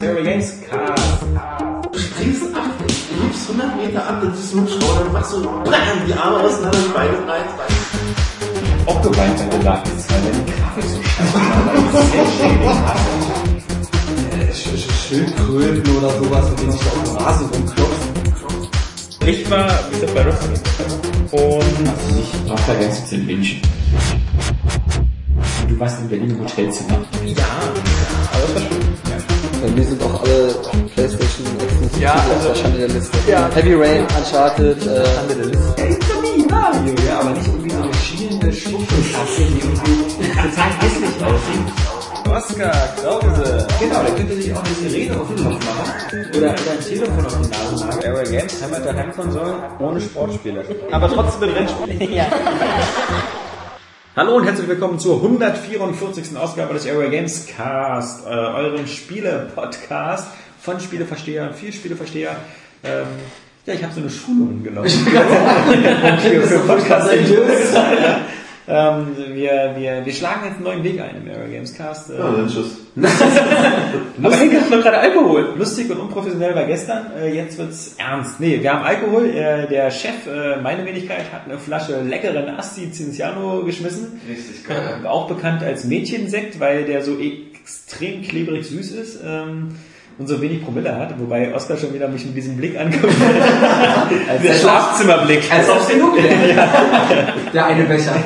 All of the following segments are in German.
Terry Games Cast. Du springst ab, du liebst 100 Meter ab, dann siehst du Schauer, dann machst du BAM, die Arme auseinander, die Beine rein. Ob du weiter gedacht ist, weil deine Grafik so scheiße war, ich sehr Schildkröten oder sowas, mit denen sich da auf dem Rasen rumklopfen. Ich war wieder bei Wrestling. Und Ich war da ganz zu München. Du warst in Berlin im Hotelzimmer. ja, aber das war schön. Bei mir sind auch alle Playstation exklusiv Ja, also- der Schande der Liste. Ja. Heavy Rain, Uncharted, äh, Mario, ja, aber nicht irgendwie so eine schielende Schwuchtelkasse, die irgendwie total hässlich aussieht. Oscar Krause. Genau, da könnte sich auch eine Sirene auf den Kopf machen. Oder, oder ein Telefon auf die Nase machen. Airway Games haben wir der Heimkonsolen ohne Sportspiele. Aber trotzdem mit Rennspielen. ja. Hallo und herzlich willkommen zur 144. Ausgabe des Airway Games Cast, äh, euren Spiele-Podcast von Spieleversteher, viel Spieleversteher. Ähm, ja, ich habe so eine Schulung genommen. für, für Podcast. ähm, wir, wir, wir schlagen jetzt einen neuen Weg ein im Airway Games Cast. Äh, Ja, dann tschüss. aber Henke hat noch gerade Alkohol. Lustig und unprofessionell war gestern, äh, jetzt wird's ernst. Nee, wir haben Alkohol. Äh, der Chef, äh, meine Wenigkeit, hat eine Flasche leckeren Asti Cinziano geschmissen. Richtig Äh, auch bekannt als Mädchensekt, weil der so extrem klebrig süß ist. Ähm, und so wenig Promille hat, wobei Oskar schon wieder mich mit diesem Blick anguckt. als der Schlafzimmerblick. Als ob genug wäre. Der eine Becher.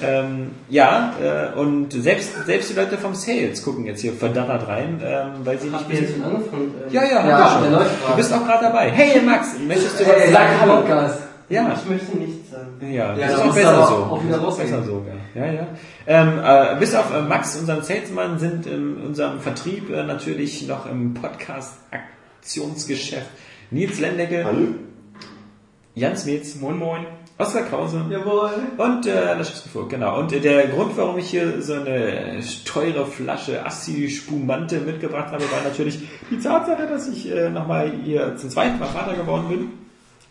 Ähm, ja, äh, und selbst, selbst die Leute vom Sales gucken jetzt hier verdattert rein, ähm, weil sie nicht Habt ihr jetzt schon angefangen? äh, Ja, ja, Ja, läuft Du bist auch gerade dabei. Hey Max, möchtest du was Hey, sagen? sag Podcast. Ja, Ich möchte nichts sagen. ja, Ja, das ist auch besser so. auch wieder Das ist besser so, ja. ja, ja. Ähm, äh, bis auf äh, Max, unseren Salesmann, sind in unserem Vertrieb äh, natürlich noch im Podcast-Aktionsgeschäft Nils Lendecke, Hallo? Jans Metz, Moin Moin, Oskar Krause Jawohl. und äh, Laschewski Vogt, genau. Und äh, der Grund, warum ich hier so eine teure Flasche Assi Spumante mitgebracht habe, war natürlich die Tatsache, dass ich äh, nochmal hier zum zweiten Mal Vater geworden bin.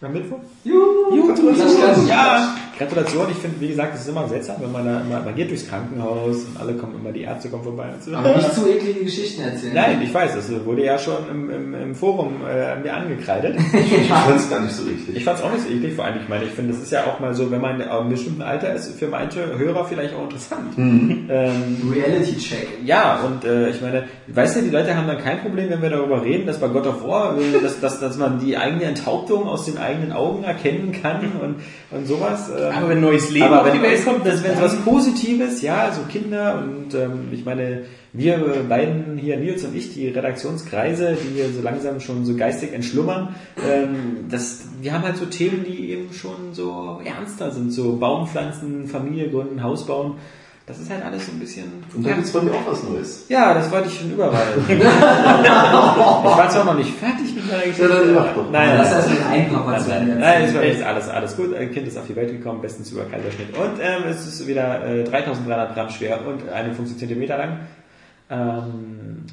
Am Mittwoch. Juhu. Gratulation. Ja, Gratulation. Ich finde, wie gesagt, es ist immer seltsam, wenn man da immer, man geht durchs Krankenhaus und alle kommen immer, die Ärzte kommen vorbei und so. Aber nicht zu eklige Geschichten erzählen. Nein, ich weiß, das wurde ja schon im, im, im Forum äh, mir angekreidet. Ich fand's gar nicht so richtig. Ich fand's auch nicht so eklig, vor allem, ich meine, ich finde, das ist ja auch mal so, wenn man auf einem bestimmten Alter ist, für manche Hörer vielleicht auch interessant. Ähm, Reality-Check. ja, und äh, ich meine, weißt du, die Leute haben dann kein Problem, wenn wir darüber reden, dass bei God of War, äh, dass, dass, dass man die eigene Enthauptung aus den eigenen Augen erkennen kann und, und sowas. Ähm, Aber wenn neues Leben aber auf die Welt kommt, das, wenn es was Positives, ja, so Kinder und ähm, ich meine, wir beiden hier, Nils und ich, die Redaktionskreise, die hier so langsam schon so geistig entschlummern, ähm, das, wir haben halt so Themen, die eben schon so ernster sind, so Baumpflanzen, Familie gründen, Haus bauen. Das ist halt alles so ein bisschen. Und da gibt's bei mir auch was Neues. Ja, das wollte ich schon überall. ich war zwar noch nicht fertig mit dann mach doch. Nein, Lass mal den Einpapa zu Ende Nein, war echt alles, alles gut. Ein Kind ist auf die Welt gekommen, bestens über Kaiserschnitt. Und ähm, es ist wieder äh, 3300 Gramm schwer und 51 Zentimeter lang. Ähm,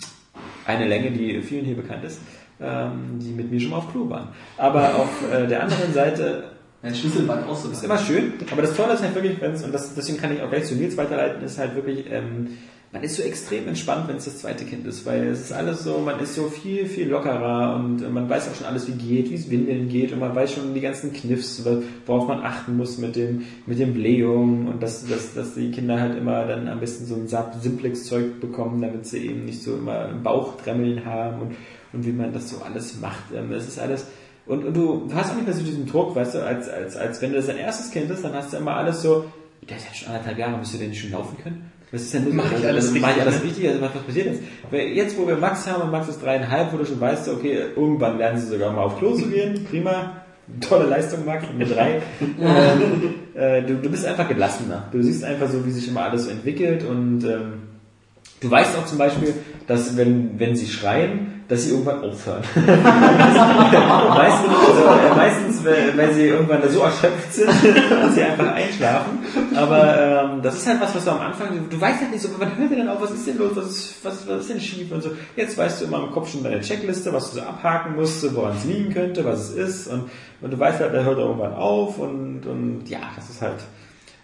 eine Länge, die vielen hier bekannt ist, ähm, die mit mir schon mal auf Klo waren. Aber auf äh, der anderen Seite Mein Schlüsselband auch so. ist immer schön, aber das Tolle ist halt wirklich, wenn es, und das, deswegen kann ich auch gleich zu Nils weiterleiten, ist halt wirklich, ähm, man ist so extrem entspannt, wenn es das zweite Kind ist, weil es ist alles so, man ist so viel, viel lockerer und äh, man weiß auch schon alles, wie geht, wie es Windeln geht und man weiß schon die ganzen Kniffs, worauf man achten muss mit dem, mit dem Blähungen und dass, dass, dass die Kinder halt immer dann am besten so ein Simplex-Zeug bekommen, damit sie eben nicht so immer im Bauch haben und, und wie man das so alles macht. Ähm, Das ist alles, und, und du, du hast auch nicht mehr so diesen Druck, weißt du, als, als, als wenn das dein erstes Kind ist, dann hast du immer alles so, der ist jetzt schon anderthalb Jahre, müsste der nicht schon laufen können? Was ist denn Mach ich alles Mach ich richtig, alles richtig? Also was, passiert jetzt? Weil jetzt, wo wir Max haben und Max ist dreieinhalb, wo du schon weißt, okay, irgendwann lernen sie sogar mal auf Klo zu gehen. Prima. Tolle Leistung, Max, mit drei. ähm, äh, du, du bist einfach gelassener. Du siehst einfach so, wie sich immer alles entwickelt und ähm, du weißt auch zum Beispiel, dass wenn, wenn sie schreien, dass sie irgendwann aufhören. meistens, also, äh, meistens, weil sie irgendwann so erschöpft sind, dass sie einfach einschlafen. Aber ähm, das ist halt was, was du am Anfang, du, du weißt halt nicht so, wann hört ihr denn auf, was ist denn los, was ist, was, was ist denn schief und so. Jetzt weißt du immer im Kopf schon deine Checkliste, was du so abhaken musst, woran es liegen könnte, was es ist. Und, und du weißt halt, der hört irgendwann auf und, und ja, das ist halt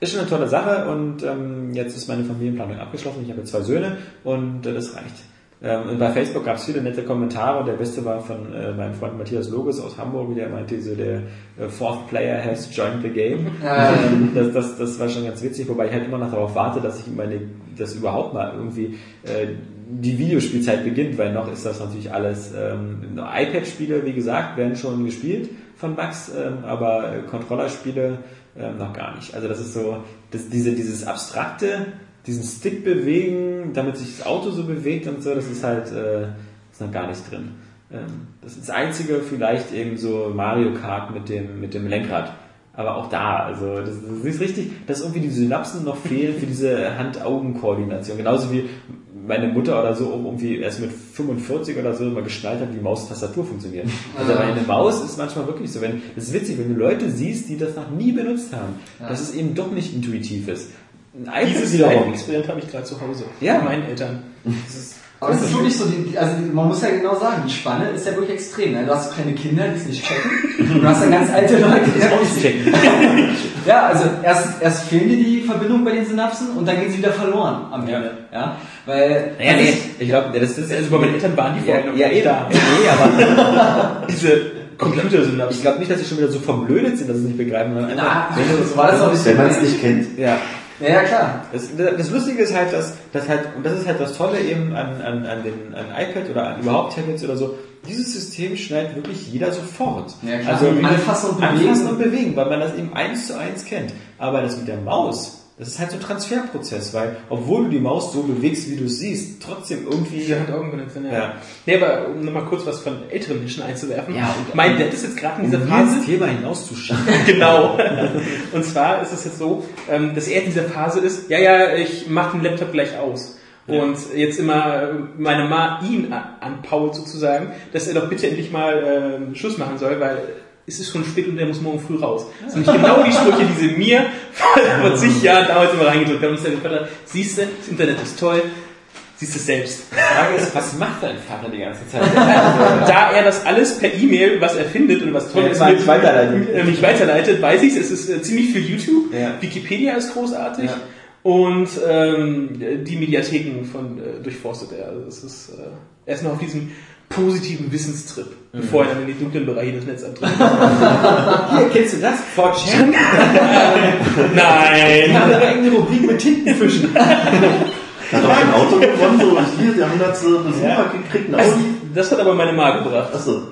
ist schon eine tolle Sache und ähm, jetzt ist meine Familienplanung abgeschlossen. Ich habe zwei Söhne und äh, das reicht. Ähm, und bei Facebook gab es viele nette Kommentare. Der beste war von äh, meinem Freund Matthias Loges aus Hamburg, der meinte, so der äh, fourth player has joined the game. Ähm, das, das, das war schon ganz witzig, wobei ich halt immer noch darauf warte, dass ich meine, das überhaupt mal irgendwie äh, die Videospielzeit beginnt, weil noch ist das natürlich alles ähm, iPad-Spiele, wie gesagt, werden schon gespielt von Max, ähm, aber äh, Controllerspiele ähm, noch gar nicht. Also das ist so, das, diese, dieses abstrakte, diesen Stick bewegen, damit sich das Auto so bewegt und so, das ist halt äh, ist noch gar nicht drin. Ähm, das ist das einzige vielleicht eben so Mario Kart mit dem mit dem Lenkrad. Aber auch da, also das, das ist richtig, dass irgendwie die Synapsen noch fehlen für diese Hand-Augen-Koordination. Genauso wie meine Mutter oder so irgendwie erst mit 45 oder so mal geschnallt hat, wie Maustastatur funktioniert. Also bei einer Maus ist manchmal wirklich so, wenn, das ist witzig, wenn du Leute siehst, die das noch nie benutzt haben, dass es eben doch nicht intuitiv ist. Ein iPad Dieses wiederum. Experiment habe ich gerade zu Hause. Ja. Bei meinen Eltern. Das ist Aber es ist wirklich so, die, also man muss ja genau sagen, die Spanne ist ja wirklich extrem. Ne? Du hast so kleine Kinder, die es nicht checken. Und du hast dann ganz alte Leute, die es nicht Auschecken. Ja, also erst, erst fehlen dir die Verbindung bei den Synapsen und dann gehen sie wieder verloren am Ja. Ende. Ja. Weil, Naja, also nee, ich- ich glaube, das ist also bei meinen Eltern waren die ja, vorher noch ja, nicht eben. da. Nee, aber Diese Computersynapsen. ich glaube nicht, dass sie schon wieder so verblödet sind, dass sie es nicht begreifen. sondern na, einfach, wenn so war das auch nicht. Wenn man es nicht kennt. Ja, Ja, klar. Das, das Lustige ist halt, dass, dass halt, und das ist halt das Tolle eben an, an, an den an iPad oder an überhaupt Tablets oder so, dieses System schneidet wirklich jeder sofort. Ja, klar. Also Anfassen und bewegen. Anfassen und bewegen, weil man das eben eins zu eins kennt. Aber das mit der Maus, das ist halt so ein Transferprozess, weil obwohl du die Maus so bewegst, wie du es siehst, trotzdem irgendwie. Diese Hand-Augen-Konnexion, ja. Ja. Nee, aber um nochmal kurz was von älteren Menschen einzuwerfen. Ja, und- mein Dad ist jetzt gerade in dieser um Phase. dieses Thema hinauszuschieben. genau. Und zwar ist es jetzt so, ähm, dass er in dieser Phase ist, ja, ja, ich mache den Laptop gleich aus. Und jetzt immer äh, meine Ma ihn anpault sozusagen, dass er doch bitte endlich mal ähm, Schluss machen soll, weil es ist schon spät und der muss morgen früh raus. Das sind nicht genau die Sprüche, die sie mir vor zig Jahren damals immer reingedrückt haben. Und ich gesagt, siehst du, das Internet ist toll, siehst es selbst. Die Frage ist, was macht dein Vater die ganze Zeit? Da er das alles per E-Mail, was er findet und was toll ist, mal weiterleitet. äh, mich weiterleitet, weiß ich es. ist äh, ziemlich viel YouTube. Ja. Wikipedia ist großartig. Ja. Und ähm, die Mediatheken von äh, durchforstet er. Also es ist, äh, er ist noch auf diesem positiven Wissenstrip, Mhm. bevor er dann in die dunklen Bereiche des Netzes antritt. Hier, kennst du das? 4chan? Die Nein! haben eine eigene Rubrik mit Tintenfischen. Hat auch ein Auto gewonnen, so hier, der hundertste Besucher Ja. gekriegt, ein Das, Audi. das hat aber meine Ma gebracht. Achso.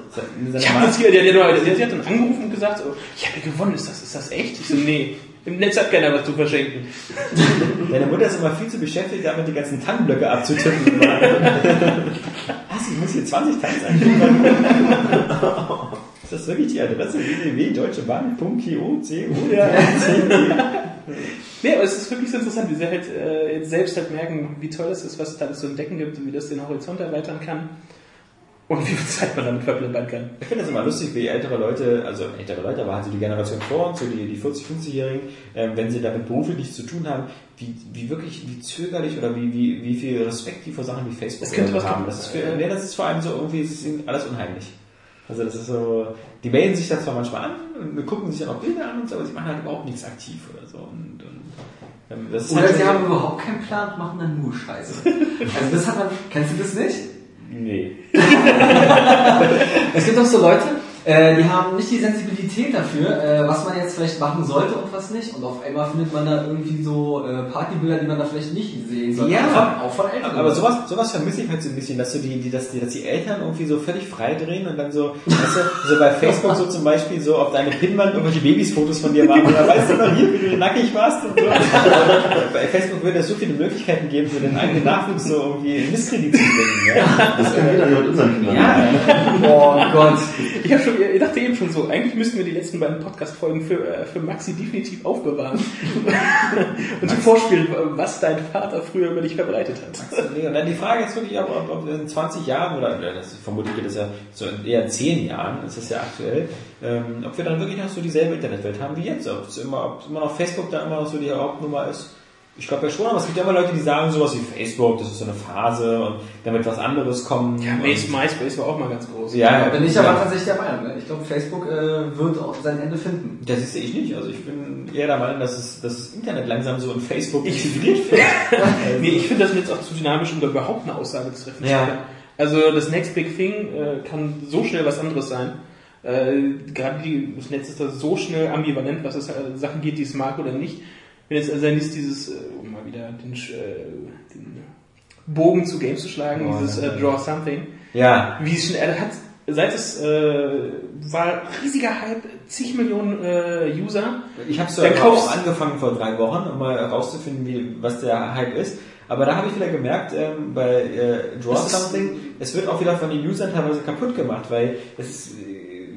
Ich habe das hier, der, der, der, der, hat dann angerufen und gesagt, so, ich habe gewonnen, ist das, ist das echt? Ich so, nee, im Netz hat keiner was zu verschenken. Deine Mutter ist immer viel zu beschäftigt, damit die ganzen Tannenblöcke abzutippen. Was? Ich muss hier 20 Tanks eingeben. Ist das wirklich die Adresse www.deutschebahn.co? Ja. Nee, aber es ist wirklich so interessant, wie sie halt äh, jetzt selbst halt merken, wie toll das ist, was es da alles zu entdecken gibt und wie das den Horizont erweitern kann. Und wie viel Zeit man damit verplempern kann. Ich finde das immer lustig, wie ältere Leute, also ältere Leute, aber halt so die Generation vor uns, so die, die 40-, 50-Jährigen, ähm, wenn sie damit beruflich nichts zu tun haben, wie, wie wirklich, wie zögerlich oder wie, wie, wie viel Respekt die vor Sachen wie Facebook Das haben. Das ist, für, nee, das ist vor allem so irgendwie, es ist alles unheimlich. Also das ist so, die melden sich das zwar manchmal an und gucken sich dann auch Bilder an und so, aber sie machen halt überhaupt nichts aktiv oder so. Und, und ähm, das ist Oder halt sie haben überhaupt keinen Plan und machen dann nur Scheiße. Also das hat man, kennst du das nicht? Nee. Es gibt auch so Leute, äh, die haben nicht die Sensibilität dafür, äh, was man jetzt vielleicht machen sollte und was nicht. Und auf einmal findet man da irgendwie so äh, Partybilder, die man da vielleicht nicht sehen sollte. Ja. Auch von, auch von Eltern. Aber sowas, sowas vermisse ich halt so ein bisschen, dass so die, die, dass die, dass die Eltern irgendwie so völlig frei drehen und dann so, weißt du, so bei Facebook so zum Beispiel so auf deine Pinnwand irgendwelche Babysfotos von dir machen oder weißt du noch hier, wie du nackig warst und so. bei Facebook würde es so viele Möglichkeiten geben, so den eigenen Nachwuchs so irgendwie in Misskredit zu bringen. Ja, Das können wir dann ja mit unseren Kindern ja. Oh Gott. Ich, schon, ich dachte eben schon so, eigentlich müssten wir die letzten beiden Podcast-Folgen für, äh, für Maxi definitiv aufbewahren. und ihm vorspielen, was dein Vater früher über dich verbreitet hat. Und dann die Frage ist wirklich, ob, ob, ob in 20 Jahren oder das vermutlich geht das ja so in eher 10 Jahren, ist das ja aktuell, ähm, ob wir dann wirklich noch so dieselbe Internetwelt haben wie jetzt, ob es immer, ob immer noch Facebook da immer noch so die Hauptnummer ist. Ich glaube ja schon, aber es gibt ja immer Leute, die sagen sowas wie Facebook, das ist so eine Phase und dann wird was anderes kommen. Ja, MySpace war auch mal ganz groß. ja, ja, Bin ich ja. aber tatsächlich der Meinung. Ne? Ich glaube, Facebook äh, wird auch sein Ende finden. Das sehe ich nicht. Also ich bin eher der Meinung, dass, es, dass das Internet langsam so in Facebook integriert wird. Nee, ich finde das jetzt auch zu dynamisch, um da überhaupt eine Aussage zu treffen. Ja. Also das Next Big Thing äh, kann so schnell was anderes sein. Äh, gerade die, das Netz ist da so schnell ambivalent, was es äh, Sachen geht, die es mag oder nicht. Wenn jetzt also nicht dieses, äh, um mal wieder den, äh, den Bogen zu Games zu schlagen, Oh, dieses ja. äh, Draw Something, Ja, wie es schnell er hat, seit es äh, war riesiger Hype, zig Millionen äh, User. ich habe so Dann auch angefangen vor drei Wochen, um mal herauszufinden, wie, was der Hype ist. Aber da habe ich wieder gemerkt, ähm, bei äh, Draw Something, es wird auch wieder von den Usern teilweise kaputt gemacht, weil es ist,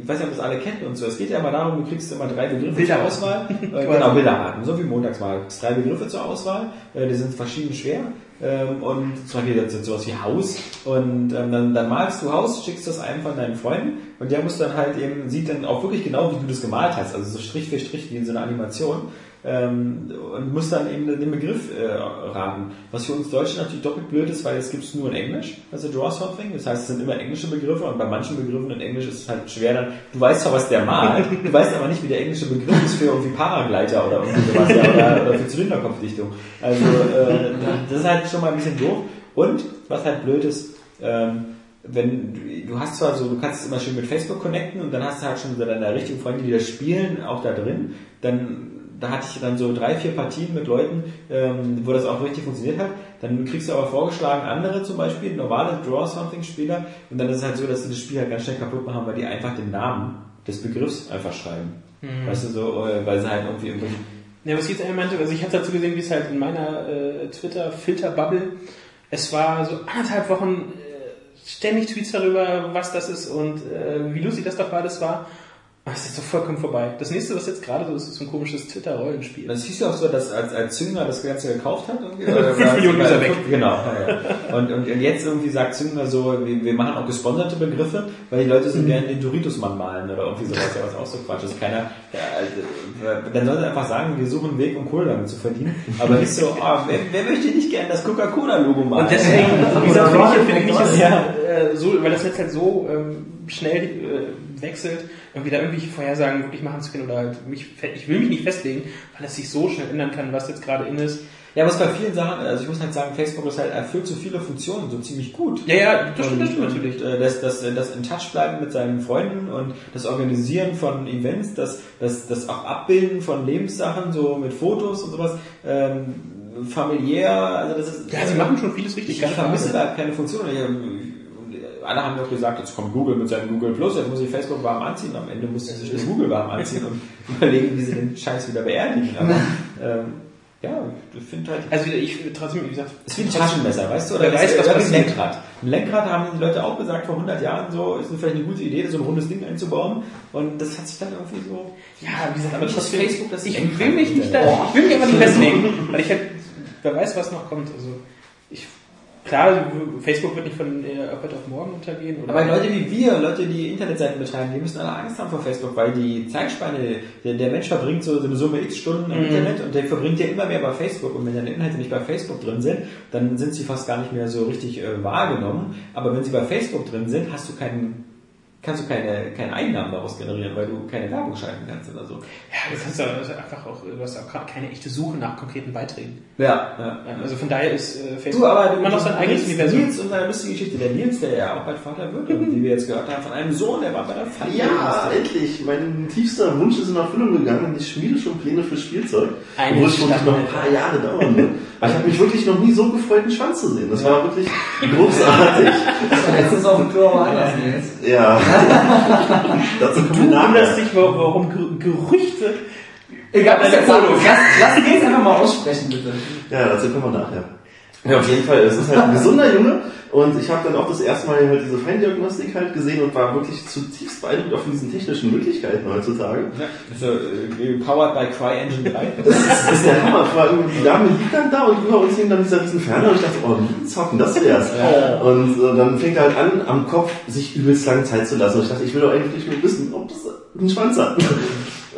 ich weiß nicht, ob das alle kennen und so. Es geht ja immer darum, du kriegst immer drei Begriffe zur Bilderraten. Auswahl. Äh, genau, Bilderraten, so wie kriegst drei Begriffe zur Auswahl, äh, die sind verschieden schwer. Ähm, und zum Beispiel jetzt sowas wie Haus. Und ähm, dann, dann malst du Haus, schickst das einem von deinen Freunden und der muss dann halt eben, sieht dann auch wirklich genau, wie du das gemalt hast. Also so Strich für Strich wie in so einer Animation. Ähm, und muss dann eben den Begriff äh, raten. Was für uns Deutsche natürlich doppelt blöd ist, weil es gibt es nur in Englisch, also Draw Something. Das heißt, es sind immer englische Begriffe und bei manchen Begriffen in Englisch ist es halt schwer dann, du weißt zwar, was der malt, du weißt aber nicht, wie der englische Begriff ist für irgendwie Paragleiter oder irgendwie sowas, ja, oder, oder für Zylinderkopfdichtung. Also äh, das ist halt schon mal ein bisschen doof. Und was halt blöd ist, ähm, wenn du, du hast zwar so, du kannst es immer schön mit Facebook connecten und dann hast du halt schon so deine richtigen Freunde, die das spielen, auch da drin, dann da hatte ich dann so drei, vier Partien mit Leuten, ähm, wo das auch richtig funktioniert hat. Dann kriegst du aber vorgeschlagen, andere zum Beispiel, normale Draw-Something-Spieler, und dann ist es halt so, dass sie das Spiel halt ganz schnell kaputt machen, weil die einfach den Namen des Begriffs einfach schreiben. Weißt du, so, äh, weil sie halt irgendwie irgendwie Ja, was ich jetzt eher meinte, also ich habe dazu gesehen, wie es halt in meiner äh, Twitter-Filter-Bubble, es war so anderthalb Wochen äh, ständig Tweets darüber, was das ist und äh, wie lustig das doch alles war. Aber es ist jetzt so vollkommen vorbei. Das nächste, was jetzt gerade so ist, ist so ein komisches Twitter-Rollenspiel. Das hieß ja auch so, dass als, als Züngler das Ganze gekauft hat. Irgendwie, Fünf Millionen User weg. Genau. Ja, ja. Und, und, und jetzt irgendwie sagt Züngler so, wir, wir machen auch gesponserte Begriffe, weil die Leute so gerne den Doritos-Mann malen oder irgendwie sowas, ja, was auch so Quatsch ist. Keiner, ja, also, dann soll er einfach sagen, wir suchen einen Weg, um Kohle damit zu verdienen. Aber nicht so, oh, wer, wer möchte nicht gerne das Coca-Cola-Logo malen? Und deswegen, wie gesagt, finde ich, finde ich nicht, dass, Ja. äh, so, weil das Netz halt so ähm, schnell äh, wechselt, irgendwie da irgendwelche Vorhersagen wirklich machen zu können oder halt mich, ich will mich nicht festlegen, weil es sich so schnell ändern kann, was jetzt gerade in ist. Ja, es bei vielen Sachen, also ich muss halt sagen, Facebook ist halt, erfüllt so viele Funktionen so ziemlich gut. Ja, ja, das stimmt, das stimmt natürlich. Und, äh, das, das, das in Touch bleiben mit seinen Freunden und das Organisieren von Events, das, das, das auch Abbilden von Lebenssachen, so mit Fotos und sowas, ähm, familiär, also das ist. Ja, sie machen schon vieles richtig. Ich, vermisse da keine Funktion. Ich, und alle haben ja auch gesagt, jetzt kommt Google mit seinem Google Plus, jetzt muss ich Facebook warm anziehen. Am Ende musste sich das Google warm anziehen und überlegen, wie sie den Scheiß wieder beerdigen. Aber ähm, ja, ich finde halt, Also ich trotzdem, wie gesagt, es ist wie ein Taschenmesser, weißt du? Wer das weiß, was wie ein passiert. Lenkrad. Ein Lenkrad haben die Leute auch gesagt vor 100 Jahren, so ist vielleicht eine gute Idee, so ein rundes Ding einzubauen. Und das hat sich dann irgendwie so. ja, wie gesagt, aber Nicht trotzdem, Facebook, das ich Lenkrad will mich nicht da, ich will mich aber nicht festlegen, weil ich halt, wer weiß, was noch kommt. Also ich, klar, Facebook wird nicht von äh, heute auf morgen untergehen. Oder Aber Leute wie wir, Leute, die Internetseiten betreiben, die müssen alle Angst haben vor Facebook, weil die Zeitspanne, der, der Mensch verbringt so, so eine Summe x Stunden im Mhm. Internet und der verbringt ja immer mehr bei Facebook und wenn deine Inhalte nicht bei Facebook drin sind, dann sind sie fast gar nicht mehr so richtig äh, wahrgenommen. Aber wenn sie bei Facebook drin sind, hast du keinen kannst du keine, keine Einnahmen daraus generieren, weil du keine Werbung schalten kannst oder so. ja, du kannst ja einfach auch, du hast auch gerade keine echte Suche nach konkreten Beiträgen. Ja, ja. Also von daher ist äh, Du, Facebook aber du, immer noch sein eigenes Universum. Nils und seine lustige Geschichte. Der Nils, der ja auch bald Vater wird, und wie wir jetzt gehört haben, von einem Sohn, der war bei der Feier. Ja, endlich. Mein tiefster Wunsch ist in Erfüllung gegangen. Ich schmiede schon Pläne für Spielzeug. Eine Obwohl es wirklich noch ein paar Jahre dauern wird. Aber ich habe mich wirklich noch nie so gefreut, einen Schwanz zu sehen. Das war wirklich großartig. Letztens auf dem Klo aber anders, Nils. Ja. Dazu kommen wir Du wunderst dich, wa- warum Ger- Gerüchte Egal, was Deine jetzt sagen. Fotos. Lass, lass Nils einfach mal aussprechen, bitte. Ja, dazu kommen wir nachher. Ja, auf jeden Fall. Es ist halt ein gesunder Junge und ich habe dann auch das erste Mal halt diese Feindiagnostik halt gesehen und war wirklich zutiefst beeindruckt auch von diesen technischen Möglichkeiten heutzutage. Ja, so, äh, powered by CryEngine 3. Das ist, das ist der Hammer. Vor allem, die Dame liegt dann da und über uns hing dann dieser riesen Fernseher und ich dachte, oh, ein zocken, das wär's. Und äh, dann fängt er halt an, am Kopf sich übelst lange Zeit zu lassen. Und ich dachte, ich will doch eigentlich nur wissen, ob das einen Schwanz hat.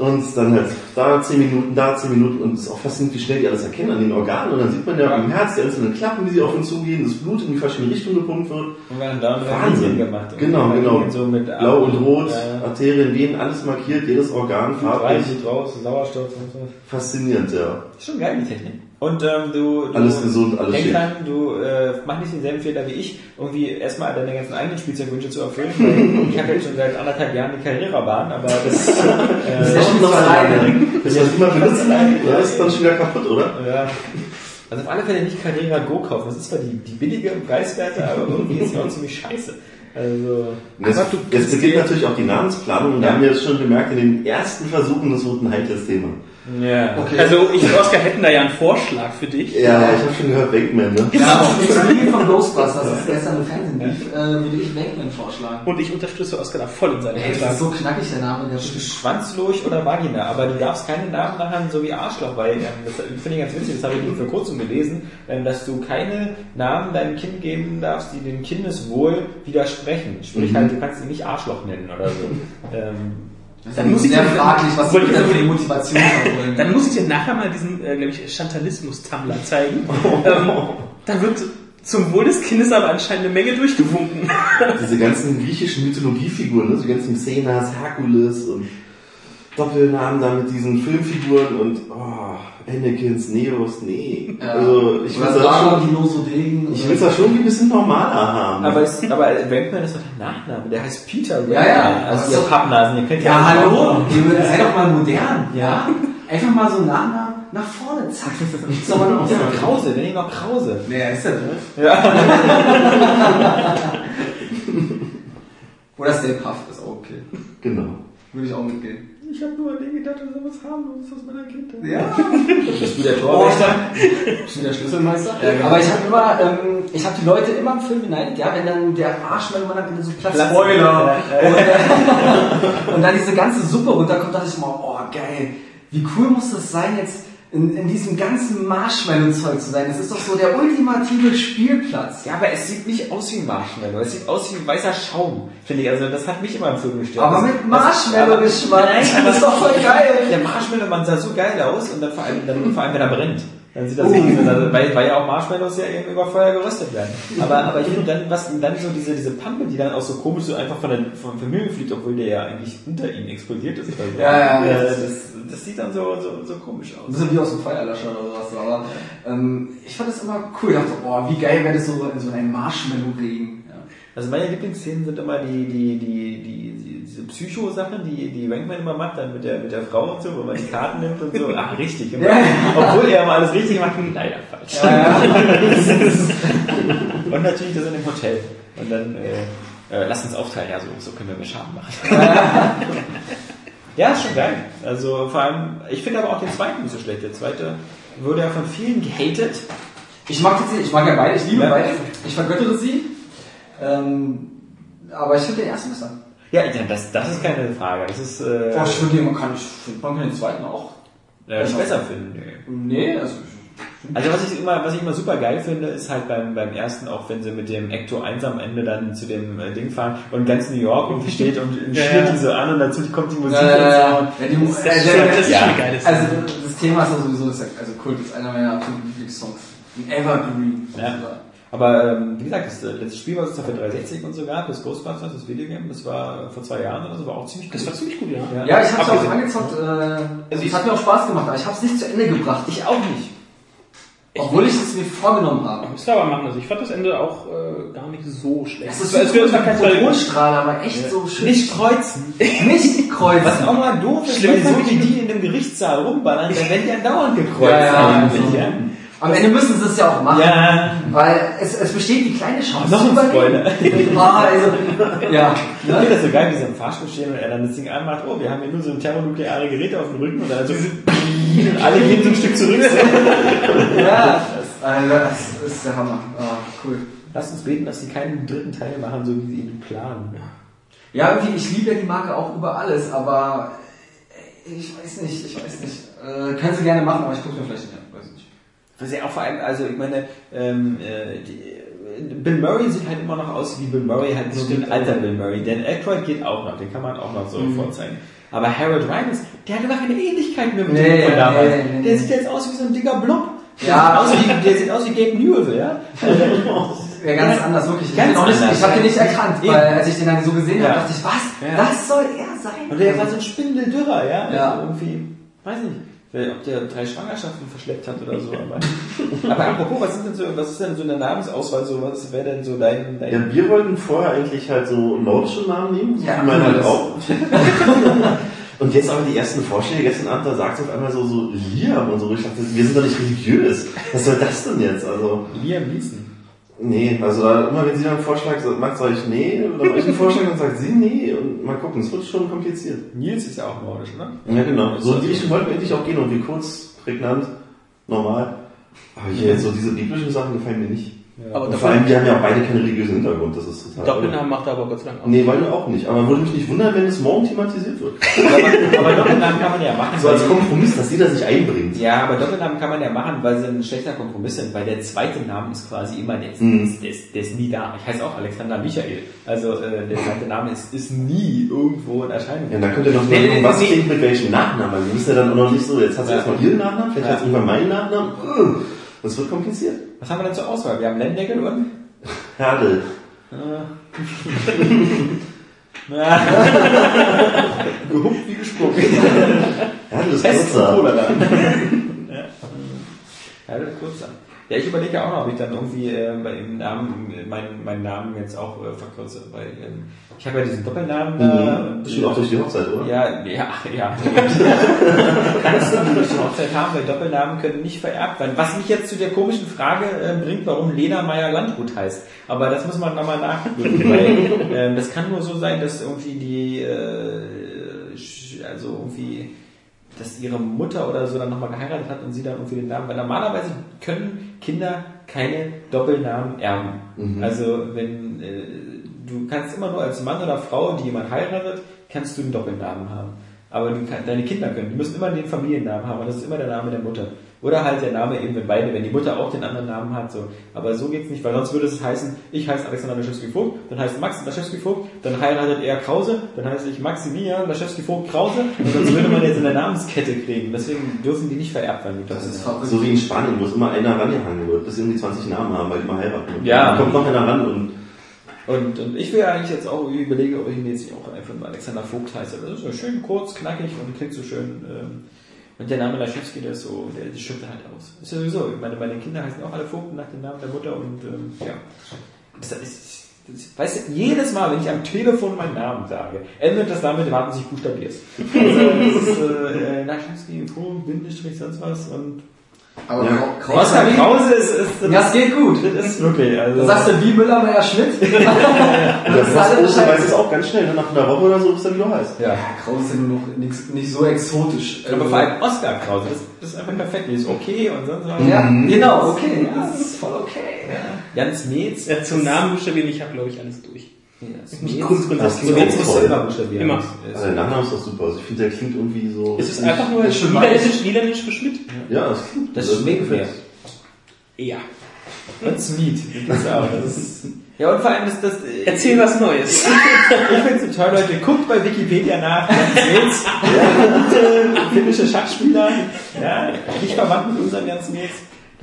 Und dann halt da 10 Minuten, da 10 Minuten und es ist auch faszinierend, wie schnell die alles erkennen an den Organen. Und dann sieht man ja am Herz die einzelnen Klappen, wie sie auf ihn zugehen, das Blut in die verschiedenen Richtungen gepumpt wird. Und haben da Wahnsinn. Gemacht. Und Genau, genau. So mit Blau und Rot, Ja, Arterien, Venen, alles markiert, jedes Organ farblich. Blut raus, Sauerstoff und so. Faszinierend, ja. Ist schon geil, die Technik. Und ähm, du, du Alles gesund, alles denk dran, du äh, mach nicht denselben Fehler wie ich, irgendwie erstmal deine ganzen eigenen Spielzeugwünsche zu erfüllen. Ich habe jetzt schon seit anderthalb Jahren die Karrierebahn, aber das, Das äh, ist noch alleine. Das was immer benutzen, ja, ist dann schon wieder kaputt, oder? ja. Also auf alle Fälle nicht Carrera Go kaufen. Das ist zwar die, die billige Preiswerte, aber irgendwie ist sie auch ziemlich scheiße. Also, Jetzt, aber du kriegst beginnt natürlich auch die Namensplanung und da haben wir jetzt schon gemerkt, in den ersten Versuchen des roten Hai-Thema. Ja. Okay. Also ich und Oskar hätten da ja einen Vorschlag für dich. Ja, ich habe schon gehört, Wakeman, ne? Ja, auf die Familie von Ghostbusters, das gestern im Fernsehen lief, äh, würde ich Wakeman vorschlagen. Und ich unterstütze Oskar da voll in seinem Ey, das Vorschlag. ist so knackig, der Name. Der Schwanzlurch oder Vagina, aber du darfst keine Namen nachher so wie Arschloch, weil ähm, das finde ich ganz witzig, das habe ich vor kurzem gelesen, ähm, dass du keine Namen deinem Kind geben darfst, die dem Kindeswohl widersprechen. Sprich Mhm. halt, du kannst ihn nicht Arschloch nennen oder so. ähm, dann muss ich sehr fraglich, was Wollte ich da für die Motivation. Dann muss ich dir nachher mal diesen, äh, glaube ich, Chantalismus-Tumblr zeigen. ähm, da wird zum Wohl des Kindes aber anscheinend eine Menge durchgewunken. Diese ganzen griechischen Mythologiefiguren, ne? so die ganzen Xenas, Herkules und Doppelnamen da mit diesen Filmfiguren und oh, Anakins, Neos, nee. Ja. Also ich will das schon, Degen. ich will das schon ein bisschen normaler haben. aber, es, aber Wankman ist doch der Nachname, der heißt Peter Wankman. Ja, ja. Also Das ihr ist doch- Pappnasen, ihr kennt Ja, alle hallo, ihr seid doch mal modern. Ja. Einfach mal so einen Nachnamen nach vorne, zack. Soll man auch Ja, sagen. Krause, nenn ihn noch Krause. Wer ist der denn? Ja. Oder Stay Puff ist auch okay. genau. Würde ich auch mitgehen. Ich habe nur an den gedacht, das ist was harmloses aus meiner Kindheit. Ja. Bist du der Torwächter? ich bin der Schlüsselmeister. genau. Aber ich habe immer, ähm, ich habe die Leute immer im Film beneidet, ja, wenn dann der Marshmallow Ende so Platz Spoiler Ja, ja. und, äh, und dann diese ganze Suppe runterkommt, dachte ich immer, oh geil, wie cool muss das sein jetzt in, in diesem ganzen Marshmallow-Zeug zu sein. Das ist doch so der ultimative Spielplatz. Ja, aber es sieht nicht aus wie ein Marshmallow. Es sieht aus wie ein weißer Schaum, finde ich. Also das hat mich immer im Film gestört. Aber mit Marshmallow-Geschmack. Das ist doch voll geil. Der Marshmallow, man sah so geil aus und dann vor allem, dann, vor allem wenn er brennt. Dann sieht das Uh. richtig, also, weil, weil ja auch Marshmallows ja eben über Feuer geröstet werden. Aber, aber ich finde dann, was dann so diese, diese Pampe, die dann auch so komisch so einfach von der, vom Vermögen fliegt, obwohl der ja eigentlich unter ihm explodiert ist. Oder so. Ja, ja, Äh, ja. das, das sieht dann so, so, so komisch aus. bisschen wie aus dem Feuerlöscher oder sowas. Aber ähm, ich fand das immer cool. Ich dachte, oh, wie geil wäre das so in so einem Marshmallow-Regen. Ja. Also meine Lieblingsszenen sind immer die, die, die, die, Psycho-Sachen, die, die Wankman immer macht, dann mit der, mit der Frau und so, wo man die Karten nimmt und so. Ach, richtig. Ja. Obwohl er immer alles richtig macht, leider falsch. Und natürlich das in dem Hotel. Und dann, äh, äh, lass uns aufteilen, ja, so, so können wir mehr Schaden machen. ja, ist schon geil. Also vor allem, ich finde aber auch den zweiten nicht so schlecht. Der zweite wurde ja von vielen gehatet. Ich mag tatsächlich, ich mag ja beide, ich liebe Ja. beide. Ich vergöttere sie. Ähm, aber ich finde den ersten besser. Ja, ja das, das ist keine Frage. Das ist, äh, Boah, ich finde den, man kann, ich finde, man kann den zweiten auch. äh, besser finden. Nee. Nee, also. Also was ich immer, was ich immer super geil finde, ist halt beim, beim ersten, auch wenn sie mit dem Ecto 1 am Ende dann zu dem äh, Ding fahren und ganz New York irgendwie steht und schnürt die so an und dazu kommt die Musik Ja, ja, ja. und Ja, die Mu- Das äh, ist das ist ja. schon eine geile Szene. Also das Thema ist ja sowieso, das ist ja- also Kult ist einer meiner absoluten Lieblingssongs. Ein Evergreen. Ja. Aber ähm, wie gesagt, das äh, letzte Spiel, was es da für 360 und so gab, das Ghostbusters, das Videogame, das war vor zwei Jahren oder so, war auch ziemlich Das war ziemlich gut, ja. Ja. Ja, ich habe es auch Abgesehen- angezockt. Äh, also es ich- hat mir auch Spaß gemacht, aber ich habe es nicht zu Ende gebracht. Ich auch nicht. Obwohl ich es mir vorgenommen habe. Muss da aber machen. Also ich fand das Ende auch äh, gar nicht so schlecht. Es ist es so war kein Spoiler. Photonstrahl, aber echt so schön. Nicht kreuzen. nicht kreuzen. Was auch mal doof ist, Schlimm weil so wie ich- die in dem Gerichtssaal rumballern, dann werden die ja dauernd gekreuzt. Ja, ja, also. ja. Am Ende müssen sie es ja auch machen. ja. Weil es, es besteht die kleine Chance. Noch ein überleben. Ah, also, ja. Ich finde das so geil, wie sie im Fahrstuhl stehen und er dann das Ding anmacht, oh, wir haben hier nur so ein thermonukleare Gerät auf dem Rücken und dann so und alle gehen so ein Stück zurück. Ja, also, das ist der Hammer. Ah, cool. Lass uns beten, dass sie keinen dritten Teil machen, so wie sie ihn planen. Ja, irgendwie, ich liebe ja die Marke auch über alles, aber ich weiß nicht, ich weiß nicht. Äh, können sie gerne machen, aber ich gucke mir vielleicht nicht an. Was ja auch vor allem, also ich meine, ähm, äh, die, Bill Murray sieht halt immer noch aus wie Bill Murray, halt so ein alter Bill Murray. Dan Aykroyd geht auch noch, den kann man auch noch so vorzeigen. Aber Harold Ramis, der hat überhaupt keine Ähnlichkeit mehr mit Nee, dem von damals. nee, nee, der sieht jetzt aus wie so ein dicker Blob. Der, Ja. sieht, aus wie, der sieht aus wie Gabe Newell, ja? Ja, ganz anders, wirklich. Ich, Ganz den nicht, anders. ich habe den nicht erkannt, Eben. weil als ich den dann so gesehen Ja. habe, dachte ich, was? Ja. Das soll er sein? Und der war so ein Spindeldürrer, ja? Ja. Also irgendwie, weiß nicht, ob der drei Schwangerschaften verschleppt hat oder so. Aber, aber apropos, was, sind denn so, was ist denn so in der Namensauswahl so? Was wäre denn so dein, dein Ja, wir wollten vorher eigentlich halt so nordische Namen nehmen, so Ja, wie man cool, halt auch. Und jetzt aber die ersten Vorschläge, gestern Abend, da sagt es auf einmal so, so Liam und so, ich dachte, wir sind doch nicht religiös. Was soll das denn jetzt? Also, Liam Neeson? Nee, also da, immer wenn sie dann einen Vorschlag macht, sage ich nee, oder mache ich einen Vorschlag, dann sagt sie nee, und mal gucken, es wird schon kompliziert. Nils ist ja auch nordisch, oder? Ja, genau. So in die Richtung wollten wir eigentlich auch gehen, irgendwie kurz, prägnant, normal. Aber hier so diese biblischen Sachen gefallen mir nicht. Aber Und vor allem, wir haben ja beide keinen religiösen Hintergrund, das ist total. Doppelnamen macht er aber Gott sei Dank auch. Nee, weil wir auch nicht. Aber würde mich nicht wundern, wenn es morgen thematisiert wird. Aber, aber Doppelnamen kann man ja machen. So als Kompromiss, dass jeder sich einbringt. Ja, aber Doppelnamen kann man ja machen, weil sie ein schlechter Kompromiss sind, weil der zweite Name ist quasi immer, der ist, Mhm. der ist, der ist nie da. Ich heiße auch Alexander Michael. Also äh, der zweite Name ist, ist nie irgendwo in Erscheinung. Ja, dann könnt ihr noch mal gucken, was klingt mit welchem Nachnamen. Weil wir wissen ja dann auch noch nicht so, jetzt hast du Ja. erstmal ihren Nachnamen, vielleicht Ja. hast du irgendwann meinen Nachnamen. Ugh, Das wird kompliziert. Was haben wir denn zur Auswahl? Wir haben Lendeckel und... Herdel. Gehupft wie gesprungen. Herdel ist und ja, das ist kurz dann. Ja, ich überlege ja auch noch, ob ich dann irgendwie äh, bei dem Namen, meinen, meinen Namen jetzt auch äh, verkürze, weil ähm, ich habe ja diesen Doppelnamen da. Mhm. und, Bestimmt auch durch die Hochzeit, oder? Ja, ja, ja. Kannst du durch die Hochzeit haben, weil Doppelnamen können nicht vererbt werden. Was mich jetzt zu der komischen Frage äh, bringt, warum Lena Meyer Landrut heißt. Aber das muss man nochmal nachprüfen, weil ähm, das kann nur so sein, dass irgendwie die, äh, also irgendwie, dass ihre Mutter oder so dann nochmal geheiratet hat und sie dann irgendwie den Namen, weil normalerweise können Kinder keine Doppelnamen erben. Mhm. Also wenn äh, du kannst immer nur als Mann oder Frau, die jemand heiratet, kannst du einen Doppelnamen haben. Aber kann, deine Kinder können, die müssen immer den Familiennamen haben und das ist immer der Name der Mutter. Oder halt der Name eben, wenn beide, wenn die Mutter auch den anderen Namen hat, so. Aber so geht's nicht, weil sonst würde es heißen, ich heiße Alexander Laschewski-Vogt, dann heißt Max Laschewski-Vogt, dann heiratet er Krause, dann heiße ich Maximilian Laschewski-Vogt Krause und sonst würde man jetzt in der Namenskette kriegen. Deswegen dürfen die nicht vererbt werden. Die Das ist verrückt. So wie in Spanien, wo es immer einer rangehangen wird, bis irgendwie 20 Namen haben, weil die mal heiraten. Ja. Dann kommt noch einer ran und Und, und ich will ja eigentlich jetzt auch überlegen, ob ich ihn jetzt nicht auch einfach mal Alexander Vogt heiße. Das ist so schön kurz, knackig und klingt so schön. Ähm, und der Name Laschewski, der ist so, der, der stimmt halt aus. Ist ja sowieso, ich meine, meine Kinder heißen auch alle Vogt nach dem Namen der Mutter und ähm, ja. Das ist, das, weißt du, jedes Mal, wenn ich am Telefon meinen Namen sage, endet das damit, warten sich buchstabierst. Also, das ist äh, äh, Laschewski, Vogt, Bindestrich, sonst was und Aber Ja. Oskar Krause ist, ist, ist das geht gut. das ist wirklich, also. Da sagst du wie Müller, Meyer, Schmidt. der Das ist alles Post Bescheid. weiß es auch ganz schnell, ne? nach einer Woche oder so ist er wieder heiß. ja. Ja, Krause ist ja nur noch nix, nicht so exotisch. Aber vor allem Oscar Krause, das, das ist einfach perfekt. Die ist okay und sonst was. Ja, genau, okay. Das ist voll okay. Jans Metz. Ja, zum Namen buchstabieren, ich habe glaube ich alles durch. Jans Nicht Metz. Grund, Grund, Das das du toll. immer buchstabieren. Immer. Also der Nachname ist doch super. Also ich finde, der klingt irgendwie so. Es ist einfach nur Ist niederländisch, niederländisch für Schmidt. Ja, das klingt. Das also schmeckt mir. Ja. Und Smeet. Das ist auch, das ist, ja, und vor allem ist das, äh, Erzähl was Neues. ich finde es so toll, Leute, guckt bei Wikipedia nach, Jans Metz, ja, gute finnische Schachspieler, ja, nicht verwandt mit unserem Jans Metz.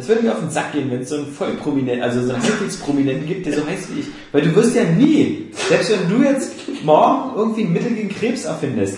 Das würde mir auf den Sack gehen, wenn es so einen Vollprominenten, also so einen Halbwegsprominenten gibt, der so heißt wie ich. Weil du wirst ja nie, selbst wenn du jetzt morgen irgendwie ein Mittel gegen Krebs erfindest,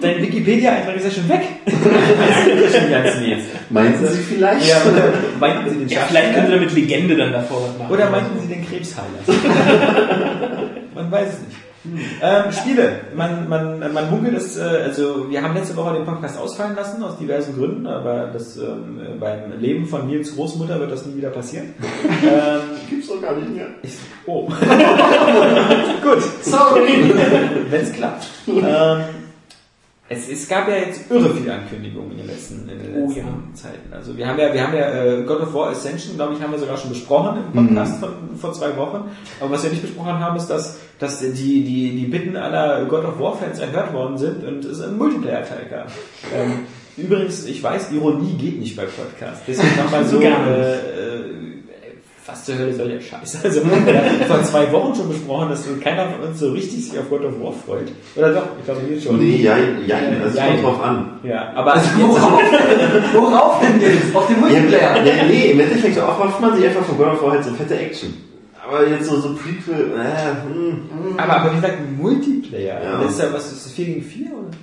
dein Wikipedia-Eintrag ist ja schon weg. Das ist ja schon ganz Metz. Meinten Sie vielleicht? Ja, oder meinten Sie den Ja, vielleicht können sie damit Legende dann davor was machen. Oder meinten Sie den Krebsheiler? man weiß es nicht. Ähm, Spiele. Man, man, man munkelt es, äh, also wir haben letzte Woche den Podcast ausfallen lassen, aus diversen Gründen, aber das, ähm, äh, beim Leben von Nils Großmutter wird das nie wieder passieren. ähm, Gibt's doch gar nicht mehr. ich, oh. Gut. Sorry. Wenn es klappt. ähm, es, es gab ja jetzt irre viele Ankündigungen in den letzten, in den Oh letzten ja. Zeiten. Also wir haben ja, wir haben ja äh, God of War Ascension, glaube ich, haben wir sogar schon besprochen im Podcast von, vor zwei Wochen. Aber was wir nicht besprochen haben, ist, dass, dass die, die, die Bitten aller God of War Fans erhört worden sind und es einen Multiplayer-Teil gab. Ähm, übrigens, ich weiß, Ironie geht nicht bei Podcasts. Deswegen nochmal so, Gar nicht. äh, äh, was zur Hölle soll der Scheiß? Also, wir haben vor zwei Wochen schon besprochen, dass keiner von uns so richtig sich auf God of War freut. Oder doch? Ich glaube, wir schon. Nee, ja, ja, das Ja, kommt ja. drauf an. Ja, aber Also worauf, worauf denn jetzt? Auf den Multiplayer? ja, nee, im Endeffekt erhofft man sich einfach von God of War halt so fette Action. Aber jetzt so, so Prequel, äh, hm. aber, aber wie gesagt, Multiplayer. Ja. Das ist ja, was ist das, 4 gegen 4? Oder?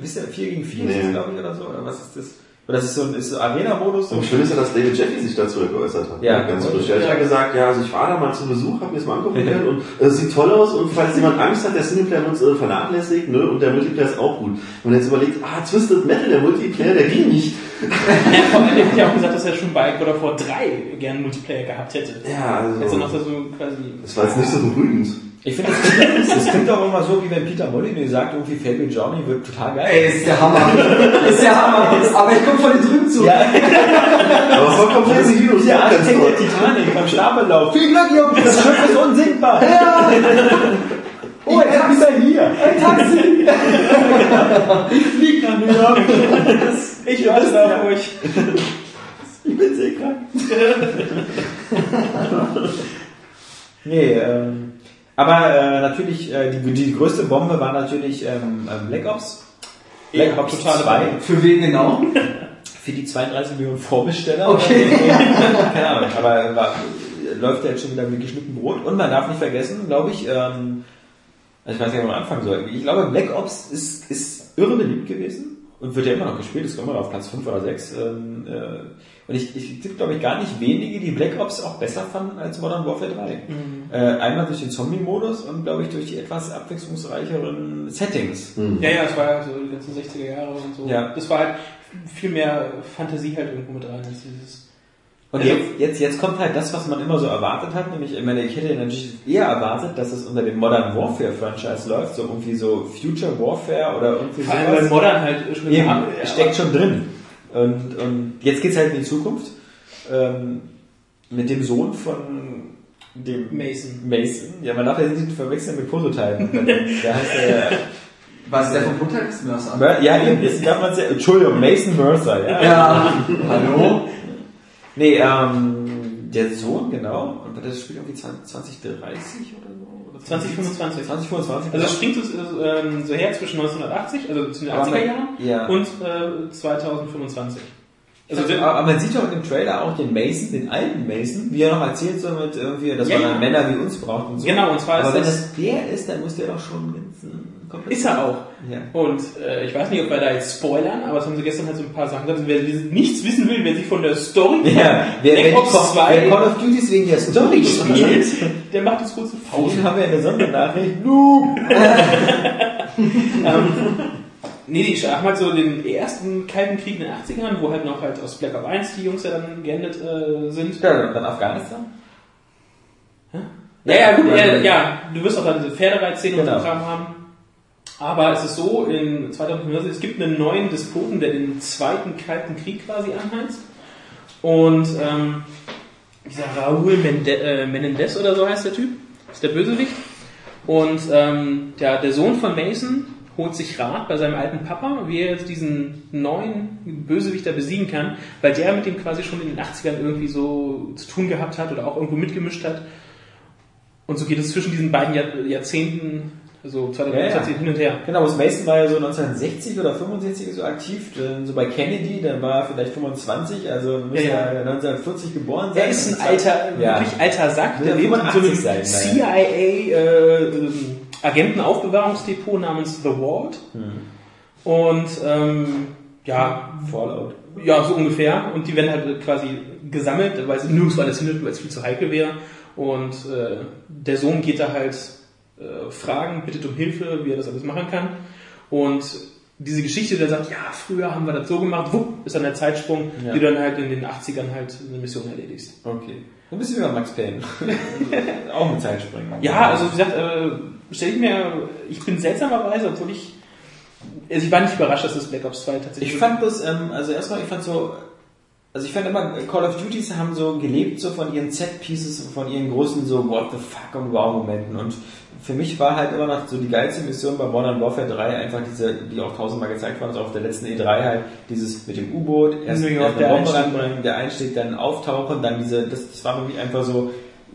Wisst ihr, 4 gegen 4 ist Nee. das, glaube ich, oder so? Oder was ist das? Oder das ist so ein ist so Arena-Modus? Und schön ist ja, dass David Jeffy sich dazu geäußert hat. Ja. ganz frisch. Er hat ja gesagt, ja, also ich war da mal zu Besuch, hab mir das mal angucken können und äh, es sieht toll aus und falls jemand Angst hat, der Singleplayer uns äh, vernachlässigt, ne, und der Multiplayer ist auch gut. Und jetzt überlegt, ah, Twisted Metal, der Multiplayer, der ging nicht. Ja, vor allem, er hat ja auch gesagt, dass er schon bei God of War 3 gerne Multiplayer gehabt hätte. Ja, Also also, noch so quasi. das war jetzt nicht so beruhigend. Ich finde, das, klingt- das klingt doch immer so, wie wenn Peter Molyneux sagt, irgendwie Fable Journey wird total geil. Ey, ist der Hammer. Ist der Hammer. Aber ich komme von den drüben zu. Ja, Aber vollkommen positiv, der ja, Architekt der. Titanic vom Stapellauf. Viel Glück, Jungs, das Schiff ist unsinkbar. Oh, er ist wieder hier. Ein Taxi. Ich flieg nach New York. Ich da auf euch. Ich bin seekrank. nee, ähm, aber äh, natürlich, äh, die, die größte Bombe war natürlich ähm, ähm, Black Ops. Black Ja, Ops totale 2 Bombe. Für wen genau? für die 32 Millionen Vorbesteller. Okay. Keine Ahnung, aber war, läuft ja jetzt schon wieder mit geschnittenem Brot. Und man darf nicht vergessen, glaube ich, ähm, also ich weiß nicht, wo man anfangen soll. Ich glaube, Black Ops ist, ist irre beliebt gewesen und wird ja immer noch gespielt. Ist immer noch auf Platz 5 oder 6. Ähm, äh, und ich, ich gibt, glaube ich, gar nicht wenige, die Black Ops auch besser fanden als Modern Warfare 3. Äh, einmal durch den Zombie-Modus und, glaube ich, durch die etwas abwechslungsreicheren Settings. Ja, ja, es war ja so die ganzen 60er Jahre und so. Ja. Das war halt viel mehr Fantasie halt irgendwo mit rein als dieses. Und Also- jetzt, jetzt, jetzt kommt halt das, was man immer so erwartet hat, nämlich, ich meine, ich hätte natürlich eher erwartet, dass es unter dem Modern Warfare Franchise läuft, so irgendwie so Future Warfare oder irgendwie Vor allem weil sowas. Modern halt schon Eben, ja, steckt schon drin. Und, und jetzt geht's halt in die Zukunft, ähm, mit dem Sohn von dem Mason. Mason. Ja, man darf ja nicht verwechseln mit Prototypen. da heißt er, Was, der vom Prototype ist? Mer- ja, eben, jetzt darf man ja, Entschuldigung, Mason Mercer, ja. Ja. Hallo? Nee, ähm, der Sohn, genau. Und das spielt irgendwie 20, 2030 oder so? Oder 2025. 2025. Also es springt so, ähm, so her zwischen 1980, also zu den Aber 80er man- Jahren ja. und äh, 2025. also, Also aber man sieht doch in dem Trailer auch den Mason, den alten Mason, wie er noch erzählt so mit irgendwie, dass Ja, man ja. Männer wie uns braucht und so. Genau, und zwar aber ist wenn das- das der ist, dann muss der doch schon äh, komplett. ist er auch. Ja. Und äh, ich weiß nicht, ob wir da jetzt spoilern, aber es haben sie gestern halt so ein paar Sachen gesagt. Wer nichts wissen will, wer sich von der Story Ja, wer, wer, die Ops Call, 2 wer Call of Duty wegen der Story spielt, der macht jetzt kurze Pause. den haben wir eine Sondernachricht. Noob! Nee, die haben halt so den ersten Kalten Krieg in den 80ern, wo halt noch halt aus Black Ops 1 die Jungs ja dann geendet äh, sind. Ja, dann Afghanistan. Ja, ja, gut, ja, ja, du wirst auch dann diese Pferdereitszene und Genau. so Kram haben. Aber es ist so, in 2025, es gibt einen neuen Despoten, der den zweiten Kalten Krieg quasi anheizt. Und ähm, dieser Raúl äh, Menendez oder so heißt der Typ, ist der Bösewicht. Und ähm, der, der Sohn von Mason holt sich Rat bei seinem alten Papa, wie er jetzt diesen neuen Bösewichter besiegen kann, weil der mit dem quasi schon in den 80ern irgendwie so zu tun gehabt hat oder auch irgendwo mitgemischt hat. Und so geht es zwischen diesen beiden Jahr Jahrzehnten, also 2020 Ja, ja. hin und her. Genau, das Mason war ja so 1960 oder 65 so aktiv, dann so bei Kennedy, dann war er vielleicht 25, also müsste Ja, ja. er 1940 geboren sein. Er ist ein alter, Ja. wirklich alter Sack, der lebt in so 85 einem sein, CIA äh, Agentenaufbewahrungsdepot namens The Vault. Und ähm, ja, Fallout. ja, so ungefähr. Und die werden halt quasi gesammelt, weil sie nirgendwo alles findet, weil es viel zu heikel wäre. Und äh, der Sohn geht da halt äh, fragen, bittet um Hilfe, wie er das alles machen kann. Und diese Geschichte, der sagt, ja, früher haben wir das so gemacht, wupp, ist dann der Zeitsprung, Ja. die du dann halt in den 80ern halt eine Mission erledigst. Okay. Ein bisschen wie bei Max Payne. Auch mit Zeitspringen. Ja, also wie gesagt, äh, stell ich mir, ich bin seltsamerweise, obwohl ich, also ich war nicht überrascht, dass das Black Ops 2 tatsächlich Ich fand das, ähm, also erstmal, ich fand so, also ich fand immer, Call of Duties haben so gelebt so von ihren Set-Pieces, von ihren großen so What the fuck und Wow-Momenten und für mich war halt immer noch so die geilste Mission bei Modern Warfare 3 einfach diese, die auch tausendmal gezeigt worden ist, auf der letzten E3 halt, dieses mit dem U-Boot, erst, New York, der Bombe ranbringen, der Einstieg, dann auftauchen, dann diese, das, das war für mich einfach so,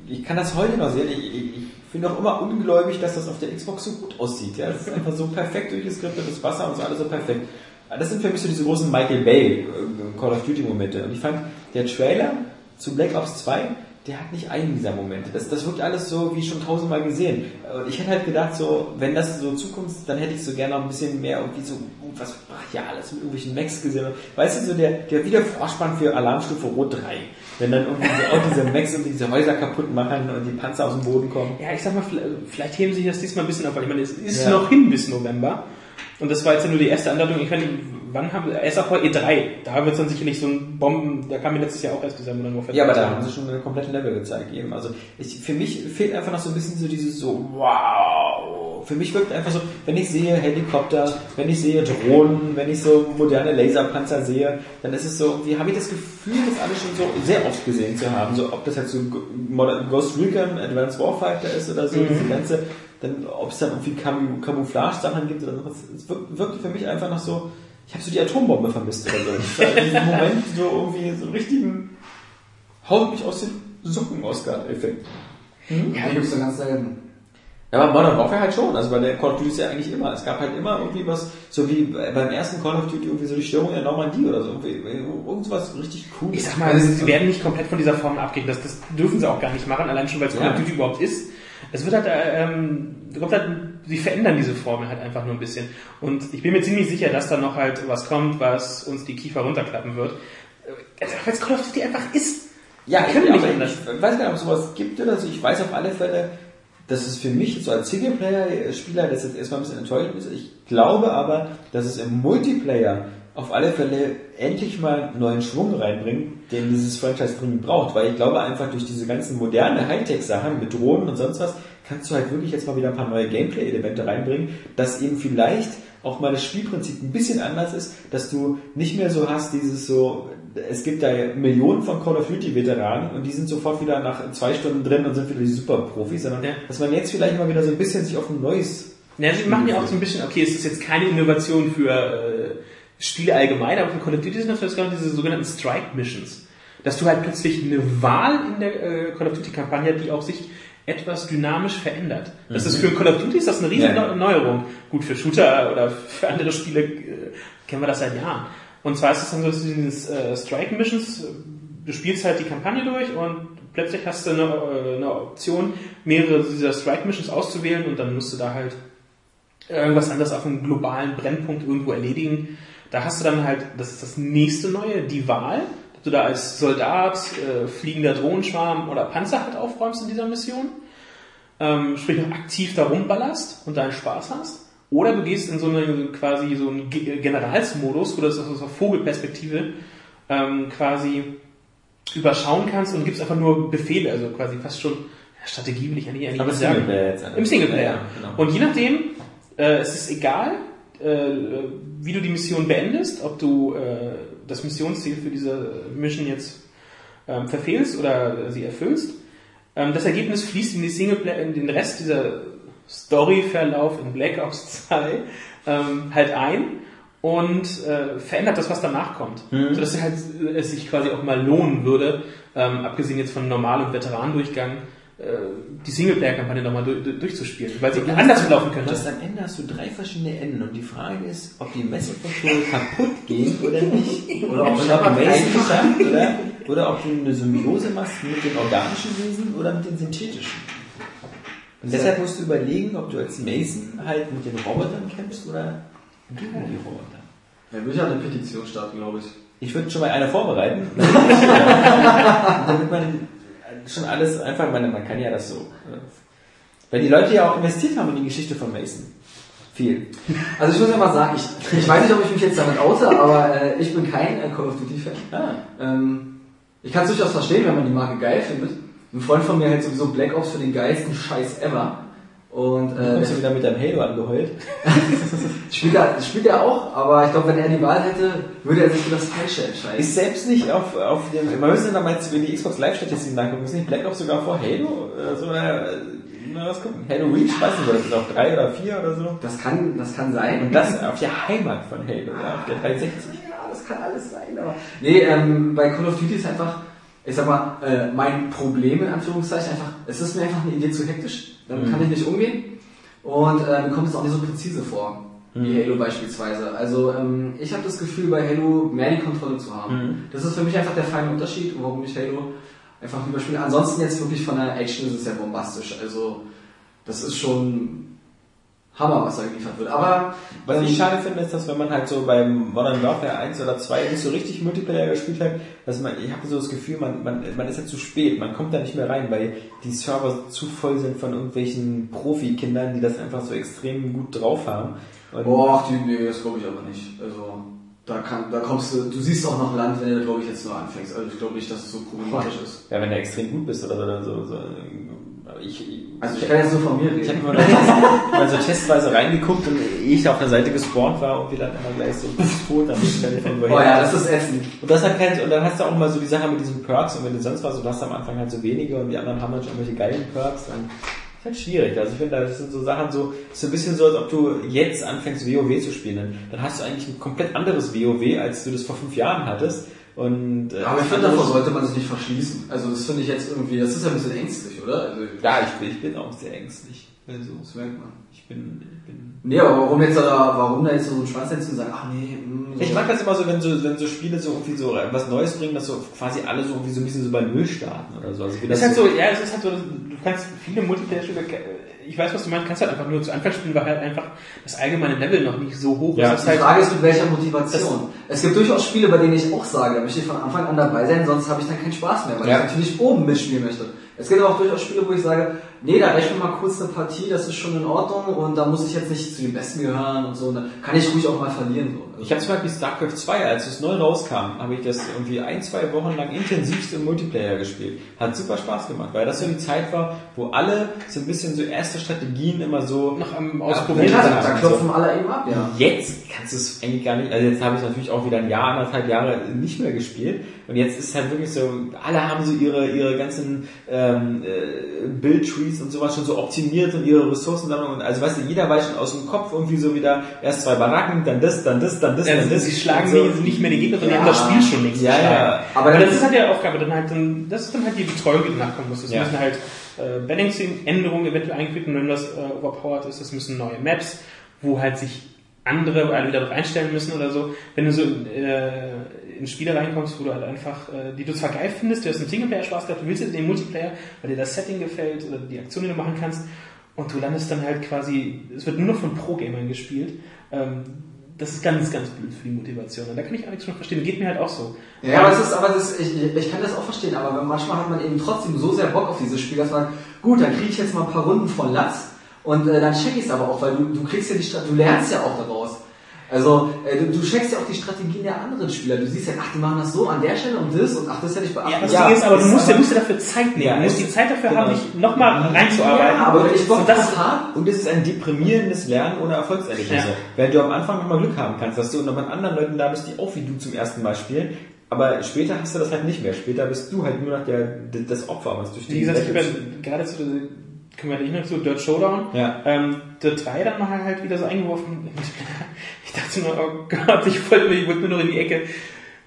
ich kann das heute noch sehen, ich, ich, ich bin auch immer ungläubig, dass das auf der Xbox so gut aussieht, ja, das ist einfach so perfekt durchgeskriptet, das Wasser und so alles so perfekt. Das sind für mich so diese großen Michael Bay äh, Call of Duty Momente. Und ich fand, der Trailer zu Black Ops 2, der hat nicht einen dieser Momente. Das, das wirkt alles so wie schon tausendmal gesehen. Und ich hätte halt gedacht, so, wenn das so Zukunft, dann hätte ich so gerne noch ein bisschen mehr irgendwie so, was Brachiales mit irgendwelchen Mechs gesehen. Weißt du, so der, der Wiedervorspann für Alarmstufe Rot 3. Wenn dann irgendwie so auch diese Mechs und diese Häuser kaputt machen und die Panzer aus dem Boden kommen. Ja, ich sag mal, vielleicht- vielleicht heben sich das diesmal ein bisschen auf, weil ich meine, es ist Ja. noch hin bis November. Und das war jetzt nur die erste Andeutung. Ich meine, wann haben vor E3. Da wird es dann sicherlich so ein Bomben, da kam mir letztes Jahr auch erst dieser Modern Warfare. Ja, aber da haben sie schon einen kompletten Level gezeigt eben. Also ich, für mich fehlt einfach noch so ein bisschen so dieses so wow. Für mich wirkt einfach so, wenn ich sehe Helikopter, wenn ich sehe Drohnen, wenn ich so moderne Laserpanzer sehe, dann ist es so, wie habe ich das Gefühl, das alles schon so sehr oft gesehen zu haben. So ob das jetzt so Ghost Recon Advanced Warfighter ist oder so, diese ganze, dann ob es dann irgendwie Camu- Camouflage-Sachen gibt oder sowas. Es wirkt, wirkt für mich einfach noch so, ich habe so die Atombombe vermisst oder so. Ich diesem Moment so irgendwie so einen richtigen haut mich aus den Socken, Oscar-Effekt. Ja, gibt's so ganz selten. Ja, aber Modern Warfare halt schon. Also bei der Call of Duty ist ja eigentlich immer. Es gab halt immer irgendwie was, so wie beim ersten Call of Duty irgendwie so die Störung in der Normandie oder so. Irgendwie, irgendwas richtig cool. Ich sag mal, sie werden nicht komplett von dieser Formel abgehen. Das, das dürfen sie auch gar nicht machen, allein schon, weil es Call of Duty überhaupt ist. Es wird halt, äh, ähm, kommt halt, sie verändern diese Formel halt einfach nur ein bisschen. Und ich bin mir ziemlich sicher, dass da noch halt was kommt, was uns die Kiefer runterklappen wird. Äh, Weil es Call of Duty einfach ist. Ja, ich, aber ich weiß gar nicht, ob es sowas gibt oder so. Ich weiß auf alle Fälle, dass es für mich so als Singleplayer-Spieler, das jetzt erstmal ein bisschen enttäuschend ist. Ich glaube aber, dass es im Multiplayer auf alle Fälle endlich mal neuen Schwung reinbringt, den dieses Franchise dringend braucht. Weil ich glaube einfach durch diese ganzen moderne Hightech-Sachen mit Drohnen und sonst was, kannst du halt wirklich jetzt mal wieder ein paar neue Gameplay-Elemente reinbringen, dass eben vielleicht auch mal das Spielprinzip ein bisschen anders ist, dass du nicht mehr so hast, dieses so, es gibt da Millionen von Call of Duty Veteranen und die sind sofort wieder nach zwei Stunden drin und sind wieder die Superprofis, sondern Ja. dass man jetzt vielleicht mal wieder so ein bisschen sich auf ein neues Ja, sie machen ja auch so ein bisschen, okay, es ist jetzt keine Innovation für äh, Spiele allgemein, aber für Call of Duty sind das vielleicht gerade diese sogenannten Strike Missions. Dass du halt plötzlich eine Wahl in der äh, Call of Duty Kampagne, die auch sich etwas dynamisch verändert. Das ist für Call of Duty ist das eine riesen Ja. Neuerung. Gut, für Shooter oder für andere Spiele äh, kennen wir das seit Jahren. Und zwar ist es dann so, dass du dieses äh, Strike Missions, äh, du spielst halt die Kampagne durch und plötzlich hast du eine, äh, eine Option, mehrere dieser Strike Missions auszuwählen und dann musst du da halt irgendwas anderes auf einem globalen Brennpunkt irgendwo erledigen. Da hast du dann halt, das ist das nächste Neue, die Wahl, ob du da als Soldat, äh, fliegender Drohnenschwarm oder Panzer halt aufräumst in dieser Mission. Ähm, sprich noch aktiv da rumballerst und deinen Spaß hast. Oder du gehst in so eine quasi so einen Ge- Generalsmodus, wo du das aus der Vogelperspektive ähm, quasi überschauen kannst und gibst einfach nur Befehle, also quasi fast schon Strategie will ich eigentlich eigentlich Aber sagen. Singleplayer jetzt. Im Singleplayer. Ja, genau. Und je nachdem, äh, es ist egal, äh, wie du die Mission beendest, ob du äh, das Missionsziel für diese Mission jetzt ähm, verfehlst oder sie erfüllst. Ähm, das Ergebnis fließt in die Singleplayer, in den Rest dieser Storyverlauf in Black Ops 2 ähm, halt ein und äh, verändert das, was danach kommt. Mhm. Sodass halt, äh, es sich quasi auch mal lohnen würde, ähm, abgesehen jetzt von Normal- und Veteranendurchgang, äh, die Singleplayer-Kampagne nochmal du du durchzuspielen, weil sie Du anders hast- verlaufen Du könnte. hast am Ende hast du drei verschiedene Enden und die Frage ist, ob die Messercontroller kaputt gehen oder nicht. Oder ob aber Mason schafft, oder, oder ob du eine Symbiose machst mit den organischen Wesen oder mit den synthetischen. Und deshalb musst du überlegen, ob du als Mason halt mit den Robotern kämpfst oder gegen die Roboter. Ja, würde ich ja eine Petition starten, glaube ich. Ich würde schon mal eine vorbereiten, damit man schon alles einfach, man, man kann ja das so. äh, Weil die Leute ja auch investiert haben in die Geschichte von Mason. Viel. Also ich muss ja mal sagen, ich, ich weiß nicht, ob ich mich jetzt damit oute, aber äh, ich bin kein äh, Call of Duty Fan. Ah. Ähm, ich kann es durchaus verstehen, wenn man die Marke geil findet. Ein Freund von mir hält sowieso Black Ops für den geilsten Scheiß ever. Und Du äh, kommst du wieder mit deinem Halo angeheult. spielt, er, spielt er auch, aber ich glaube, wenn er die Wahl hätte, würde er sich für das Falsche entscheiden. Ist selbst nicht auf, auf dem, man müsste dann mal wenn die Xbox Live-Statistiken nachgucken, ist nicht Black Ops sogar vor Halo? Oder so, oder, na, was gucken? Halo Reach, weiß nicht, oder das ist auf drei oder vier oder so. das kann, das kann sein. Und das auf der Heimat von Halo, ja, auf der 360. Ja, das kann alles sein, aber. Nee, ähm, bei Call of Duty ist einfach, ich sag mal, äh, mein Problem in Anführungszeichen einfach, es ist mir einfach eine Idee zu hektisch, damit kann ich nicht umgehen. Und äh, mir kommt es auch nicht so präzise vor, wie Halo beispielsweise. Also ähm, ich habe das Gefühl, bei Halo mehr die Kontrolle zu haben. Das ist für mich einfach der feine Unterschied, warum ich Halo einfach lieber spiele. Ansonsten jetzt wirklich von der Action ist es ja bombastisch. Also das ist schon Hammer, was da geliefert wird. Aber Was ähm, ich schade finde, ist, dass wenn man halt so beim Modern Warfare 1 oder 2 nicht so richtig Multiplayer gespielt hat, dass man, ich habe so das Gefühl, man, man, man ist ja zu spät, man kommt da nicht mehr rein, weil die Server zu voll sind von irgendwelchen Profikindern, die das einfach so extrem gut drauf haben. Und Boah, die, nee, das glaube ich aber nicht. Also da kann, da kommst du, du siehst auch noch Land, wenn du, glaube ich, jetzt nur anfängst. Also ich glaube nicht, dass es so problematisch ist. ja, wenn du extrem gut bist oder so, so, so ich, ich, Also ich kann jetzt nur von mir ich reden. habe immer mal so testweise reingeguckt und ehe ich auf der Seite gespawnt war und wir dann immer gleich so tot, ich von woher. Oh ja, das ist ätzend. Und das hat kein, und dann hast du auch mal so die Sache mit diesen Perks und wenn du sonst was, du hast am Anfang halt so wenige und die anderen haben dann schon irgendwelche geilen Perks, dann ist halt schwierig. Also ich finde, das sind so Sachen so, ist so ein bisschen so, als ob du jetzt anfängst WoW zu spielen. Dann hast du eigentlich ein komplett anderes WoW, als du das vor fünf Jahren hattest. Und, äh, Aber ich finde, davor sollte man sich nicht verschließen. Also das finde ich jetzt irgendwie, das ist ja ein bisschen ängstlich, oder? Also, ja, ich bin, ich bin auch sehr ängstlich. Also, das merkt man. ich bin, ich bin Nee, aber warum jetzt da, warum da jetzt so ein Schwanz setzen und sagen, ach nee, mh, so. Ich mag das immer so, wenn so, wenn so Spiele so irgendwie so was Neues bringen, dass so quasi alle so irgendwie so ein bisschen so bei Null starten oder so. Also Das das ist halt so, ja, es ist halt so, du kannst viele Multiplayer-Spiele, ich weiß, was du meinst, kannst halt einfach nur zu Anfang spielen, weil halt einfach das allgemeine Level noch nicht so hoch Ja. ist. Die halt, Frage ist, mit welcher Motivation. Es gibt durchaus Spiele, bei denen ich auch sage, da möchte ich von Anfang an dabei sein, sonst habe ich dann keinen Spaß mehr, weil Ja. ich natürlich oben mitspielen möchte. Es gibt aber auch durchaus Spiele, wo ich sage, nee, da reicht mir mal kurz eine Partie, das ist schon in Ordnung und da muss ich jetzt nicht zu den Besten gehören und so. Und da kann ich ruhig auch mal verlieren. So. Also, Ich habe zum Beispiel StarCraft 2, als es neu rauskam, habe ich das irgendwie ein, zwei Wochen lang intensivst im Multiplayer gespielt. Hat super Spaß gemacht, weil das so die Zeit war, wo alle so ein bisschen so erste Strategien immer so noch am ja, Ausprobieren. klar, Ja, da, da so. klopfen alle eben ab, ja. Jetzt kannst du es eigentlich gar nicht, also jetzt habe ich natürlich auch wieder ein Jahr, anderthalb Jahre nicht mehr gespielt und jetzt ist halt wirklich so, alle haben so ihre, ihre ganzen ähm, äh, Build-Trees und sowas schon so optimiert und ihre Ressourcensammlung und also weißt du, jeder weiß schon aus dem Kopf irgendwie so wieder erst zwei Baracken, dann das, dann das, dann das, Ja, dann das. sie schlagen so. nicht mehr die Gegner, sondern Ja. die haben das Spiel schon längst Ja, ja. Aber Aber das das ist halt die Aufgabe, dann halt, dann, das ist dann halt die Betreuung, die nachkommen muss. Es Ja. müssen halt äh, Balancing-Änderungen eventuell eingefügt werden, wenn das äh, overpowered ist. Es müssen neue Maps, wo halt sich andere alle wieder darauf einstellen müssen oder so. Wenn du so äh, in Spiele reinkommst, wo du halt einfach, äh, die du zwar geil findest, du hast einen Singleplayer Spaß gehabt, du willst jetzt den Multiplayer, weil dir das Setting gefällt oder die Aktion, die du machen kannst, und du landest dann halt quasi, es wird nur noch von Pro-Gamern gespielt. Ähm, das ist ganz, ganz blöd für die Motivation. Und da kann ich nichts von verstehen. Geht mir halt auch so. Ja, aber es ist, aber das, ich, ich kann das auch verstehen, aber manchmal hat man eben trotzdem so sehr Bock auf dieses Spiel, dass man, gut, dann kriege ich jetzt mal ein paar Runden von Latz und äh, dann check ich es aber auch, weil du, du kriegst ja die Stra- du lernst ja auch daraus. Also, äh, du, du checkst ja auch die Strategien der anderen Spieler. Du siehst ja, ach, die machen das so an der Stelle und das und ach, das ist ja nicht Ja, das beachtet. Ding ist aber, du musst, ja, musst dir dafür Zeit nehmen. Ja, du musst die Zeit dafür genau. haben, dich nochmal reinzuarbeiten. Ja, aber wenn ich Bock und das habe, Und es ist ein deprimierendes Lernen ohne Erfolgserlebnisse. Ja. Weil du am Anfang nochmal Glück haben kannst, dass du unter anderen Leuten da bist, die auch wie du zum ersten Mal spielen. Aber später hast du das halt nicht mehr. Später bist du halt nur noch der, das Opfer, was durch Wie die gesagt, ich bin gerade zu, können wir nicht noch zu Dirt Showdown. Ja. Ähm, Dirt 3 dann mal halt wieder so eingeworfen. Ich dachte nur, oh Gott, ich wollte, ich wollte nur noch in die Ecke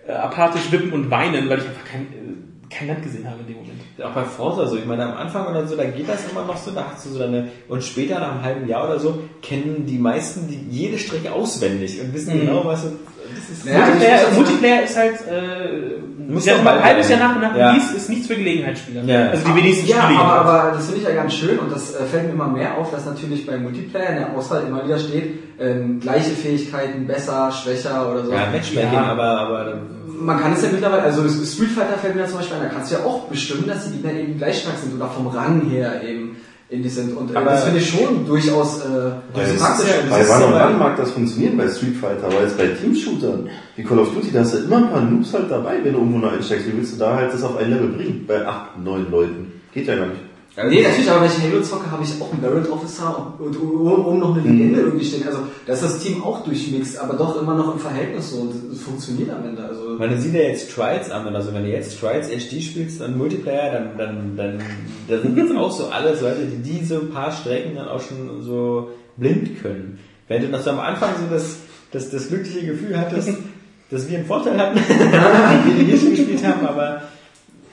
äh, apathisch wippen und weinen, weil ich einfach kein, äh, kein Land gesehen habe in dem Moment. Auch bei Forza so. Ich meine, am Anfang oder so, da geht das immer noch so, da hast du so deine, und später nach einem halben Jahr oder so, kennen die meisten die, jede Strecke auswendig und wissen Mhm. genau, was du, das ist, Ja, Multiplayer, Multiplayer ist halt, äh, Muss ja, mal ein halbes Jahr nach, nach Ja. Release ist nichts für Gelegenheitsspieler. Ja. Also die wenigsten ja, Spiele. aber, aber das finde ich ja ganz schön und das äh, fällt mir immer mehr auf, dass natürlich bei Multiplayer in der Auswahl immer wieder steht, ähm, gleiche Fähigkeiten, besser, schwächer oder so. ja, Matchmaking, Ja. aber, aber, Man kann es ja mittlerweile, also Street Fighter fällt mir da zum Beispiel ein, da kannst du ja auch bestimmen, dass die Gegner eben gleich stark sind oder vom Rang her eben ähnlich sind. Und äh, Aber- das finde ich schon durchaus äh, Das ist praktisch. ja- Bei Wann und Wann mag das funktionieren bei Street Fighter, aber jetzt bei Teamshootern, wie Call of Duty, da hast du immer ein paar Noobs halt dabei, wenn du irgendwo neu einsteigst. Wie willst du da halt das auf ein Level bringen? Bei acht, neun Leuten. Geht ja gar nicht. Nee, natürlich, aber wenn ich Halo zocke, habe ich auch einen Barrett Officer und, und um noch eine Legende irgendwie stehen. Also da ist das Team auch durchmixt, aber doch immer noch im Verhältnis so und es funktioniert am Ende. Also Man sieht ja jetzt Trials an, also wenn du jetzt Trials HD spielst und Multiplayer, dann, dann, dann, da sind jetzt auch so alle Leute, die diese paar Strecken dann auch schon so blind können. Wenn du noch so am Anfang so das, das, das glückliche Gefühl hattest, dass wir einen Vorteil hatten, wir die nicht gespielt haben, aber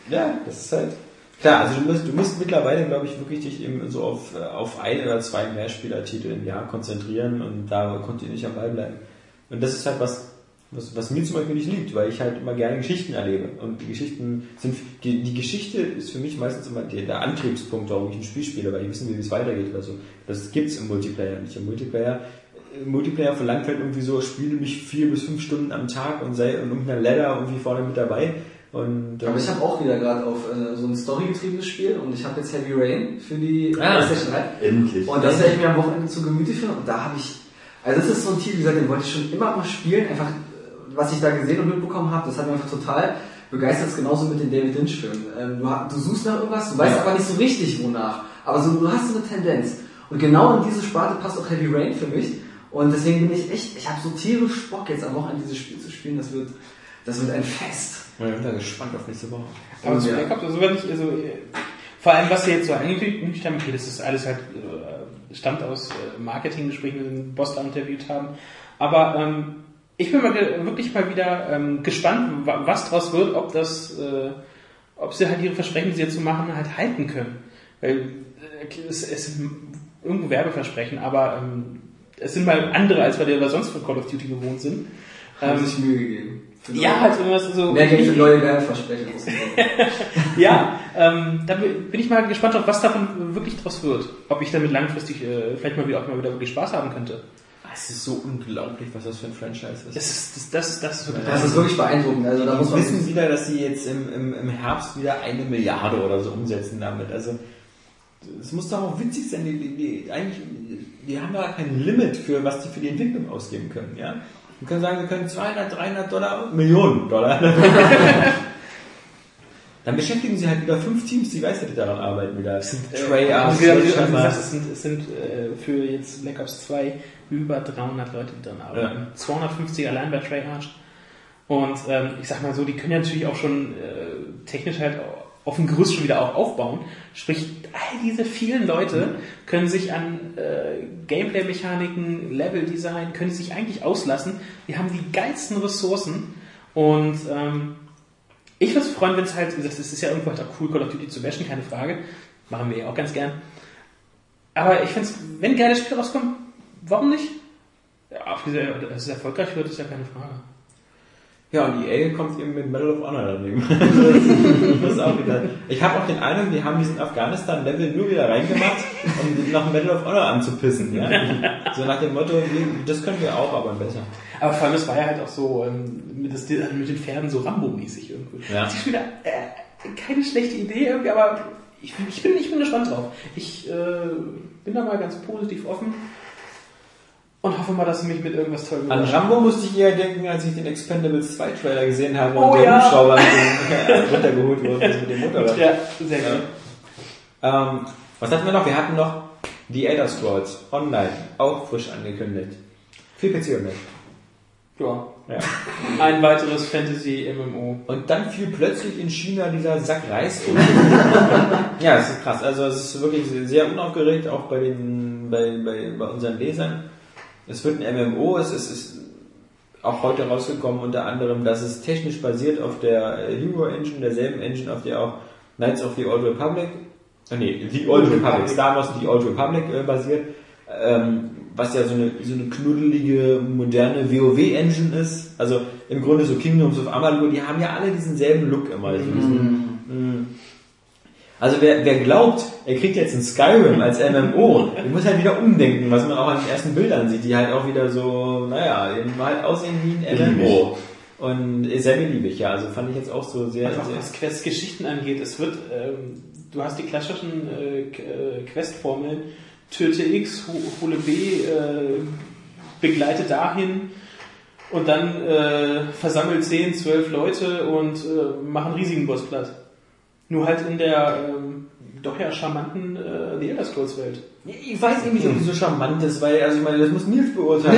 ja, das ist halt klar, also du musst, du musst mittlerweile, glaube ich, wirklich dich eben so auf, auf ein oder zwei Mehrspielertitel im Jahr konzentrieren und da kontinuierlich am Ball bleiben. Und das ist halt was, was, was mir zum Beispiel nicht liegt, weil ich halt immer gerne Geschichten erlebe. Und die Geschichten sind, die, die Geschichte ist für mich meistens immer der, der Antriebspunkt, warum ich ein Spiel spiele, weil ich wissen will, wie es weitergeht oder so. Das gibt's im Multiplayer nicht. Im Multiplayer, im Multiplayer verlangt halt irgendwie so, spiele mich vier bis fünf Stunden am Tag und sei und um einer Ladder irgendwie vorne mit dabei. Und, ähm, Aber ich habe auch wieder gerade auf äh, so ein storygetriebenes Spiel und ich habe jetzt Heavy Rain für die Ah. PlayStation 3. Endlich. Und das werde ich mir am Wochenende zu Gemüte führen und da habe ich, also das ist so ein Titel, wie gesagt, den wollte ich schon immer mal spielen, einfach äh, was ich da gesehen und mitbekommen habe, das hat mich einfach total begeistert, ist genauso mit den David Lynch Filmen. Ähm, du, du suchst nach irgendwas, du weißt Ja. aber nicht so richtig wonach, aber so, du hast so eine Tendenz. Und genau in diese Sparte passt auch Heavy Rain für mich und deswegen bin ich echt, ich habe so tierisch Bock jetzt am Wochenende dieses Spiel zu spielen, das wird, das wird ein Fest. Ich bin da gespannt auf nächste Woche. Aber zu. Black Ops, also wenn ich, also, äh, vor allem was sie jetzt so angekündigt haben, okay, das ist alles halt, äh, stammt aus äh, Marketinggesprächen, die wir den Boss da interviewt haben. Aber ähm, ich bin mal wirklich mal wieder ähm, gespannt, wa- was draus wird, ob das, äh, ob sie halt ihre Versprechen, die sie jetzt so machen, halt halten können. Weil äh, es, es sind irgendwo Werbeversprechen, aber ähm, es sind mal andere, als wir wir sonst von Call of Duty gewohnt sind. Haben Ähm, sich Mühe gegeben. Ja, halt irgendwas so. Mehr Geld ich- für neue Werbeversprechen. Ja, ähm, da bin ich mal gespannt, ob was davon wirklich draus wird. Ob ich damit langfristig äh, vielleicht mal wieder auch mal wieder wirklich Spaß haben könnte. Es ist so unglaublich, was das für ein Franchise ist. Das ist, das, das, das ist wirklich Das ist wirklich beeindruckend. Also da muss Wir man wissen wieder, dass sie jetzt im, im, im Herbst wieder eine Milliarde oder so umsetzen damit. Also es muss doch auch witzig sein. Die, die, die, eigentlich, die haben ja kein Limit für was die für die Entwicklung ausgeben können. Ja? Wir können sagen, wir können 200, 300 Dollar, Millionen Dollar. Dann beschäftigen sie halt wieder fünf Teams, die gleichzeitig daran arbeiten. Wieder Treyarch, wie gesagt, Sledgehammer. gesagt, es sind, es sind äh, für jetzt Black Ops 2 über 300 Leute, die dran arbeiten. 250 allein bei Treyarch. Und ähm, ich sag mal so, die können ja natürlich auch schon äh, technisch halt auf dem Gerüst schon wieder auch aufbauen. Sprich, all diese vielen Leute können sich an äh, Gameplay-Mechaniken, Level-Design, können sich eigentlich auslassen. Die haben die geilsten Ressourcen und ähm, ich würde es freuen, wenn es halt, es ist ja irgendwo halt auch cool, Call of Duty zu bashen, keine Frage. Machen wir ja auch ganz gern. Aber ich finde es, wenn geile Spiele rauskommen, warum nicht? Ja, auf diese, dass es erfolgreich wird, ist ja keine Frage. Ja, und EA kommt eben mit Medal of Honor daneben. das ist auch wieder. Ich habe auch den Eindruck, die haben diesen Afghanistan-Level nur wieder reingemacht, um nach Medal of Honor anzupissen. Ja? So nach dem Motto, das können wir auch, aber besser. Aber vor allem, es war ja halt auch so ähm, mit, das, mit den Pferden so Rambo-mäßig irgendwie. Ja. Das ist wieder äh, keine schlechte Idee irgendwie, aber ich, ich, bin, ich bin gespannt drauf. Ich äh, bin da mal ganz positiv offen und hoffe mal, dass sie mich mit irgendwas toll An Rambo musste ich eher denken, als ich den Expendables 2 Trailer gesehen habe Oh und der ja. Hubschrauber dem- runtergeholt wurde mit dem Motorrad. Ja, sehr Ja. gut. Ähm, was hatten wir noch? Wir hatten noch The Elder Scrolls Online, auch frisch angekündigt. Für PC Online. Ja. Ja. Ein weiteres Fantasy-MMO. Und dann fiel plötzlich in China dieser Sack Reis um. ja, das ist krass. Also es ist wirklich sehr unaufgeregt, auch bei den bei, bei, bei unseren Lesern. Es wird ein MMO, es ist, ist auch heute rausgekommen, unter anderem, dass es technisch basiert auf der äh, Hero Engine, derselben Engine, auf der auch Knights of the Old Republic, äh, nee, The Old Republic, Star Wars The Old Republic äh, basiert, ähm, was ja so eine, so eine knuddelige, moderne WoW-Engine ist. Also im Grunde so Kingdoms of Amalur, die haben ja alle diesen selben Look immer. Diesen, Mm. Also wer, wer glaubt, er kriegt jetzt ein Skyrim als MMO, der muss halt wieder umdenken, was man auch an den ersten Bildern sieht, die halt auch wieder so, naja, eben halt aussehen wie ein MMO. Und ist sehr beliebig, ja. Also fand ich jetzt auch so sehr, Einfach sehr was Quest-Geschichten angeht, es wird, ähm, du hast die klassischen äh, Quest-Formeln, töte X, ho- hole B, äh, begleite dahin und dann äh, versammel 10, 12 Leute und äh, mach einen riesigen Boss platt. Nur halt in der ähm, doch ja charmanten äh, The Elder Scrolls Welt. Ich weiß eben nicht, ob die so charmant ist, weil, also ich meine, das muss Nils beurteilen.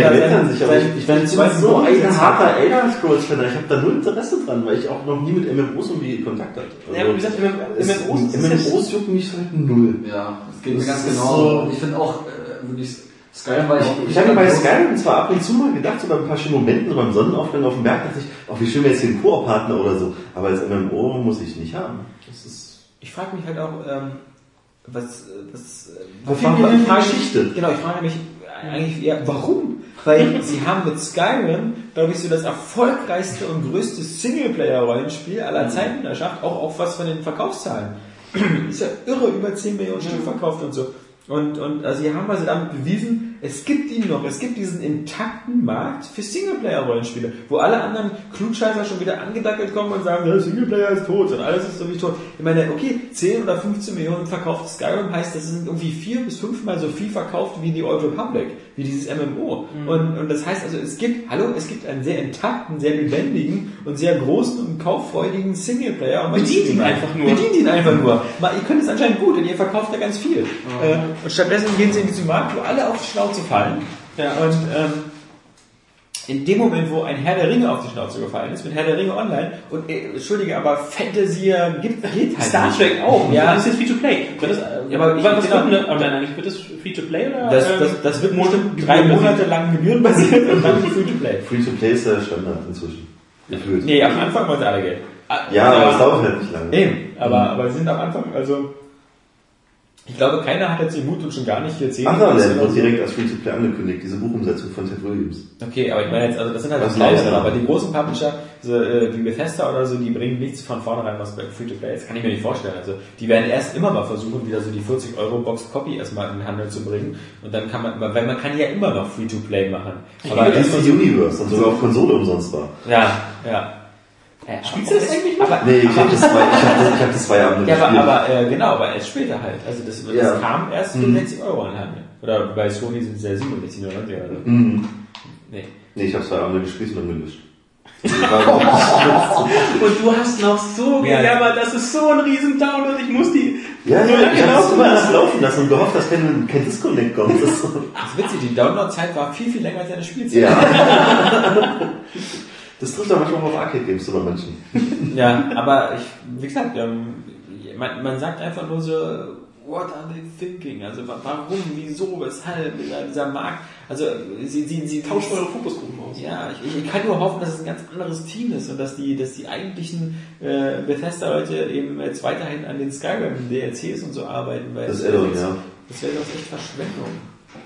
Ja, die wettern sich, aber ich, ich bin so ein harter Elder Scrolls Fan, ich habe da null Interesse dran, weil ich auch noch nie mit MMOs irgendwie Kontakt hatte. Ja, aber wie gesagt, es- MMOs ist es MMOs jucken mich halt null. Ja, das geht mir ganz genau. so- ich finde auch, äh, wirklich, Skyrim war ich... Ich habe mir bei Skyrim zwar ab und zu mal gedacht, so bei ein paar schönen Momenten, so beim Sonnenaufgang auf dem Berg, dachte ich, auch wie schön wäre jetzt hier ein Koop-Partner oder so, aber als MMO muss ich nicht haben. Das ist Ich frage mich halt auch, ähm, was, was, Was frage- war die frage- Geschichte? Genau, ich frage mich eigentlich eher, warum? Weil sie haben mit Skyrim, glaube ich, so das erfolgreichste und größte Singleplayer-Rollenspiel aller Zeiten erschafft, auch auf was von den Verkaufszahlen. Ist ja irre, über 10 Millionen Stück verkauft und so. Und, und also sie haben also damit bewiesen, es gibt ihn noch, es gibt diesen intakten Markt für Singleplayer-Rollenspiele, wo alle anderen Klugscheißer schon wieder angedackelt kommen und sagen, ja, Singleplayer ist tot und alles ist irgendwie tot. Ich meine, okay, 10 oder 15 Millionen verkaufte Skyrim heißt, das sind irgendwie vier bis fünfmal so viel verkauft wie die Old Republic, wie dieses MMO. Und, und das heißt also, es gibt, hallo, es gibt einen sehr intakten, sehr lebendigen und sehr großen und kauffreudigen Singleplayer. Und man Bedient ihn einfach nur. Bedient ihn einfach nur. Mal, ihr könnt es anscheinend gut, denn ihr verkauft da ganz viel. Äh, und stattdessen gehen sie in diesen Markt, wo alle auf die Schnauze fallen. Ja. Und ähm, in dem Moment, wo ein Herr der Ringe auf die Schnauze gefallen ist, mit Herr der Ringe online, und äh, entschuldige, aber Fantasy gibt, geht halt Star nicht. Trek auch. Ja. Das ist jetzt Free-to-Play. Das, Ja, aber ich- was genau. wird aber nein, eigentlich wird das Free-to-Play oder? Das, ähm, das, das wird bestimmt drei? Monate lang gebührenbasiert und dann Free-to-Play. Free-to-Play ist der Standard inzwischen. Gefühlt. Nee, am Anfang wollen sie alle Geld. Ja, aber es dauert halt nicht lange. Eben, aber, aber sie sind am Anfang, also ich glaube, keiner hat jetzt den Mut und schon gar nicht hier 10 Underland wird direkt als Free-to-Play angekündigt, diese Buchumsetzung von Ted Williams. Okay, aber ich meine jetzt, also das sind halt Das auch kleinere, ist aber die großen Publisher, so, äh, wie Bethesda oder so, die bringen nichts von vornherein was bei Free-to-Play ist. Kann ich mir nicht vorstellen. Also die werden erst immer mal versuchen, wieder so die 40 Euro Box Copy erstmal in den Handel zu bringen. Und dann kann man, weil man kann ja immer noch Free-to-Play machen. Aber erst DC Universe, dann sogar auf Konsole umsonst war. Ja, ja. Ja, Spielst du das eigentlich noch? Aber, Nee, ich habe das zwei, ich hab das, ich hab das zwei Abende ja, aber, gespielt. aber äh, genau, aber erst später halt. Also das, das Ja. kam erst für Mhm. 60 Euro in den Handel. Oder bei Sony sind es ja 67 oder 90 oder so. Mhm. Nee. Nee, ich habe zwei Abende gespielt und dann gelöscht. Und du hast noch so Ja. gejammert, das ist so ein riesen Download, ich muss die... ja, ja, nur ich habe das laufen immer lassen. alles laufen lassen und gehofft, dass kein, kein Disconnect kommt. Das ist. Das witzig, die Downloadzeit war viel, viel länger als eine Spielzeit. ja. Das trifft auch manchmal auch auf Arcade-Games bei manchen. Ja, aber ich, wie gesagt, ähm, man, man sagt einfach nur so, what are they thinking? Also wa- warum, wieso, weshalb, dieser, dieser Markt, also sie, sie, sie Tauscht eure Fokusgruppen aus. Ja, ich, ich kann nur hoffen, dass es ein ganz anderes Team ist und dass die, dass die eigentlichen äh, Bethesda-Leute eben jetzt weiterhin an den Skyrim-DLCs und so arbeiten, weil Das Add-on, ja. Das wäre doch echt Verschwendung.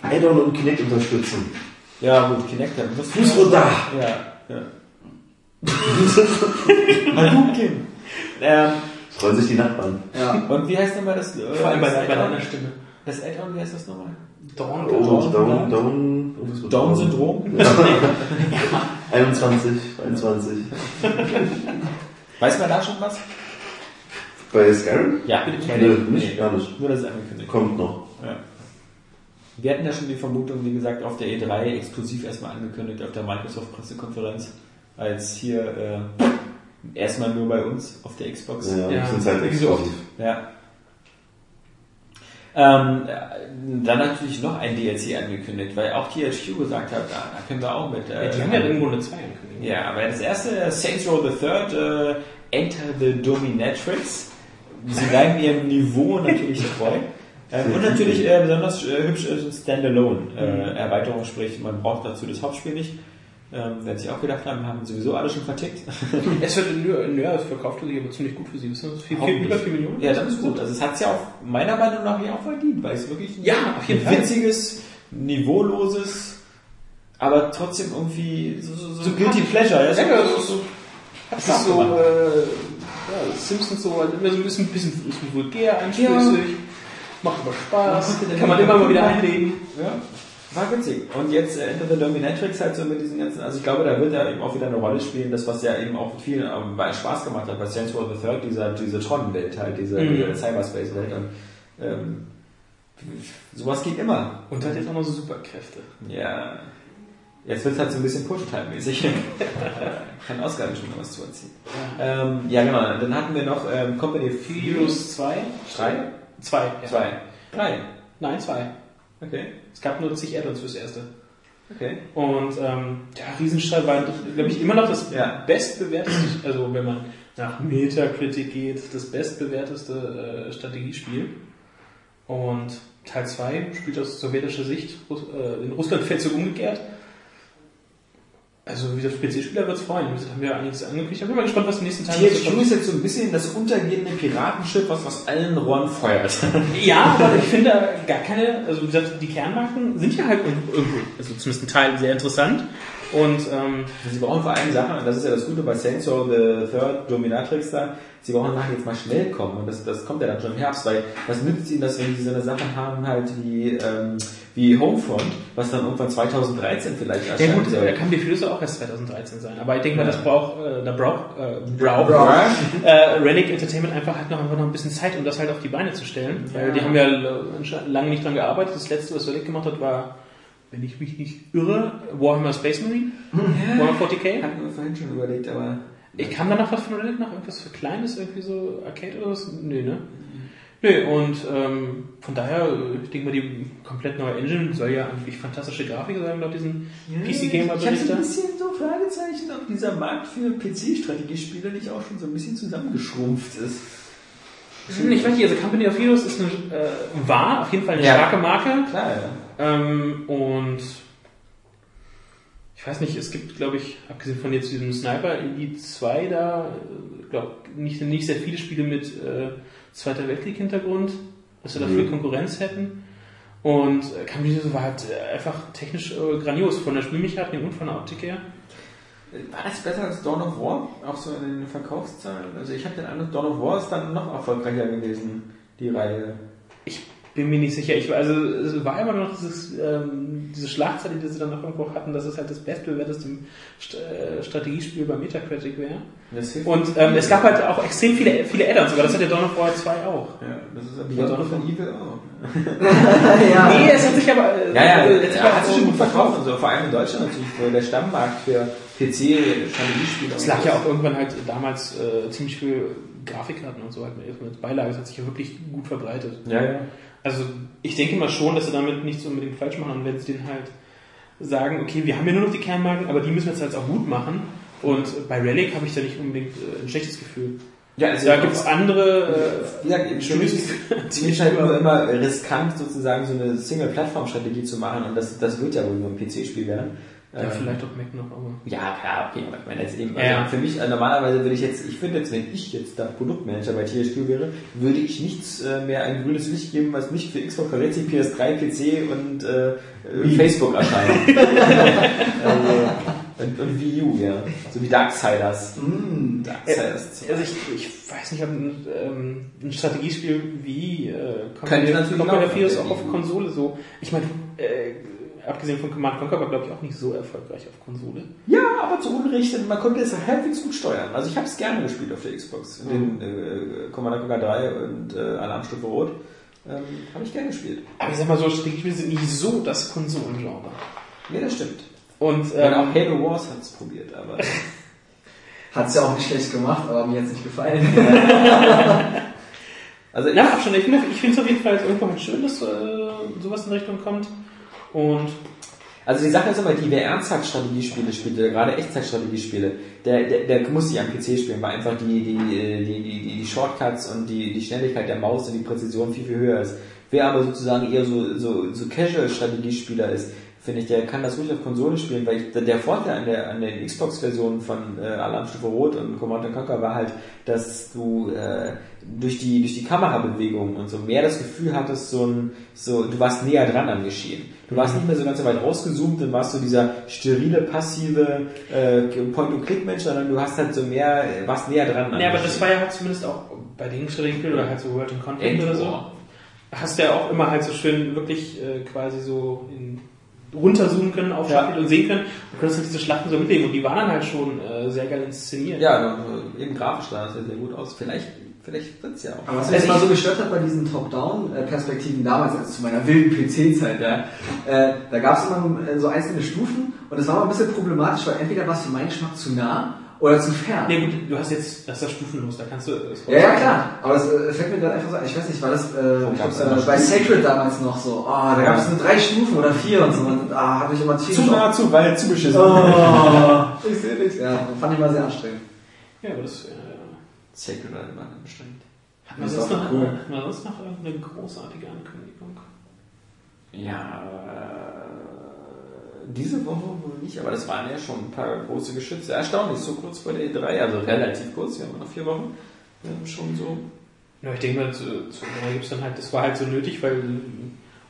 Add-on und Kinect unterstützen. Ja, gut, Kinect muss Fuß runter. Ja, ja. Hadouken. ähm, Freuen sich die Nachbarn. Ja. und wie heißt nochmal das? Äh, Vor allem bei, das bei Add-on? deiner Stimme. Das Add-on, wie heißt das nochmal? Dawn, Oh, Down- Down, Down, Down-Syndrom? 21, 21. Weiß man da schon was? Bei Skyrim? Ja, Nö, nicht, gar nicht. Nur das ist angekündigt. Kommt noch. Ja. Wir hatten ja schon die Vermutung, wie gesagt, auf der E3 exklusiv erstmal angekündigt, auf der Microsoft-Pressekonferenz, als hier äh, erstmal nur bei uns auf der Xbox. Ja, Ja, sind halt wie so oft. exklusiv. Ja. Ähm, äh, dann natürlich noch ein DLC angekündigt, weil auch THQ gesagt hat, da, da können wir auch mit. Äh, Ja, die haben ja irgendwo eine 2 angekündigt. ja, aber das erste, Saints Row the Third, äh, Enter the Dominatrix. Sie bleiben ihrem Niveau natürlich treu. Ähm, und natürlich äh, besonders äh, hübsch ist ein Standalone-Erweiterung, sprich, man braucht dazu das Hauptspiel nicht. Ähm, werden sich auch gedacht haben, haben sowieso alle schon vertickt. Es wird in ja, es verkauft sich aber ziemlich gut für sie. Sie, das? Vier, Hoffentlich. über 4 Millionen? Ja, das ist gut. Also es hat es ja auch meiner Meinung nach ja auch verdient, weil es wirklich ein Ja, Fall. witziges, niveauloses, aber trotzdem irgendwie so, so, so, So guilty pleasure. Ja, Ja, ja, das ist so. Das ist so, gemacht. äh, ja, Simpsons so, halt immer so ein bisschen, bisschen, bisschen vulgär, anstößig, macht aber Spaß, Ja, kann man immer mal wieder einlegen. Ja, war witzig. Und jetzt äh, Enter the Dominatrix halt so mit diesen ganzen, also ich glaube, da wird er eben auch wieder eine Rolle spielen, das was ja eben auch vielen ähm, Spaß gemacht hat, bei Saints Row the Third, dieser, diese Tron-Welt halt, diese, Mhm. diese Cyberspace-Welt und ähm, sowas geht immer. Und hat jetzt auch noch so Superkräfte. Ja. Jetzt wird es halt so ein bisschen Prototype-mäßig. Kann Oscar schon noch was zu erzählen. Ähm, ja, genau. Dann hatten wir noch ähm, Company Heroes 2? Drei? Zwei. Ja. Zwei. Drei. Nein, zwei. Okay. Es gab nur zig Add-ons fürs erste. Okay. Und ähm, der Riesenstrahl war, glaube ich, immer noch das Ja. bestbewerteste, also wenn man nach Metacritic geht, das bestbewerteste äh, Strategiespiel. Und Teil 2 spielt aus sowjetischer Sicht, Russ äh, in Russland fällt so umgekehrt. Also wie gesagt, PC-Spieler wird es freuen. Wir haben ja einiges angekündigt. Ich bin mal gespannt, was im nächsten Teil THQ ist jetzt so ein bisschen das untergehende Piratenschiff, was aus allen Rohren feuert. Ja, aber ich finde gar keine, also wie gesagt, die Kernmarken sind ja halt irgendwo, also zumindest ein Teil sehr interessant. Und ähm, Sie brauchen vor allem Sachen, und das ist ja das Gute bei Saints Row the Third Dominatrix da, sie brauchen Sachen, die jetzt mal schnell kommen. Und das, das kommt ja dann schon im Herbst, weil was nützt ihnen das, wenn sie so eine Sache haben, halt wie, ähm, wie Homefront, was dann irgendwann 2013 vielleicht ja erscheint. gut, soll. da kann die Füße auch erst 2013 sein. Aber ich denke mal, Ja. das braucht, äh, da braucht, äh, braucht Ja. äh, Relic Entertainment einfach halt noch, einfach noch ein bisschen Zeit, um das halt auf die Beine zu stellen. Weil die haben ja äh, lange nicht dran gearbeitet. Das letzte, was Relic gemacht hat, war, wenn ich mich nicht irre, Warhammer Space Marine, Warhammer 40k. Hatten wir vorhin schon überlegt, aber Ich kam danach was von Relic noch? Irgendwas für Kleines, irgendwie so Arcade oder was? Nö, ne? Nö, und ähm, von daher, äh, ich denke mal, die komplett neue Engine soll ja eigentlich fantastische Grafik sein, laut diesen PC-Gamer Ich habe so Berichter. ein bisschen so Fragezeichen, ob dieser Markt für PC-Strategiespiele nicht auch schon so ein bisschen zusammengeschrumpft ist. Hm, Ich weiß nicht, also Company of Heroes ist eine, äh, war auf jeden Fall eine Ja. starke Marke. Klar, ja. Ähm, und ich weiß nicht, es gibt, glaube ich, abgesehen von jetzt diesem Sniper Elite 2 da, äh, glaube nicht, nicht sehr viele Spiele mit äh, Zweiter Weltkrieg-Hintergrund, dass wir da viel Konkurrenz hätten. Und äh, Company of war halt äh, einfach technisch äh, grandios, von der Spielmechanik und von der Optik her. War das besser als Dawn of War? Auch so in den Verkaufszahlen? Also ich habe den Eindruck, Dawn of War ist dann noch erfolgreicher gewesen, die Reihe. Ich bin mir nicht sicher. Ich, also es war immer noch dieses, ähm, diese Schlagzeile, die sie dann noch irgendwo hatten, dass es halt das bestbewerteste St äh, Strategiespiel bei Metacritic wäre. Und ähm, es gab halt auch extrem viele, viele Add-ons, aber das hat der Dawn of War 2 auch. Ja, das ist Ja, ja Dawn of Evil auch. ja. Nee, es hat sich aber... äh, Ja, ja, äh, ja, hat sich schon gut verkauft und so. Vor allem in Deutschland natürlich, wo der Stammmarkt für PC-Strategiespiele Es lag ja auch irgendwann halt damals äh, ziemlich viel Grafikkarten und so halt mit, mit Beilage. Das hat sich ja wirklich gut verbreitet. Ja, ja. Also ich denke mal schon, dass sie damit nichts unbedingt falsch machen, und wenn sie den halt sagen, okay, wir haben ja nur noch die Kernmarken, aber die müssen wir jetzt halt auch gut machen. Und bei Relic habe ich da nicht unbedingt äh, ein schlechtes Gefühl. Ja, also Da gibt es andere äh, für mich ist ziemlich es halt nur immer riskant, sozusagen so eine Single-Plattform-Strategie zu machen und das, das wird ja wohl nur ein PC-Spiel werden. Ja, Ähm, vielleicht auch Mac noch, aber. Ja, klar, okay, aber ich meine jetzt eben, Ja. also für mich, äh, normalerweise würde ich jetzt, ich finde jetzt, wenn ich jetzt da Produktmanager bei THQ wäre, würde ich nichts äh, mehr ein grünes Licht geben, was nicht für Xbox 360, PS3, PC und äh, äh, Facebook erscheint. also, und, und Wii U, ja. So wie Darksiders. Mm. Darksiders. Also ich, ich weiß nicht, ob ein, ähm, ein Strategiespiel wie äh, laufen, Heroes ja, auch auf Konsole so. Ich meine, äh, abgesehen von Command Conquer war glaube ich auch nicht so erfolgreich auf Konsole. Ja, aber zu Unrecht, man konnte es halbwegs gut steuern. Also ich habe es gerne gespielt auf der Xbox. Den äh, Commander Conquer 3 und äh, Alarmstufe Rot ähm, habe ich gerne gespielt. Aber ich sag mal so, Strategiespiele sind nicht so das Konsolengenre. Ja, das stimmt. Und Ähm, auch Halo Wars hat es probiert, aber Hat's ja auch nicht schlecht gemacht, aber mir jetzt nicht gefallen. also ich, schon, ich finde ich finde es auf jeden Fall jetzt irgendwann schön, dass äh, sowas in Richtung kommt. Und also die Sache ist immer, die wer ernsthaft Strategiespiele spielt, oder gerade Echtzeitstrategiespiele, der, der, der muss sich am PC spielen, weil einfach die, die, die, die, die, Shortcuts und die, die Schnelligkeit der Maus und die Präzision viel, viel höher ist. Wer aber sozusagen eher so, so, so Casual-Strategiespieler ist, finde ich, der kann das ruhig auf Konsole spielen, weil ich, der Vorteil an der, an den Xbox-Versionen von äh, Alarmstufe Rot und Command Conquer war halt, dass du äh, durch die durch die Kamerabewegung und so mehr das Gefühl hattest, so ein so du warst näher dran am Geschehen. Du warst nicht mehr so ganz so weit rausgezoomt und warst so dieser sterile passive äh, Point-and-Click-Mensch, sondern du hast halt so mehr warst näher dran. Ja, aber das war ja halt zumindest auch bei den Strategiespielen oder halt so World and Content oder so. Endwar. Hast du ja auch immer halt so schön wirklich äh, quasi so in, runterzoomen können auf Ja. Schlachtfeld und sehen können und konntest halt diese Schlachten so mitleben und die waren dann halt schon äh, sehr geil inszeniert. Ja, eben grafisch sah das ja sehr gut aus. Vielleicht vielleicht wird's ja auch. Aber was mich Also mal ich- so gestört hat bei diesen Top-Down-Perspektiven damals, also zu meiner wilden PC-Zeit, ja, äh, da gab es immer äh, so einzelne Stufen und das war mal ein bisschen problematisch, weil entweder war es für meinen Geschmack zu nah oder zu fern. Nee, gut, du hast jetzt, das ist das stufenlos, da kannst du es Ja, ja, klar. Aber das äh, fällt mir gerade einfach so ein. Ich weiß nicht, war das äh, ich gab's glaub, immer äh, bei Sacred damals noch so? Oh, da gab es nur drei Stufen oder vier und so. Und ah, hat mich immer tierisch Zu nah, zu weit, zu beschissen. Oh, ich sehe nichts. Ja, fand ich mal sehr anstrengend. Ja, aber das, äh, Sacred war immer anstrengend. hat man Das sonst noch, cool. hat man sonst noch irgendeine großartige Ankündigung? Ja, äh, diese Woche wohl nicht, aber das waren ja schon ein paar große Geschütze. Erstaunlich, so kurz vor der E3, also relativ kurz, wir haben noch vier Wochen. Schon so. Ja, ich denke mal, zu, zu da gibt's dann halt, das war halt so nötig, weil,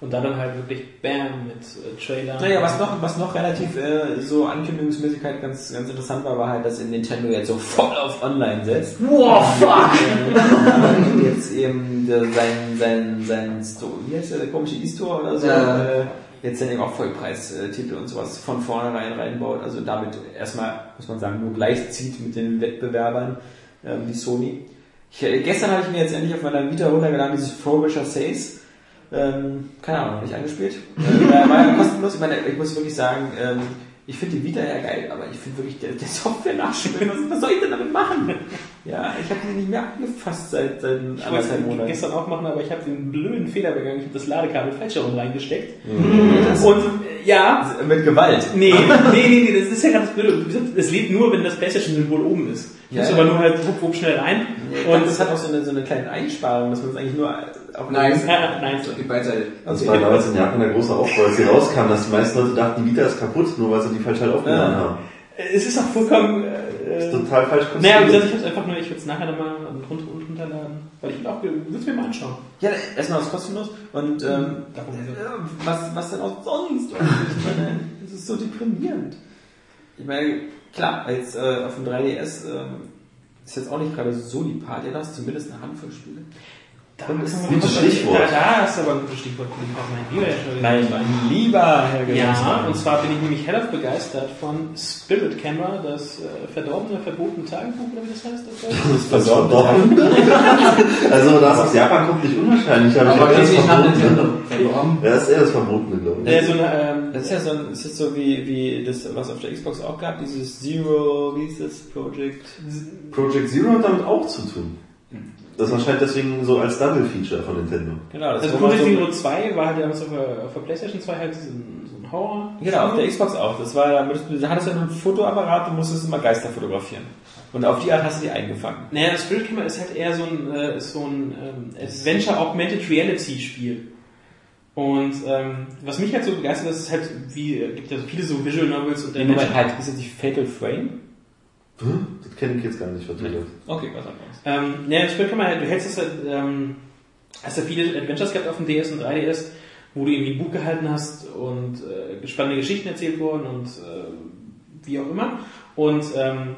und da dann halt wirklich Bam mit äh, Trailer. Naja, was noch, was noch relativ äh, so ankündigungsmäßig halt ganz, ganz interessant war, war halt, dass Nintendo jetzt so voll auf Online setzt. Wow, fuck! Äh, jetzt eben der, sein, sein, sein Store, wie heißt der, der komische E-Store oder so, Ja. äh, jetzt dann eben auch Vollpreistitel und sowas von vornherein reinbaut, also damit erstmal, muss man sagen, nur gleichzieht mit den Wettbewerbern ähm, wie Sony. Ich, äh, gestern habe ich mir jetzt endlich auf meiner Vita runtergeladen, dieses Frobisher Says. Ähm, keine Ahnung, noch nicht angespielt. Äh, war, ja kostenlos. Ich meine, ich muss wirklich sagen, ähm, ich finde die Vita ja geil, aber ich finde wirklich, der, der Software-Nachspiel, was, was soll ich denn damit machen? Ja, ich habe die nicht mehr angefasst seit, seit Ich wollte anderthalb Monaten. gestern auch machen, aber ich habe den blöden Fehler begangen. Ich habe das Ladekabel falsch herum reingesteckt. Mhm. Und ja, Mit Gewalt. nee, nee, nee, nee, das ist ja gerade das Blöde. Es lädt nur, wenn das PlayStation-Symbol oben ist. Du Ja, musst ja. aber nur halt wupp, wupp schnell rein. Und das hat auch so eine, so eine kleine Einsparung, dass man es eigentlich nur auf Nein. Ja, nein, so. Geht weiter. Das war damals in Japan der große Aufbau, als sie rauskam, dass die meisten Leute dachten, die Vita ist kaputt, nur weil sie die falsch halt aufgeladen Ja. haben. Es ist auch vollkommen. Das ist Äh, total falsch naja, wie gesagt, konstruiert. ich hab's einfach nur, ich würde es nachher nochmal runter, runterladen. Weil ich will auch, würde es mir mal anschauen. Ja, erstmal was kostenlos und ähm, ja, was, was denn auch sonst? Ich meine, das ist so deprimierend. Ich meine, klar, jetzt äh, auf dem 3DS ähm, ist jetzt auch nicht gerade so die Party, da hast zumindest eine Handvoll Spiele. Da Und ist das ist aber- ein gutes Stichwort. Da, da ist aber ein gutes Stichwort. Auch mein lieber Herr. Mein lieber Herr Ja, und zwar bin ich nämlich hellauf begeistert von Spirit Camera, das äh, verdorbene, verbotene Tagebuch, oder wie das heißt? Das heißt? Das doch. Also, das aus Japan kommt nicht unwahrscheinlich, aber, ich glaube, nicht das nach ist Nintendo. Ja, das ist eher das Verbotene, glaube ich. Äh, so eine, ähm, Das ist ja so ein, ist so wie, wie das, was auf der Xbox auch gab, dieses Zero, wie ist das, Project? Project Zero hat damit auch zu tun. Das erscheint deswegen so als Double-Feature von Nintendo. Genau, das also Project so- Zero 2 war halt damals auf der, auf der Playstation 2 halt so ein, so ein Horror. Genau, auf der Xbox auch. Das war, da hattest du einen Fotoapparat, du musstest immer Geister fotografieren. Und auf die Art hast du die eingefangen. Naja, das Spirit Camera ist halt eher so ein, äh, ist so ein ähm, Adventure Augmented Reality Spiel. Und ähm, was mich halt so begeistert, ist halt, wie, äh, gibt ja so viele so Visual Novels und Nee, Moment, halt, ist das nicht Fatal Frame? Das kenne ich jetzt gar nicht, was du sagst. Okay, was anderes. Ähm, ja, Spiel kann man halt, du hältst es ähm, hast ja viele Adventures gehabt auf dem DS und 3DS, wo du irgendwie ein Buch gehalten hast und äh, spannende Geschichten erzählt wurden und äh, wie auch immer. Und ähm,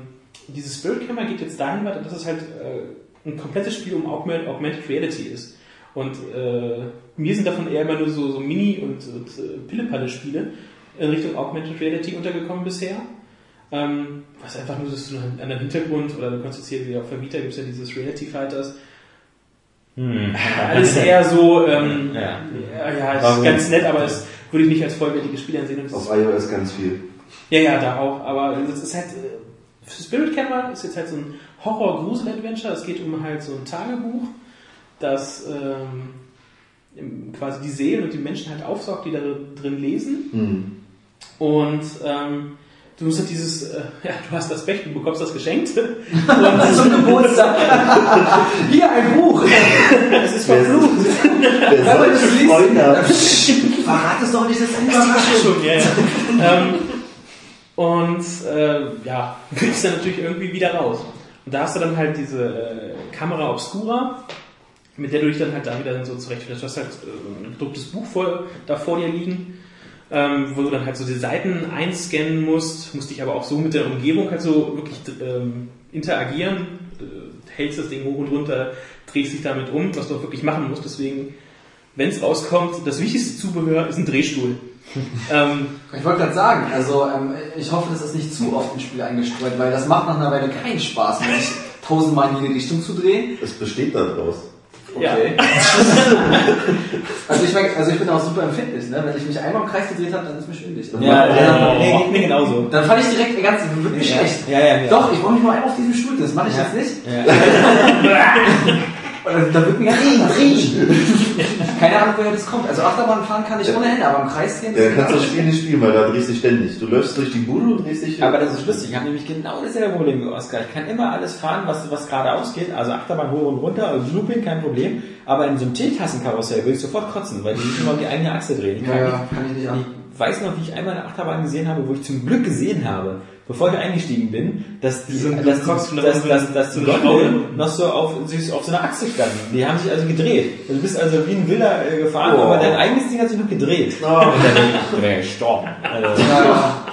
dieses Spirit Camera geht jetzt dahin weiter, dass es halt äh, ein komplettes Spiel um Augment, Augmented Reality ist. Und äh, mir sind davon eher immer nur so, so Mini- und, und äh, Pillepalle-Spiele in Richtung Augmented Reality untergekommen bisher. Ähm, was einfach nur so einen anderen Hintergrund, oder du kannst jetzt hier wieder auf Vermieter gibt es ja dieses Reality Fighters. Alles eher so, ähm, Ja. ja, ja, ist ganz nett, aber es würde ich nicht als vollwertiges Spiel ansehen. Und das Auf ist, iOS ganz viel. ja, ja, da auch, aber das ist halt, äh, Spirit Camera ist jetzt halt so ein Horror-Grusel-Adventure. Es geht um halt so ein Tagebuch, das ähm, quasi die Seelen und die Menschen halt aufsaugt, die da drin lesen. Hm. Und ähm, du musst halt dieses, äh, ja, du hast das Pech, du bekommst das geschenkt. Das ist so ein Geburtstag. Hier ein Buch. Es ist verflucht. Man das hat. Verrat es doch nicht, das ist eine Überraschung. Schon, ja, ja. ähm, und äh, ja, du kriegst dann natürlich irgendwie wieder raus. Und da hast du dann halt diese äh, Kamera Obscura, mit der du dich dann halt da wieder so zurechtfindest. Du hast halt äh, ein gedrucktes Buch vor, da vor dir liegen, ähm, wo du dann halt so die Seiten einscannen musst, musst dich aber auch so mit der Umgebung halt so wirklich ähm, interagieren, äh, hältst das Ding hoch und runter, drehst dich damit um, was du auch wirklich machen musst. Deswegen, wenn es rauskommt, das wichtigste Zubehör ist ein Drehstuhl. ähm, Ich wollte gerade sagen, also ähm, ich hoffe, das ist nicht zu oft im Spiel eingestreut, weil das macht nach einer Weile keinen Spaß mehr. Ich tausendmal in jede Richtung zu drehen. Es besteht daraus. Okay. also, ich also ich bin auch super empfindlich, ne? Wenn ich mich einmal im Kreis gedreht habe, dann ist mir schwindelig. Ja, dann, ja, nee, geht mir genauso. dann fand ich direkt ganz, wird mir Ja. schlecht. Ja, ja, ja. Doch, ich wollte mich nur einmal auf diesen Stuhl, das mache ich Ja. jetzt nicht. Ja. Und dann wird mir ganz Keine Ahnung, woher das kommt. Also Achterbahn fahren kann ich ohne Hände, aber im Kreis drehen Ja, kannst du das. Spiel nicht spielen, weil da drehst du dich ständig. Du läufst durch die Bude und drehst dich. Aber das ist lustig. Ich habe nämlich genau dasselbe Problem wie Oskar. Ich kann immer alles fahren, was, was geradeaus geht. Also Achterbahn hoch und runter, und Looping, kein Problem. Aber in so einem Teetassenkarussell würde ich sofort kotzen, weil die sich immer um die eigene Achse drehen. Ich, Ja, kann ja, nicht, kann ich nicht ich weiß noch, wie ich einmal eine Achterbahn gesehen habe, wo ich zum Glück gesehen habe, bevor ich eingestiegen bin, dass die, So ein dass, die, dass, dass, dass so die Gondeln Schraube. noch so auf, sich auf so einer Achse standen. Die haben sich also gedreht. Du bist also wie ein Wilder äh, gefahren, Oh. aber dein eigenes Ding hat sich noch gedreht. Oh. Und dann wäre ich gestorben. Also, Ja, ja.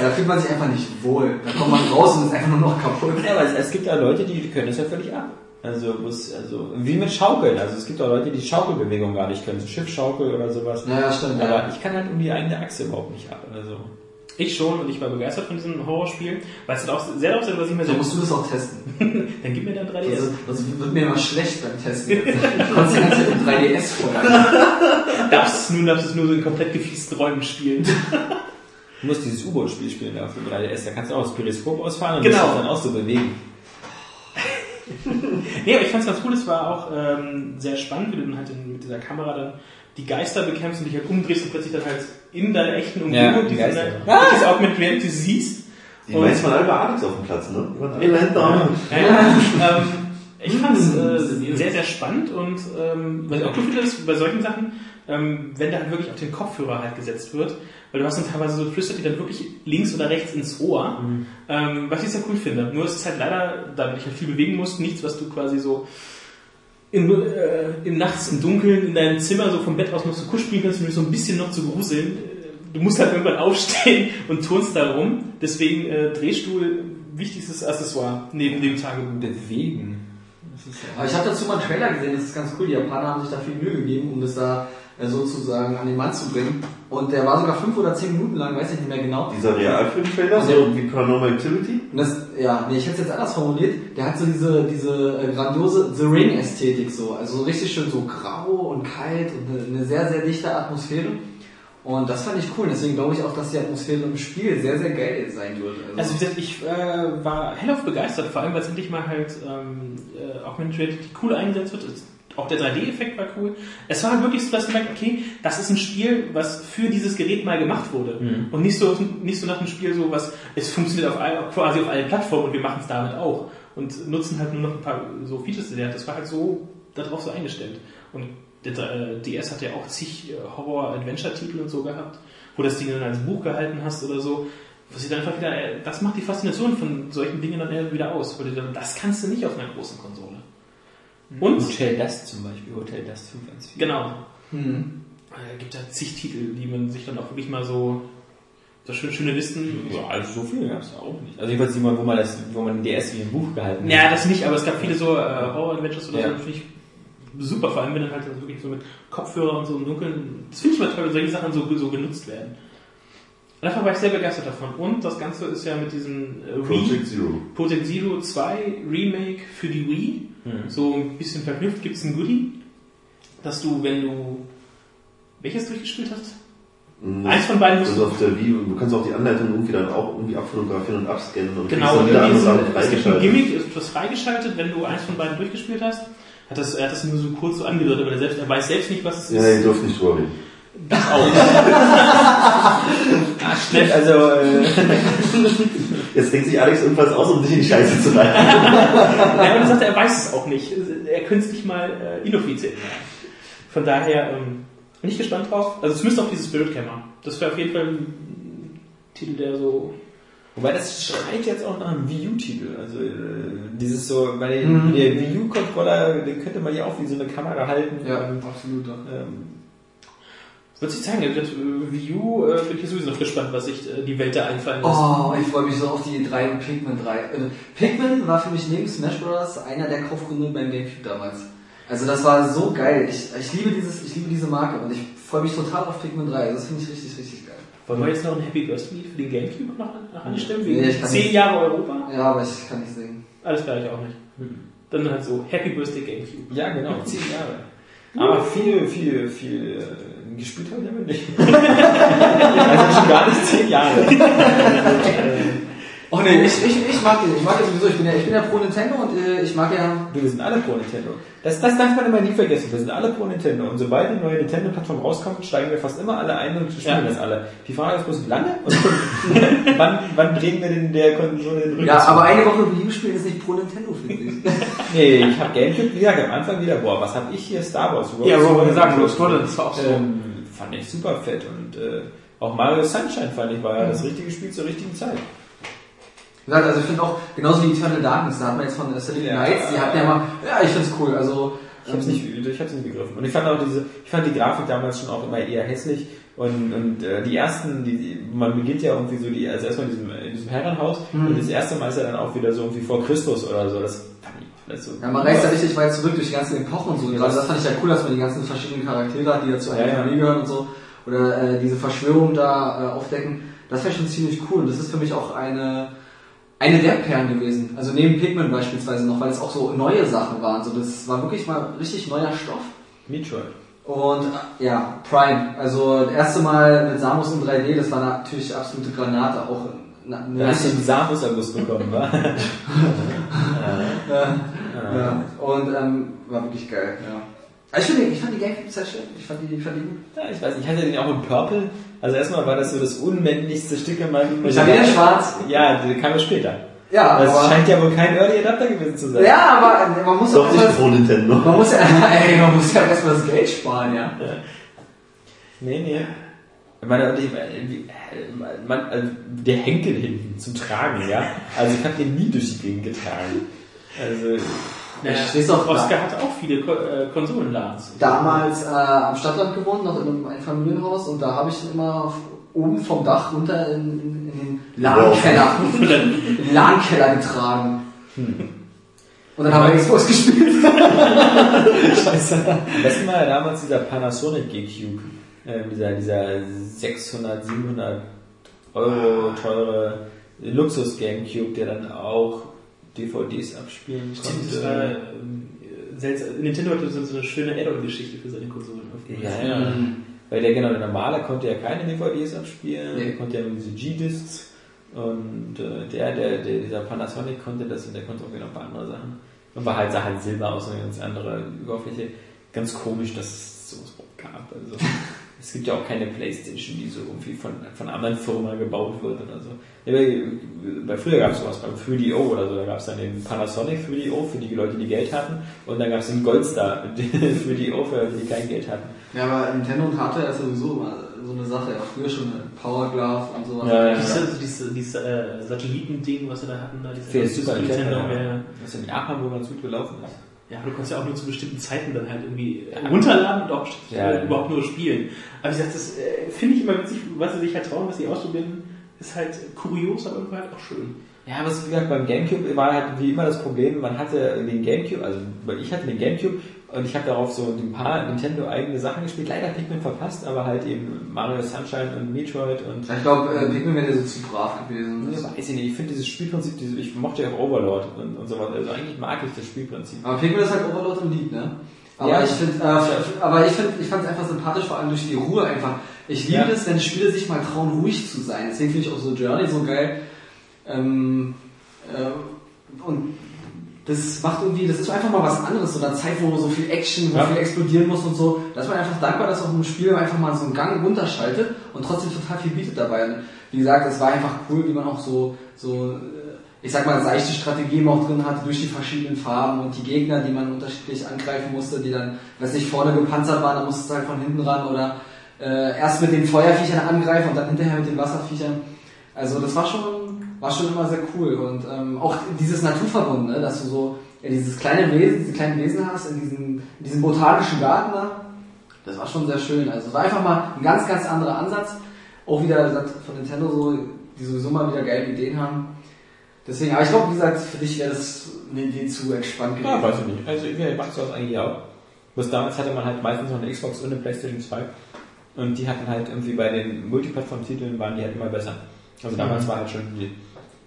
Da fühlt man sich einfach nicht wohl. Da kommt man raus und ist einfach nur noch kaputt. Ja, aber es, es gibt ja Leute, die können das ja völlig ab. Also, wo es- also wie mit Schaukeln. Also es gibt auch Leute, die Schaukelbewegung gar nicht können. So Schiffschaukel oder sowas. Ja, ja, stimmt. Aber Ja. ich kann halt um die eigene Achse überhaupt nicht ab. Also. Ich schon und ich war begeistert von diesem Horrorspiel, weil es halt auch sehr darauf sind, was ich mir So so. musst du das auch testen. Dann gib mir dann 3DS. Also, das wird mir immer schlecht beim Testen. Du kannst Zeit im 3DS feuern. darfst du nur, darfst du nur so in komplett gefiesten Räumen spielen. Du musst dieses U-Boot-Spiel spielen da für 3DS. Da kannst du auch das Periskop ausfahren und Genau. das dann auch so bewegen. Nee, aber ich fand's ganz cool, es war auch ähm, sehr spannend, wie du dann halt in, mit dieser Kamera dann die Geister bekämpfst und dich halt umdrehst und plötzlich dann halt in deiner echten Ja, Umgebung die diese Geister. ah! das Augmented Reality siehst. Die weiß man alle bei Alex auf dem Platz, ne? Die waren alle. Ja, ja. ähm, ich fand es äh, sehr, sehr spannend und ähm, was ich auch cool finde, ist bei solchen Sachen, ähm, wenn da halt wirklich auf den Kopfhörer halt gesetzt wird, weil du hast dann teilweise so Flüster, die dann wirklich links oder rechts ins Ohr, ähm, was ich sehr cool finde. Nur ist es halt leider, da du dich halt viel bewegen musst, nichts, was du quasi so im, äh, im Nachts im Dunkeln in deinem Zimmer so vom Bett aus noch so kusch spielen kannst, um dich so ein bisschen noch zu gruseln. Du musst halt irgendwann aufstehen und turnst da rum. Deswegen äh, Drehstuhl, wichtigstes Accessoire neben dem Tagebuch. Bewegen. Aber ich habe dazu mal einen Trailer gesehen, das ist ganz cool. Die Japaner haben sich da viel Mühe gegeben, um das da äh, sozusagen an den Mann zu bringen. Und der war sogar fünf oder zehn Minuten lang, weiß ich nicht mehr genau. Dieser Realfilm-Trailer, so wie Paranormal Activity. Und das, ja, nee, ich hätte es jetzt anders formuliert. Der hat so diese, diese äh, grandiose The Ring-Ästhetik so. Also so richtig schön so grau und kalt und eine, sehr, sehr dichte Atmosphäre. Und das fand ich cool. Deswegen glaube ich auch, dass die Atmosphäre im Spiel sehr, sehr geil sein wird. Also wie gesagt, ich äh, war hellauf begeistert, vor allem weil es endlich mal halt ähm, äh, Augmented Reality cool eingesetzt wird. Es- Auch der 3D-Effekt war cool. Es war halt wirklich so, dass du merkst, okay, das ist ein Spiel, was für dieses Gerät mal gemacht wurde. Und nicht so, nicht so nach dem Spiel so, was, es funktioniert auf all, quasi auf allen Plattformen und wir machen es damit auch. Und nutzen halt nur noch ein paar so Features, die der hat. Das war halt so darauf so eingestellt. Und der äh, DS hat ja auch zig äh, Horror-Adventure-Titel und so gehabt, wo das Ding dann als Buch gehalten hast oder so. Was ich dann einfach wieder, äh, das macht die Faszination von solchen Dingen dann eher wieder aus. Weil du dann, das kannst du nicht auf einer großen Konsole. Und, Hotel Dust zum Beispiel. Hotel Dust 514. genau, Mhm. äh, gibt da zig Titel, die man sich dann auch wirklich mal so, so schöne, schöne Listen. Ja, also so viele gab es auch nicht. Also jedenfalls die mal, wo man das, wo man den DS wie ein Buch gehalten Ja, das nicht, aber es gab viele so äh, Horror-Adventures oder Ja. so, finde ich super, vor allem wenn dann halt wirklich so mit Kopfhörer und so im Dunkeln. Das finde ich mal toll, wenn solche Sachen so, so genutzt werden. Und einfach war ich sehr begeistert davon. Und das Ganze ist ja mit diesem äh, Wii, Project Zero. Project Zero 2 Remake für die Wii. Mhm. So ein bisschen verknüpft gibt es ein Goodie, dass du, wenn du welches durchgespielt hast? Mhm. Eins von beiden musst ist du. auf der Wii, du kannst auch die Anleitung irgendwie dann auch irgendwie abfotografieren und abscannen und Genau, dann und wieder ist, es gibt ein freigeschaltet. Gimmick, ist was freigeschaltet, wenn du eins von beiden durchgespielt hast. Hat das, er hat das nur so kurz so angedeutet, aber er, selbst, er weiß selbst nicht, was es Ja, ist. ihr dürft nicht drüber reden. Das auch. Ah, stimmt, also, äh, Jetzt denkt sich Alex irgendwas aus, um dich in die Scheiße zu leiten. Ja, und er sagt, er weiß es auch nicht. Er könnte es nicht mal äh, inoffiziell. Von daher ähm, bin ich gespannt drauf. Also zumindest auf diese Spirit Camera. Das wäre auf jeden Fall ein Titel, der so. wobei das schreit jetzt auch nach einem Wii U-Titel. Also äh, dieses so, bei Mhm. der Wii U-Controller, den könnte man ja auch wie so eine Kamera halten. Ja, absolut. ähm, wird sich zeigen. Gesagt, äh, Wii U äh, bin ich sowieso noch gespannt, was sich äh, die Welt da einfallen lässt. Oh, ich freue mich so auf die 3 und Pikmin 3. Äh, Pikmin war für mich neben Smash Bros. einer der Kaufgründe beim Gamecube damals. Also das war so geil. Ich, ich liebe dieses, ich liebe diese Marke und ich freue mich total auf Pikmin 3. Also das finde ich richtig, richtig geil. Wollen wir jetzt noch ein Happy Birthday für den Gamecube noch, noch anstimmen? Wegen Nee, ich kann 10 nicht. Jahre Europa? Ja, aber ich kann nicht singen. Alles klar, ich auch nicht. Dann halt so Happy Birthday GameCube. Ja, genau, zehn Jahre. Aber viel, viel, viel äh, gespielt habe ich damit nicht. also schon gar nicht zehn Jahre. Oh nee, ich, ich, ich mag den. Ich mag ja sowieso, ich bin ja, ich bin ja pro Nintendo und äh, ich mag ja. Du, wir sind alle pro Nintendo. Das, das darf man immer nie vergessen. Wir sind alle pro Nintendo. Und sobald eine neue Nintendo-Plattform rauskommt, steigen wir fast immer alle ein und spielen Ja. das alle. Die Frage ist bloß, wie lange? Und wann, wann drehen wir denn der Konsole den Rücken Ja, zu? aber eine Woche Wii spielen ist nicht pro Nintendo, finde ich. Nee, ich habe Gamecube, wie gesagt, am Anfang wieder, boah, was habe ich hier? Star Wars. Ja, Rogue gesagt, Rose Squadron, das war auch so. Ähm, fand ich super fett. Und äh, auch Mario Sunshine fand ich, war ja das richtige Spiel zur richtigen Zeit. Gesagt, also ich finde auch, genauso wie Eternal Darkness, da hat man jetzt von Aesthetic Ja. Knights, die hatten ja mal, ja, ich find's cool, also. Ich hab's nicht, ich hab's nicht begriffen. Und ich fand auch diese, ich fand die Grafik damals schon auch immer eher hässlich. Und, und äh, die ersten, die, man beginnt ja irgendwie so die, also erstmal in diesem, in diesem Herrenhaus und das erste Mal ist er dann auch wieder so irgendwie vor Christus oder so. Das fand ich so. Ja, man reist ja richtig weit zurück durch die ganzen Epochen und so. Ja, Gerade das- fand ich ja cool, dass man die ganzen verschiedenen Charaktere hat, die dazu einer Ja, ja. Familie gehören und so. Oder äh, diese Verschwörung da äh, aufdecken. Das wäre schon ziemlich cool. Und das ist für mich auch eine, eine der Perlen gewesen. Also neben Pikmin beispielsweise noch, weil es auch so neue Sachen waren. So, das war wirklich mal richtig neuer Stoff. Metroid. Und äh, ja, Prime. Also das erste Mal mit Samus in 3D, das war natürlich absolute Granate. Auch na, eine Da hast du einen Samus-Erguss bekommen, wa? ja. Und ähm, war wirklich geil, ja. Also Ich, finde, ich fand die Gamecube sehr schön. Ich fand die, ich fand die gut. Ja, ich weiß nicht, ich hatte den auch in Purple. Also erstmal war das so das unmännlichste Stück in meinem... Ich hatte den in schwarz. Ja, der kam ja später. Ja, Das aber, scheint ja wohl kein Early Adapter gewesen zu sein. ja, aber man muss Doch auch nicht pro Nintendo. man muss ja, ey, man muss ja erstmal das Geld sparen, ja. Nee, nee. Ich meine, äh, man, also der Henkel hinten zum Tragen, ja. Also ich habe den nie durch die Gegend getragen. Also, Ja, stehst doch da. Oscar hatte auch viele Ko äh, Konsolenladens. Damals äh, am Stadtland gewohnt, noch in einem Einfamilienhaus und da habe ich immer f- oben vom Dach runter in, in, in den den LAN-Keller getragen. Und dann haben wir Xbox gespielt. am besten war ja damals dieser Panasonic G-Cube. Äh, dieser, dieser 600, 700 Euro teure Luxus-Gamecube, der dann auch DVDs abspielen Stimmt, das konnte. war ähm, seltsam. Nintendo hatte so eine schöne Add-on-Geschichte für seine Konsolen. Ja, ja. Weil der genau, der normale konnte ja keine DVDs abspielen, der konnte ja nur diese G-Discs und äh, der, der, der, dieser Panasonic konnte das und der konnte auch wieder ein paar andere Sachen. Und war halt, sah halt Silber aus und eine ganz andere Oberfläche. Ganz komisch, dass es sowas überhaupt gab. Also, es gibt ja auch keine Playstation, die so irgendwie von, von anderen Firma gebaut wird oder so. Ja, bei, früher gab es sowas beim 3DO oder so, da gab es dann den Panasonic 3DO für die Leute, die Geld hatten und dann gab es den Goldstar 3DO für Leute, die kein Geld hatten. Ja, aber Nintendo und Hardware ist sowieso immer so eine Sache. Ja, früher schon Power Glove und sowas. Ja, ja. Dieses, dieses, dieses äh, Satellitending, was wir da hatten, da, diese Für das Super Nintendo, ja. ja. was in Japan wohl ganz gut gelaufen ist. Ja, aber du kannst ja auch nur zu bestimmten Zeiten dann halt irgendwie runterladen und auch Ja. äh, überhaupt nur spielen. Aber wie gesagt, das äh, finde ich immer witzig, was sie sich halt trauen, was sie ausprobieren, ist halt kurios, aber irgendwie halt auch schön. Ja, aber wie gesagt, beim Gamecube war halt wie immer das Problem, man hatte den Gamecube, also ich hatte den Gamecube und ich habe darauf so ein paar Nintendo eigene Sachen gespielt, leider Pikmin verpasst, aber halt eben Mario Sunshine und Metroid und Ich glaube, äh, Pikmin wäre so zu brav gewesen. ich weiß ich nicht, ich finde dieses Spielprinzip, diese, ich mochte ja auch Overlord und, und sowas, also eigentlich mag ich das Spielprinzip. Aber Pikmin ist halt Overlord und Lied, ne? Aber Ja. ich finde, äh, aber ich finde, ich fand es einfach sympathisch, vor allem durch die Ruhe einfach. Ich liebe Ja. es, wenn Spiele sich mal trauen, ruhig zu sein. Deswegen finde ich auch so Journey so geil. Ähm, äh, und das macht irgendwie, das ist einfach mal was anderes, so eine Zeit, wo so viel Action, wo Ja. viel explodieren muss und so. Da ist man einfach dankbar, dass auch ein Spiel einfach mal so einen Gang runterschaltet und trotzdem total viel bietet dabei. Und wie gesagt, es war einfach cool, wie man auch so, so, äh, ich sag mal, seichte Strategien auch drin hatte durch die verschiedenen Farben und die Gegner, die man unterschiedlich angreifen musste, die dann, weiß nicht, vorne gepanzert waren, dann musstest du halt von hinten ran oder äh, erst mit den Feuerviechern angreifen und dann hinterher mit den Wasserviechern. Also das war schon, war schon immer sehr cool und ähm, auch dieses Naturverbund, ne, dass du so ja, dieses kleine Wesen, diese kleinen Wesen hast in diesem, in diesem botanischen Garten da, das war schon sehr schön. Also es war einfach mal ein ganz, ganz anderer Ansatz. Auch wieder wie gesagt, von Nintendo so, die sowieso mal wieder geile Ideen haben. Deswegen, aber ich glaube, wie gesagt, für dich wäre das eine Idee zu entspannt gewesen. Ja, weiß ich nicht. Also ich mache sowas eigentlich auch. Bloß damals hatte man halt meistens noch eine Xbox und eine Playstation 2. Und die hatten halt irgendwie bei den Multiplattform-Titeln waren die halt immer besser. Also damals war halt schon die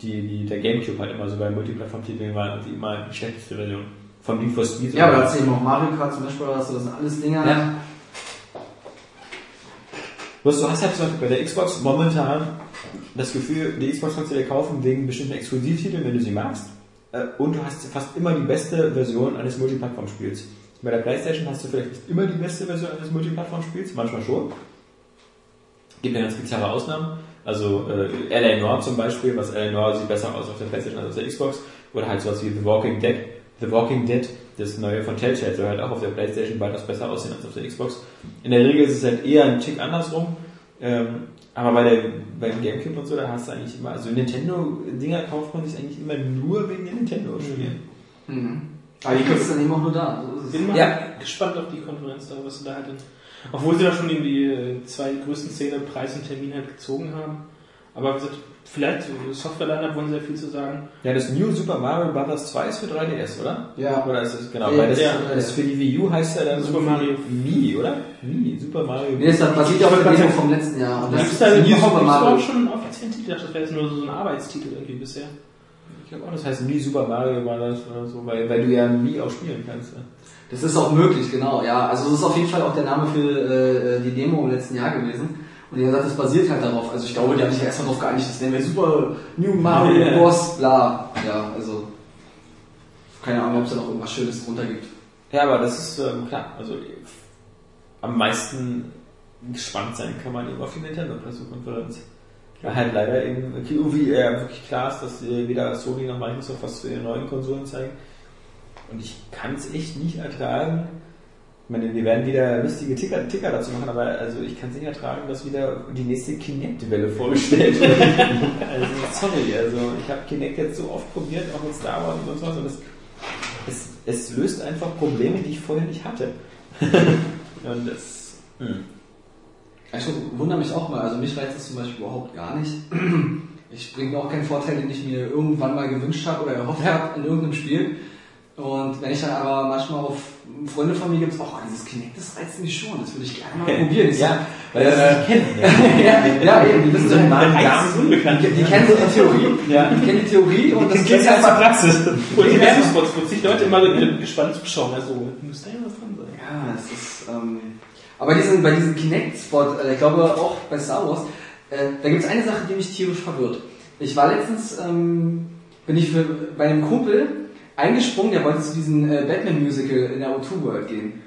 die, die, der Gamecube halt immer so bei Multiplattform-Titeln war irgendwie immer die schlechteste Version. Vom Need for Speed. Ja, aber da hast du eben auch Mario Kart zum Beispiel, hast du das sind alles Dinger. Ja. Bloß du hast halt zum Beispiel bei der Xbox momentan das Gefühl, die Xbox kannst du dir kaufen wegen bestimmten Exklusivtiteln, wenn du sie magst. Äh, Und du hast fast immer die beste Version eines Multiplattform-Spiels. Bei der Playstation hast du vielleicht nicht immer die beste Version eines Multiplattform-Spiels, manchmal schon. Gibt ja ganz bizarre Ausnahmen. Also äh, LA Noir zum Beispiel, was LA Noir sieht besser aus auf der Playstation als auf der Xbox. Oder halt sowas wie The Walking Dead. The Walking Dead, das neue von Telltale, soll halt auch auf der Playstation weitaus besser aussehen als auf der Xbox. In der Regel ist es halt eher ein Tick andersrum. Ähm, aber bei der, beim Gamecube und so, da hast du eigentlich immer, also Nintendo-Dinger kauft man sich eigentlich immer nur wegen den Nintendo-Spielen. Mhm. Aber die kriegst du dann eben auch nur da. So ist es. Bin mal Ja. gespannt auf die Konferenz, da, was sie da halt in, obwohl sie da schon die zwei größten Szene, Preis und Termin halt gezogen haben. Aber wie gesagt, vielleicht äh, Software-Line-Up wollen sie ja viel zu sagen. Ja, das New Super Mario Bros. 2 ist für 3DS, oder? Ja. Oder ist das, genau, Ja, weil das, ja. das für die Wii U heißt ja dann Super Mario. Mii, oder? Mii, Super Mario. Nee, das basiert ja auf der Demo vom letzten Jahr. Und das ist da New Super Mario. schon einen offiziellen Titel? Ich dachte, das wäre jetzt nur so ein Arbeitstitel irgendwie bisher. Ich glaube auch, das heißt Mii Super Mario das oder so, weil, weil du ja Mii auch spielen kannst. Ja. Das ist auch möglich, genau, ja. Also das ist auf jeden Fall auch der Name für äh, die Demo im letzten Jahr gewesen. Und die haben gesagt, das basiert halt darauf. Also ich glaube, die haben sich ja erstmal darauf geeinigt, das nennen wir Super New Mario Ja. Bros. bla. Ja, also keine Ahnung, ob es da noch irgendwas Schönes drunter gibt. Ja, aber das ist ähm, klar. Also am meisten gespannt sein kann man eben auf die Nintendo-Pressekonferenz. Weil halt leider eben irgendwie äh, wirklich klar ist, dass äh, weder Sony noch Microsoft was für ihre neuen Konsolen zeigen. Und ich kann es echt nicht ertragen. Ich meine, wir werden wieder lustige Ticker, Ticker dazu machen, aber also ich kann es nicht ertragen, dass wieder die nächste Kinect-Welle vorgestellt wird. also sorry, also ich habe Kinect jetzt so oft probiert, auch mit Star Wars und sonst was, und es, es, es löst einfach Probleme, die ich vorher nicht hatte. und das. Hm. Ich wundere mich auch mal, also mich reizt das zum Beispiel überhaupt gar nicht. Ich bringe auch keinen Vorteil, den ich mir irgendwann mal gewünscht habe oder erhofft Ja. habe in irgendeinem Spiel. Und wenn ich dann aber manchmal auf Freunde von mir gibt, oh, dieses Kinect, das reizt mich schon, das würde ich gerne mal probieren. Ich Ja, weil das äh, kennen. ja, ja, eben, die wissen Mann, die, ganz unbekannt. die, die kennen so die Theorie, Ja. die kennen die Theorie und das Das geht ja zur Praxis. Und die Werbespots, wo sich Leute immer so gespannt zuschauen. Also, muss da ja was dran sein. Ja, es ist. Ähm, aber diesen, bei diesem Kinect-Spot, äh, ich glaube auch bei Star Wars, äh, da gibt es eine Sache, die mich tierisch verwirrt. Ich war letztens, ähm, bin ich für, bei einem Kumpel eingesprungen, der wollte zu diesem äh, Batman-Musical in der O2 World gehen.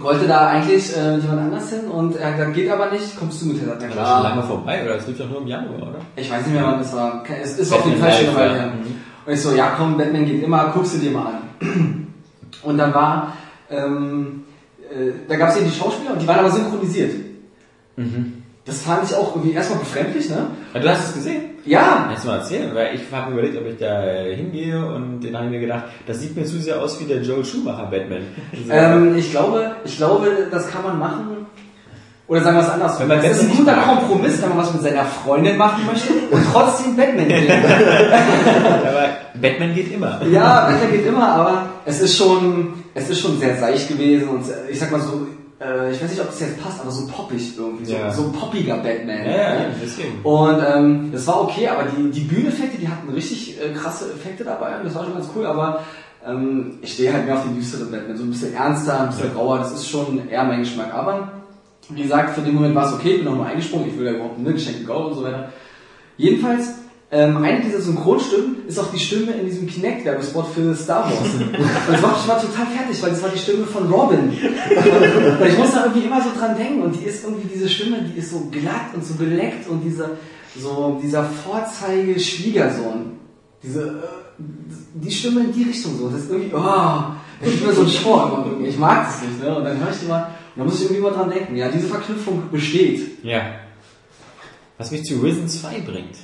Wollte da eigentlich äh, mit jemand anders hin und er hat gesagt, geht aber nicht, kommst du mit hin? Hat er war schon lange vorbei, oder? Das lief doch nur im Januar, oder? Ich weiß nicht mehr, wann das war. Es ist auf jeden Fall schon ja. her. Mhm. Und ich so, ja komm, Batman geht immer, guckst du dir mal an. Und dann war, ähm, äh, da gab es eben die Schauspieler und die waren aber synchronisiert. Das fand ich auch irgendwie erstmal befremdlich, ne? Ja, du hast es gesehen? Ja, Kannst du mal erzählen? Weil ich habe mir überlegt, ob ich da äh, hingehe und dann habe ich mir gedacht, das sieht mir zu sehr aus wie der Joel Schumacher Batman. Also, ähm, ich glaube, ich glaube, das kann man machen. Oder sagen wir es anders. Wenn man das ist ein Batman guter. Kompromiss, wenn man was mit seiner Freundin machen möchte und trotzdem Batman geht. aber Batman geht immer. Ja, Wetter geht immer, aber es ist schon, es ist schon sehr seicht gewesen und ich sag mal so, äh, ich weiß nicht, ob es jetzt passt, aber so poppig irgendwie, Ja. so, so ein poppiger Batman. Ja, ja, ja, deswegen. Und ähm, das war okay, aber die, die Bühneneffekte, die hatten richtig äh, krasse Effekte dabei und das war schon ganz cool, aber ähm, ich stehe halt mehr auf den düsteren Batman, so ein bisschen ernster, ein bisschen rauer, das ist schon eher mein Geschmack. Aber wie gesagt, für den Moment war es okay, ich bin auch nur eingesprungen, ich will ja überhaupt eine geschenkte Gaul und so weiter. Jedenfalls, ähm, eine dieser Synchronstimmen ist auch die Stimme in diesem Kinect-Werbespot für Star Wars. und das macht mich mal total fertig, weil das war die Stimme von Robin. Und, ich muss da irgendwie immer so dran denken und die ist irgendwie, diese Stimme, die ist so glatt und so geleckt und dieser, so, dieser Vorzeige-Schwiegersohn. Diese, äh, die Stimme in die Richtung so, das ist irgendwie, oh, das ist mir so ein immer irgendwie. Ich mag das nicht, ne? Und dann höre ich die mal, und da muss ich irgendwie mal dran denken. Ja, diese Verknüpfung besteht. Ja. Was mich zu Risen 2 bringt.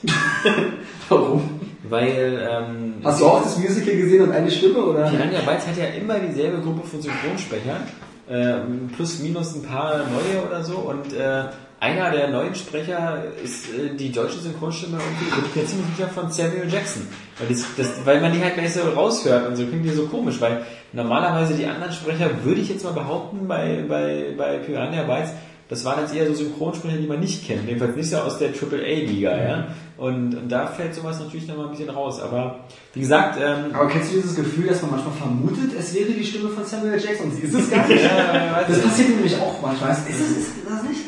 Warum? Weil, ähm, Hast du auch das Musical gesehen und eine Stimme, oder? Piranha Bytes hat ja immer dieselbe Gruppe von Synchronsprechern. Ähm, plus minus ein paar neue oder so. Und äh, einer der neuen Sprecher ist äh, die deutsche Synchronstimme irgendwie, bin ich mir ziemlich sicher, von Samuel Jackson. Weil, das, das, weil man die halt gleich so raushört und so klingt die so komisch, weil normalerweise die anderen Sprecher, würde ich jetzt mal behaupten, bei, bei, bei Piranha Bytes, das waren jetzt eher so Synchronsprecher, die man nicht kennt. Jedenfalls nicht so aus der AAA-Liga, ja. Und, und da fällt sowas natürlich noch mal ein bisschen raus. Aber wie gesagt, ähm, Aber kennst du dieses Gefühl, dass man manchmal vermutet, es wäre die Stimme von Samuel Jackson und sie ist es gar nicht? Ja, das passiert nämlich auch manchmal. Ist es ist das nicht?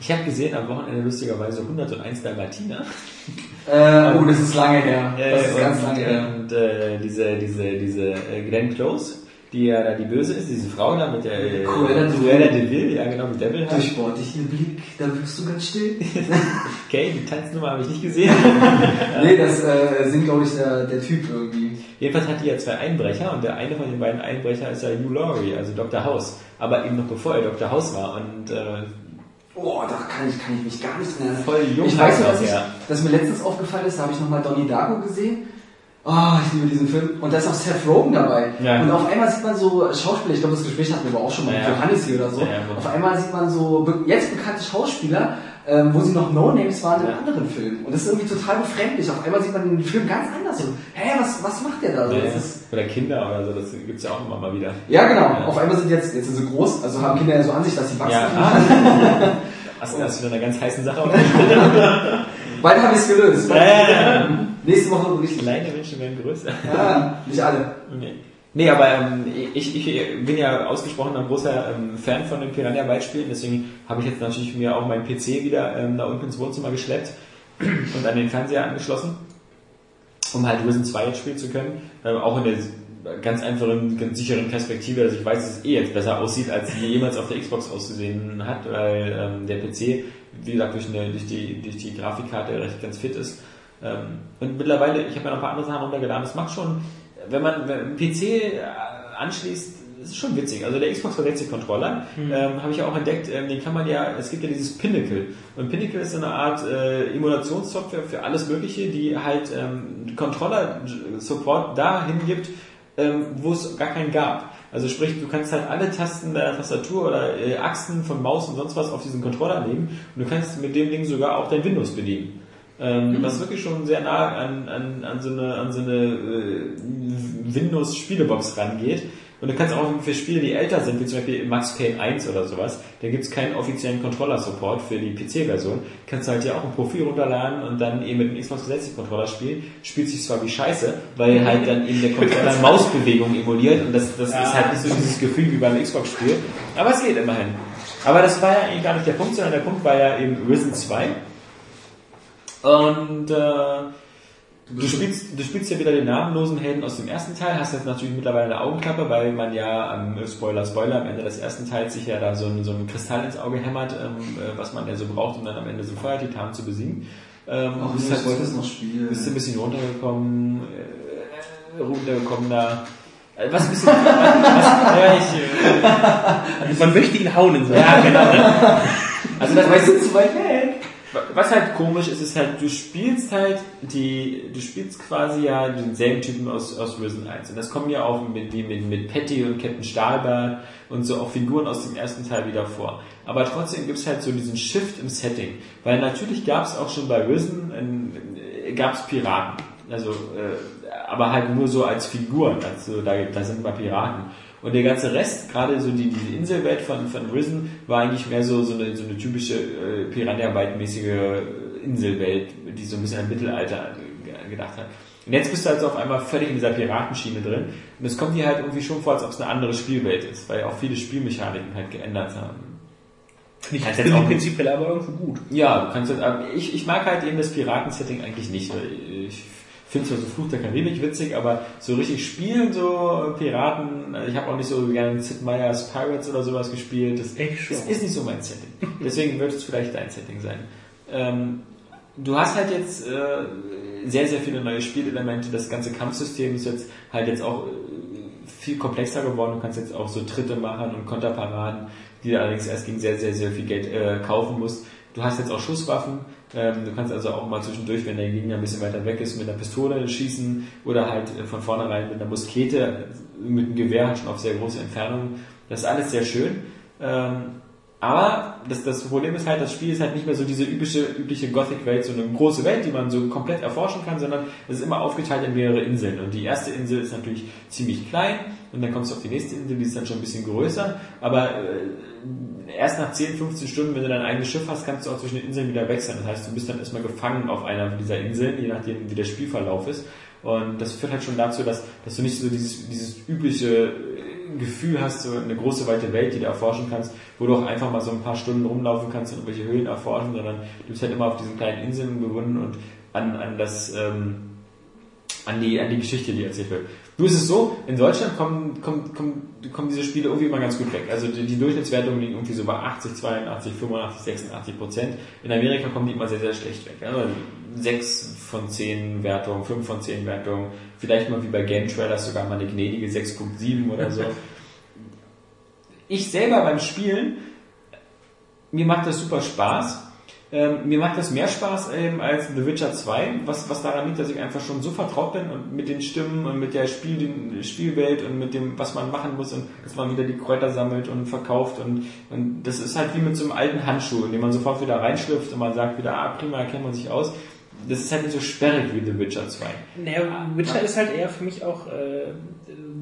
ich habe gesehen am Wochenende lustigerweise 101 Dalmatiner. Äh, oh, das ist lange her. Das ist Äh, ganz und, lange her. Und äh, diese, diese, diese äh, Glenn Close, die ja da die Böse ist, diese Frau da mit der äh, Cruella de Vil. Cruella de Vil, ja genau, mit Devil halt. Durchbohrt dich den Blick, da wirst du ganz still. Okay, die Tanznummer habe ich nicht gesehen. Nee, das äh, singt, glaube ich, der, der Typ irgendwie. Jedenfalls hat die ja zwei Einbrecher und der eine von den beiden Einbrecher ist ja Hugh Laurie, also Dr. House. Aber eben noch bevor er Dr. House war und äh, Oh, da kann ich, kann ich mich gar nicht erinnern. voll jung. Ich weiß nur, dass, ich, ja. dass mir letztens aufgefallen ist, da habe ich nochmal Donnie Darko gesehen. Oh, ich liebe diesen Film. Und da ist auch Seth Rogen dabei. Ja. Und auf einmal sieht man so Schauspieler, ich glaube, das Gespräch hatten wir aber auch schon mal Ja, mit. Johannes hier oder so. Auf einmal sieht man so jetzt bekannte Schauspieler, ähm, wo sie noch No-Names waren in anderen Filmen. Und das ist irgendwie total befremdlich. Auf einmal sieht man den Film ganz anders. So, hä, was, was macht der da? So, Ja, das ist, Oder Kinder oder so, das gibt's ja auch immer mal wieder. ja, genau. Auf einmal sind jetzt, jetzt sind sie groß, also haben Kinder ja so an sich, dass sie wachsen. Ja. Hast du das wieder eine ganz heißen Sache Bald habe ich es gelöst. Ja. Nächste Woche berichte ich. Kleine Menschen werden größer. Ja, nicht alle. Nee. Nee, aber ähm, ich, ich bin ja ausgesprochener großer ähm, Fan von den Piranha Bytes Spielen, deswegen habe ich jetzt natürlich mir auch meinen PC wieder ähm, da unten ins Wohnzimmer geschleppt und an den Fernseher angeschlossen, um halt Risen 2 jetzt spielen zu können. Ähm, auch in der ganz einfachen, ganz sicheren Perspektive, dass ich weiß, dass es eh jetzt besser aussieht, als jemals auf der Xbox ausgesehen hat, weil ähm, der PC, wie gesagt, durch, eine, durch, die, durch die Grafikkarte recht ganz fit ist. Ähm, und mittlerweile, ich habe ja noch ein paar andere Sachen runtergeladen, das macht schon, wenn man wenn ein PC äh, anschließt, das ist schon witzig. Also der Xbox 360 Controller ähm, habe ich ja auch entdeckt, ähm, den kann man ja, es gibt ja dieses Pinnacle. Und Pinnacle ist so eine Art äh, Emulationssoftware für alles Mögliche, die halt ähm, Controller-Support dahin gibt, ähm, wo es gar keinen gab. Also sprich, du kannst halt alle Tasten der Tastatur oder äh, Achsen von Maus und sonst was auf diesen Controller legen und du kannst mit dem Ding sogar auch dein Windows bedienen. Ähm, Was wirklich schon sehr nah an, an, an so eine, an so eine äh, Windows-Spielebox rangeht. Und du kannst auch für Spiele, die älter sind, wie zum Beispiel Max Payne 1 oder sowas, da gibt's keinen offiziellen Controller-Support für die PC-Version. Kannst du halt ja auch ein Profil runterladen und dann eben mit dem Xbox 360 Controller spielen. Spielt sich zwar wie Scheiße, weil halt dann eben der Controller Mausbewegung emuliert und das, das ist halt nicht so dieses Gefühl wie beim Xbox-Spiel. Aber es geht immerhin. Aber das war ja eigentlich gar nicht der Punkt, sondern der Punkt war ja eben Risen 2. Und äh, du, spielst, du spielst ja wieder den namenlosen Helden aus dem ersten Teil, hast jetzt natürlich mittlerweile eine Augenklappe, weil man ja am Spoiler, Spoiler, am Ende des ersten Teils sich ja da so ein, so ein Kristall ins Auge hämmert, ähm, äh, was man ja so braucht, um dann am Ende so Feuertitan zu besiegen. Ähm, Ach, bist halt- ich wollte es noch spielen. bist du ein bisschen runtergekommen, äh, runtergekommen da. Äh, Was ein bisschen. was, ja, ich, äh, Man möchte ihn hauen in so. ja, genau. Also das ich sind zu weit weg. Was halt komisch ist, ist halt, du spielst halt die, du spielst quasi ja denselben Typen aus, aus Risen 1. Und das kommen ja auch mit, wie mit, mit Patty und Captain Stahlbart und so auch Figuren aus dem ersten Teil wieder vor. Aber trotzdem gibt's halt so diesen Shift im Setting. Weil natürlich gab's auch schon bei Risen, äh, gab's Piraten. Also, äh, aber halt nur so als Figuren. Also da, da sind mal Piraten. Und der ganze Rest, gerade so die, diese Inselwelt von, von Risen, war eigentlich mehr so, so, eine, so eine typische äh, Piranha-Byte-mäßige Inselwelt, die so ein bisschen an Mittelalter ge- gedacht hat. Und jetzt bist du also auf einmal völlig in dieser Piratenschiene drin. Und es kommt dir halt irgendwie schon vor, als ob es eine andere Spielwelt ist, weil auch viele Spielmechaniken halt geändert haben. Ich finde jetzt die prinzipiell aber irgendwo gut. Ja, du kannst aber ich, ich mag halt eben das Piraten-Setting eigentlich nicht. weil Ich finde zwar so Fluch der Karibik witzig, aber so richtig spielen so Piraten, ich habe auch nicht so gerne Sid Meier's Pirates oder sowas gespielt. Das, Echt das ist nicht so mein Setting. Deswegen wird es vielleicht dein Setting sein. Ähm, du hast halt jetzt äh, sehr, sehr viele neue Spielelemente. Das ganze Kampfsystem ist jetzt halt jetzt auch äh, viel komplexer geworden. Du kannst jetzt auch so Tritte machen und Konterparaden, die du allerdings erst gegen sehr, sehr, sehr viel Geld äh, kaufen musst. Du hast jetzt auch Schusswaffen. Ähm, du kannst also auch mal zwischendurch, wenn der Gegner ein bisschen weiter weg ist, mit einer Pistole schießen oder halt äh, von vornherein mit einer Muskete, mit einem Gewehr schon auf sehr große Entfernung. Das ist alles sehr schön. Ähm, Aber das, das Problem ist halt, das Spiel ist halt nicht mehr so diese übliche, übliche Gothic-Welt, so eine große Welt, die man so komplett erforschen kann, sondern es ist immer aufgeteilt in mehrere Inseln. Und die erste Insel ist natürlich ziemlich klein und dann kommst du auf die nächste Insel, die ist dann schon ein bisschen größer. Aber äh, erst nach 10, 15 Stunden, wenn du dein eigenes Schiff hast, kannst du auch zwischen den Inseln wieder wechseln. Das heißt, du bist dann erstmal gefangen auf einer dieser Inseln, je nachdem, wie der Spielverlauf ist. Und das führt halt schon dazu, dass, dass du nicht so dieses, dieses übliche Gefühl hast, so eine große weite Welt, die du erforschen kannst, wo du auch einfach mal so ein paar Stunden rumlaufen kannst und irgendwelche Höhlen erforschen, sondern du bist halt immer auf diesen kleinen Inseln gebunden und an, an das, ähm, an die, an die Geschichte, die erzählt wird. Du ist es so, in Deutschland kommen, kommen, kommen, kommen diese Spiele irgendwie immer ganz gut weg. Also die, die Durchschnittswertungen liegen irgendwie so bei 80, 82, 85, 86 Prozent. In Amerika kommen die immer sehr, sehr schlecht weg. Also 6 von 10 Wertungen, 5 von 10 Wertungen, vielleicht mal wie bei Game Trailers sogar mal eine gnädige 6.7 oder so. Ich selber beim Spielen, mir macht das super Spaß. Ähm, mir macht das mehr Spaß ähm, als The Witcher 2, was, was daran liegt, dass ich einfach schon so vertraut bin und mit den Stimmen und mit der Spiel, Spielwelt und mit dem, was man machen muss und dass man wieder die Kräuter sammelt und verkauft und, und das ist halt wie mit so einem alten Handschuh, in den man sofort wieder reinschlüpft und man sagt wieder, ah prima, erkennt man sich aus. Das ist halt nicht so sperrig wie The Witcher 2. Naja, Witcher ist halt eher für mich auch äh,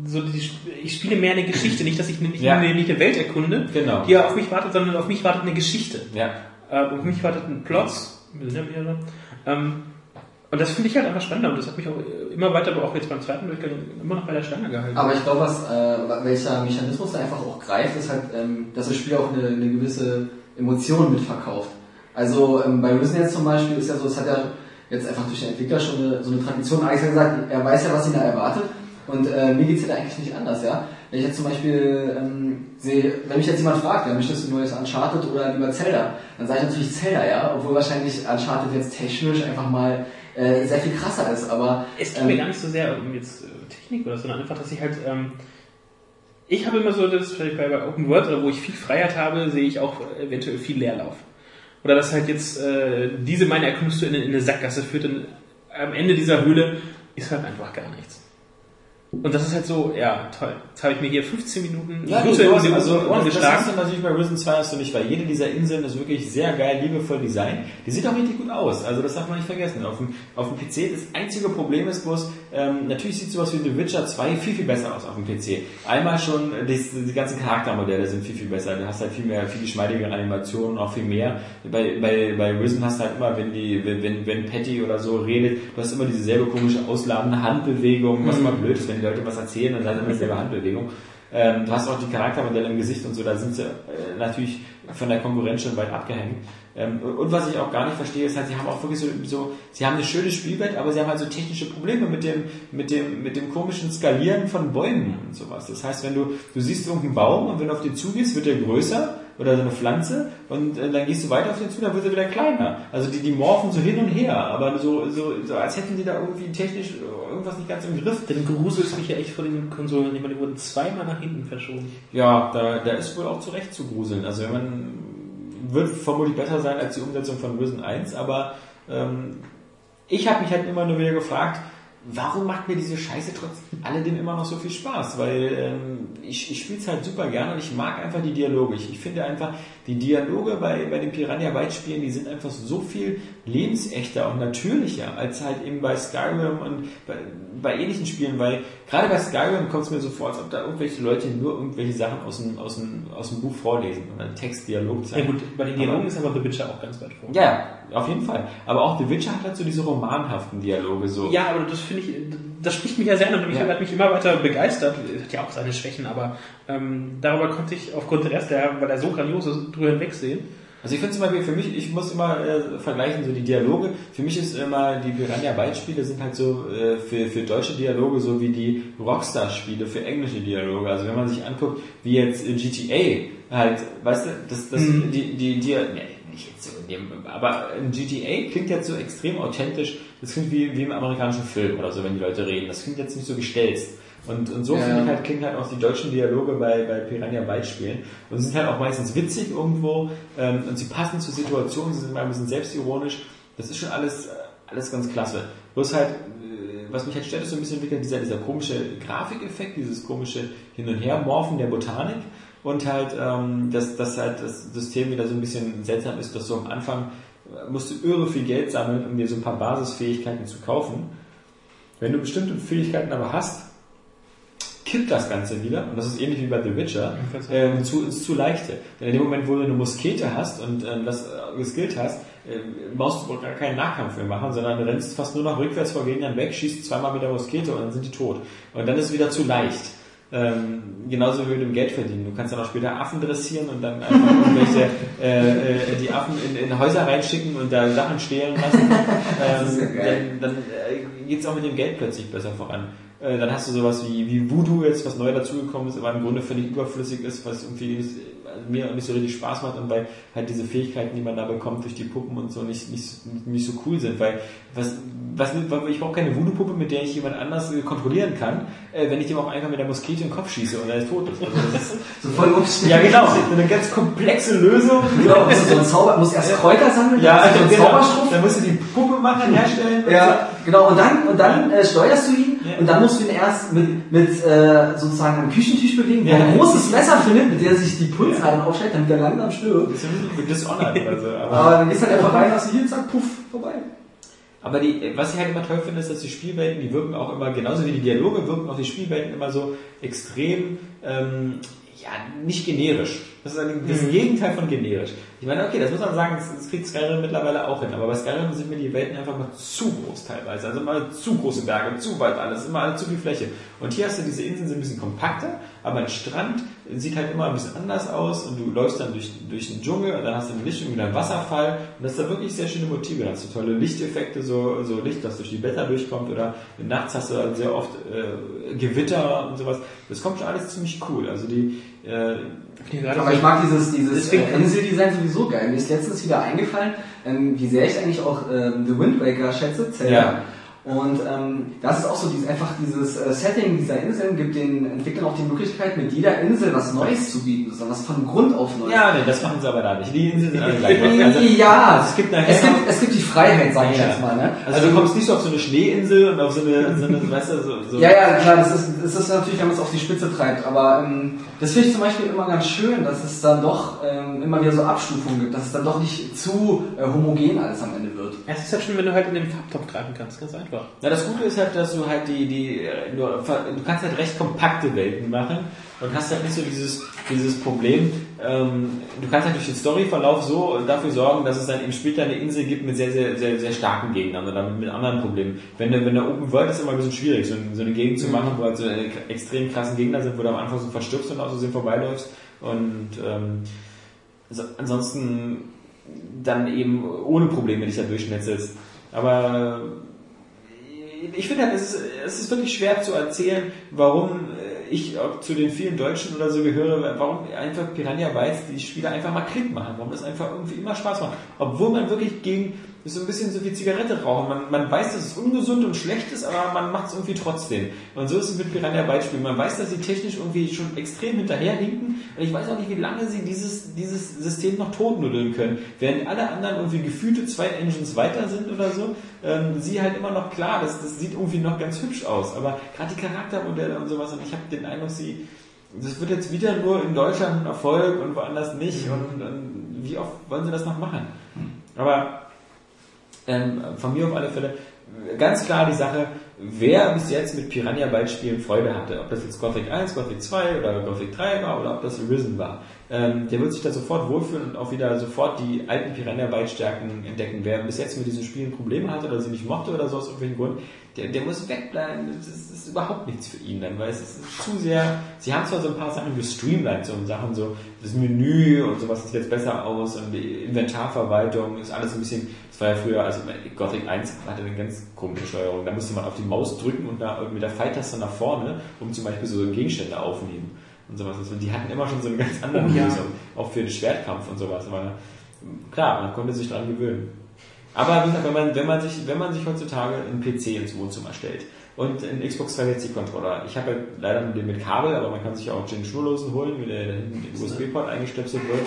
so die, ich spiele mehr eine Geschichte, nicht dass ich nicht, Ja. eine, eine Welt erkunde, Genau. die auf mich wartet, sondern auf mich wartet eine Geschichte. Ja. Äh, auf mich wartet ein Plot, wir sind ja mehrere. Ähm, und das finde ich halt einfach spannender und das hat mich auch immer weiter, aber auch jetzt beim zweiten Durchgang immer noch bei der Stange gehalten. Aber ich glaube, was, äh, welcher Mechanismus da einfach auch greift, ist halt, ähm, dass das Spiel auch eine, eine gewisse Emotion mitverkauft. Also ähm, bei Risen jetzt zum Beispiel ist ja so, es hat ja jetzt einfach durch den Entwickler schon eine, so eine Tradition. Hat gesagt, er weiß ja, was ihn da erwartet. Und äh, mir geht's ja da eigentlich nicht anders, ja. Wenn ich jetzt zum Beispiel ähm, sehe, wenn mich jetzt jemand fragt, ja, möchtest du neues Uncharted oder lieber Zelda, dann sage ich natürlich Zelda, ja, obwohl wahrscheinlich Uncharted jetzt technisch einfach mal äh, sehr viel krasser ist, aber Es geht ähm, mir gar nicht so sehr um jetzt äh, Technik oder so, sondern einfach, dass ich halt, ähm, ich habe immer so das, vielleicht bei, bei Open World oder wo ich viel Freiheit habe, sehe ich auch äh, eventuell viel Leerlauf. Oder dass halt jetzt äh, diese meine Erkundung in, in eine Sackgasse führt und am Ende dieser Höhle ist halt einfach gar nichts. Und das ist halt so, ja, toll. Jetzt habe ich mir hier 15 Minuten Ja, Blut in hast, die also, Ohren das geschlagen. hast du natürlich bei Risen 2 hast du nicht, weil jede dieser Inseln ist wirklich sehr geil, liebevoll designt. Die sieht auch richtig gut aus, also das darf man nicht vergessen. Auf dem, auf dem PC, das einzige Problem ist bloß, ähm, natürlich sieht sowas wie The Witcher 2 viel, viel besser aus auf dem PC. Einmal schon, äh, die, die ganzen Charaktermodelle sind viel, viel besser. Du hast halt viel mehr, viel geschmeidigere Animationen, auch viel mehr. Bei, bei, bei Risen hast du halt immer, wenn die, wenn, wenn, wenn Patty oder so redet, du hast immer dieselbe komische ausladende Handbewegung, was immer blöd ist, wenn die Leute was erzählen, dann sagen sie immer dieselbe Handbewegung. Ähm, du hast auch die Charaktermodelle im Gesicht und so, da sind sie äh, natürlich von der Konkurrenz schon weit abgehängt. Ähm, und was ich auch gar nicht verstehe, ist halt, sie haben auch wirklich so, so, sie haben eine schöne Spielwelt, aber sie haben halt so technische Probleme mit dem, mit dem, mit dem komischen Skalieren von Bäumen und sowas. Das heißt, wenn du, du siehst irgendeinen Baum und wenn du auf den zugehst, wird der größer oder so eine Pflanze und äh, dann gehst du weiter auf den zu, dann wird er wieder kleiner. Also die, die morphen so hin und her, aber so, so, so als hätten die da irgendwie technisch irgendwas nicht ganz im Griff. Dann gruselst mich ja echt vor den Konsolen. Ich meine, die wurden zweimal nach hinten verschoben. Ja, da, da ist wohl auch zu Recht zu gruseln. Also wenn man wird vermutlich besser sein als die Umsetzung von Risen 1, aber ähm, ich habe mich halt immer nur wieder gefragt, warum macht mir diese Scheiße trotz alledem immer noch so viel Spaß? Weil ähm, ich, ich spiele es halt super gerne und ich mag einfach die Dialoge. Ich, ich finde einfach, die Dialoge bei, bei den Piranha Bytes Spielen, die sind einfach so viel lebensechter und natürlicher als halt eben bei Skyrim und bei, bei ähnlichen Spielen, weil gerade bei Skyrim kommt es mir so vor, als ob da irgendwelche Leute nur irgendwelche Sachen aus dem, aus dem, aus dem Buch vorlesen und dann Text, Dialog Ja zeigen. gut, bei den Dialogen ist aber The Witcher auch ganz weit vor. Ja, auf jeden Fall. Aber auch The Witcher hat halt so diese romanhaften Dialoge so. Ja, aber das finde ich, das spricht mich ja sehr an und mich Ja. hat mich immer weiter begeistert. Hat ja auch seine Schwächen, aber ähm, darüber konnte ich aufgrund der Rest, der, weil er so grandios ist, drüber hinwegsehen. Also ich finde zum Beispiel für mich, ich muss immer äh, vergleichen, so die Dialoge. Für mich ist immer, die Piranha Bytes Spiele sind halt so äh, für, für deutsche Dialoge so wie die Rockstar Spiele für englische Dialoge. Also wenn man sich anguckt, wie jetzt GTA halt, weißt du, das, das, Mhm. die, die, die, nee, nicht jetzt so in dem, aber GTA klingt jetzt so extrem authentisch. Das klingt wie, wie im amerikanischen Film oder so, wenn die Leute reden. Das klingt jetzt nicht so gestelzt. Und, und so Ja. finde ich halt, klingen halt auch die deutschen Dialoge bei, bei Piranha Bytes Spielen. Und sie sind halt auch meistens witzig irgendwo, ähm, und sie passen zur Situation, sie sind mal ein bisschen selbstironisch. Das ist schon alles, äh, alles ganz klasse. Bloß halt, äh, was mich halt stört, ist so ein bisschen wieder dieser, dieser komische Grafikeffekt, dieses komische Hin- und Her-Morphen der Botanik. und halt, ähm, dass, dass halt das System wieder so ein bisschen seltsam ist, dass du am Anfang musst du irre viel Geld sammeln, um dir so ein paar Basisfähigkeiten zu kaufen. Wenn du bestimmte Fähigkeiten aber hast, kippt das Ganze wieder, und das ist ähnlich wie bei The Witcher, ähm, zu, ins zu leichte. Denn in dem Moment, wo du eine Muskete hast und ähm, das äh, geskillt hast, äh, brauchst du gar keinen Nahkampf mehr machen, sondern du rennst fast nur noch rückwärts vor Gegnern weg, schießt zweimal mit der Muskete und dann sind die tot. Und dann ist es wieder zu leicht. Ähm, genauso wie mit dem Geld verdienen. Du kannst dann auch später Affen dressieren und dann einfach irgendwelche äh, äh, die Affen in, in Häuser reinschicken und da Sachen stehlen lassen. Ähm, dann dann äh, geht's auch mit dem Geld plötzlich besser voran. Äh, dann hast du sowas wie, wie Voodoo jetzt, was neu dazugekommen ist, aber im Grunde völlig überflüssig ist, was irgendwie mir nicht so richtig Spaß macht und weil halt diese Fähigkeiten, die man da bekommt durch die Puppen und so nicht, nicht, nicht so cool sind, weil was, was, ich brauche keine Voodoo-Puppe, mit der ich jemand anders äh, kontrollieren kann, äh, wenn ich dem auch einfach mit der Muskete in den Kopf schieße und er ist tot ist. Also das ist So voll umständlich. ja genau, so eine ganz komplexe Lösung. Genau, musst du so ein Zauber, musst erst Kräuter sammeln, Ja, dann also so einen genau. Dann musst du die Puppe machen, herstellen. Ja, genau. Und dann, und dann äh, steuerst du ihn Ja. und dann musst du ihn erst mit, mit äh, sozusagen einem Küchentisch bewegen, Ja. ein großes Messer findet, mit dem er sich die Pulsadern aufschneidet, damit er langsam stirbt. Das ist ein bisschen wie Dishonored oder so. Aber, Aber dann gehst du halt einfach rein, hast du hier, zack, puff, vorbei. aber die, was ich halt immer toll finde, ist, dass die Spielwelten, die wirken auch immer, genauso wie die Dialoge, wirken auch die Spielwelten immer so extrem, ähm, ja, nicht generisch. Das ist, ein, das ein Gegenteil von generisch. Ich meine, okay, das muss man sagen, das, das kriegt Skyrim mittlerweile auch hin, aber bei Skyrim sind mir die Welten einfach mal zu groß teilweise. Also immer zu große Berge, zu weit alles, immer alles zu viel Fläche. Und hier hast du diese Inseln sind ein bisschen kompakter, aber ein Strand sieht halt immer ein bisschen anders aus und du läufst dann durch, durch den Dschungel und dann hast du eine Lichtung wieder einen Wasserfall und das ist da wirklich sehr schöne Motive. Da hast du tolle Lichteffekte, so, so Licht, das durch die Blätter durchkommt oder nachts hast du dann sehr oft äh, Gewitter und sowas. Das kommt schon alles ziemlich cool. Also die, äh, Aber ich mag dieses, dieses äh, Inseldesign sowieso geil. Mir ist letztens wieder eingefallen, ähm, wie sehr ich eigentlich auch ähm, The Wind Waker schätze, Zelda. Ja. Und ähm, das ist auch so dieses, einfach dieses äh, Setting dieser Inseln gibt den Entwicklern auch die Möglichkeit, mit jeder Insel was Neues zu bieten, sozusagen was von Grund auf Neues. ja, nee, das machen sie aber da nicht. Die Inseln sind alle gleich. Also, ja, es gibt nachher es gibt, es gibt die Freiheit, sage ich Ja. jetzt mal. Ne? Also, du kommst nicht so auf so eine Schneeinsel und auf so eine, so eine weißt du, so, so Ja, ja, klar, das ist, das ist natürlich, wenn man es auf die Spitze treibt, aber ähm, das finde ich zum Beispiel immer ganz schön, dass es dann doch ähm, immer wieder so Abstufungen gibt, dass es dann doch nicht zu äh, homogen alles am Ende wird. Es ist halt schön, wenn du halt in den Farbtopf greifen kannst, ganz einfach. Na, das Gute ist halt, dass du halt die, die, nur, du kannst halt recht kompakte Welten machen und hast halt nicht so dieses, dieses Problem, ähm, du kannst halt durch den Storyverlauf so dafür sorgen, dass es dann eben später eine Insel gibt mit sehr, sehr, sehr, sehr starken Gegnern oder mit, mit anderen Problemen. Wenn der, wenn der Open World ist immer ein bisschen schwierig, so, eine- so eine Gegend zu machen, wo halt so extrem krassen Gegner sind, wo du am Anfang so verstirbst und aus Versehen vorbeiläufst und, ähm, so, ansonsten dann eben ohne Probleme dich da durchschnetzelst. Aber ich finde halt, es ist, es ist wirklich schwer zu erzählen, warum äh, ich zu den vielen Deutschen oder so gehöre, warum einfach Piranha Bytes die Spiele einfach mal Klick machen, warum das einfach irgendwie immer Spaß macht. Obwohl man wirklich gegen ist so ein bisschen so wie Zigarette rauchen. Man, man weiß, dass es ungesund und schlecht ist, aber man macht es irgendwie trotzdem. Und so ist es mit Piranha Bytes Spielen. Man weiß, dass sie technisch irgendwie schon extrem hinterherhinken und ich weiß auch nicht, wie lange sie dieses, dieses System noch totnudeln können. Während alle anderen irgendwie gefühlte zwei Engines weiter sind oder so, ähm, sie halt immer noch klar, das, das sieht irgendwie noch ganz hübsch aus. Aber gerade die Charaktermodelle und sowas, und ich habe den Eindruck, sie, das wird jetzt wieder nur in Deutschland ein Erfolg und woanders nicht. Und, und wie oft wollen sie das noch machen? Aber ähm, von mir auf alle Fälle ganz klar die Sache, wer bis jetzt mit Piranha Bytes Spielen Freude hatte, ob das jetzt Gothic 1, Gothic 2 oder Gothic 3 war oder ob das Arisen war, ähm, der wird sich da sofort wohlfühlen und auch wieder sofort die alten Piranha Bytes Stärken entdecken. Wer bis jetzt mit diesen Spielen Probleme hatte oder sie nicht mochte oder so aus irgendwelchen Grund, der, der muss wegbleiben. Das ist, ist überhaupt nichts für ihn dann, weil es ist zu sehr, sie haben zwar so ein paar Sachen gestreamlined, so Sachen so, das Menü und sowas sieht jetzt besser aus und die Inventarverwaltung ist alles ein bisschen, das war ja früher, also Gothic 1 hatte eine ganz komische Steuerung, da musste man auf die Maus drücken und da mit der Pfeiltaste nach vorne, um zum Beispiel so Gegenstände aufnehmen und sowas. Also die hatten immer schon so eine ganz andere Oh, ja. Lösung, auch für den Schwertkampf und sowas, aber klar, man konnte sich dran gewöhnen. Aber wie gesagt, wenn man, wenn man sich, wenn man sich heutzutage einen PC ins Wohnzimmer stellt und einen Xbox 360 Controller, ich habe ja leider nur den mit Kabel, aber man kann sich auch den schnurlosen holen, mit der, hinten den USB-Port eingestöpselt wird.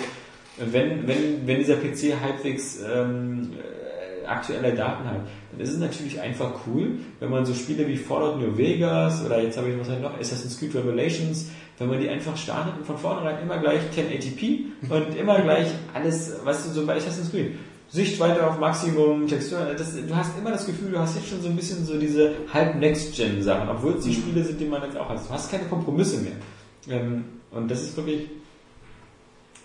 Und wenn, wenn, wenn dieser PC halbwegs ähm, äh, aktuelle Daten hat, dann ist es natürlich einfach cool, wenn man so Spiele wie Fallout New Vegas oder jetzt habe ich was halt noch, Assassin's Creed Revelations, wenn man die einfach startet und von vornherein immer gleich 1080p und immer gleich alles, weißt du, so bei Assassin's Creed. Sichtweite auf Maximum, Textur, das, du hast immer das Gefühl, du hast jetzt schon so ein bisschen so diese halb Next-Gen-Sachen, obwohl es die Spiele sind, die man jetzt auch hat. Du hast keine Kompromisse mehr. Ähm, und das ist wirklich,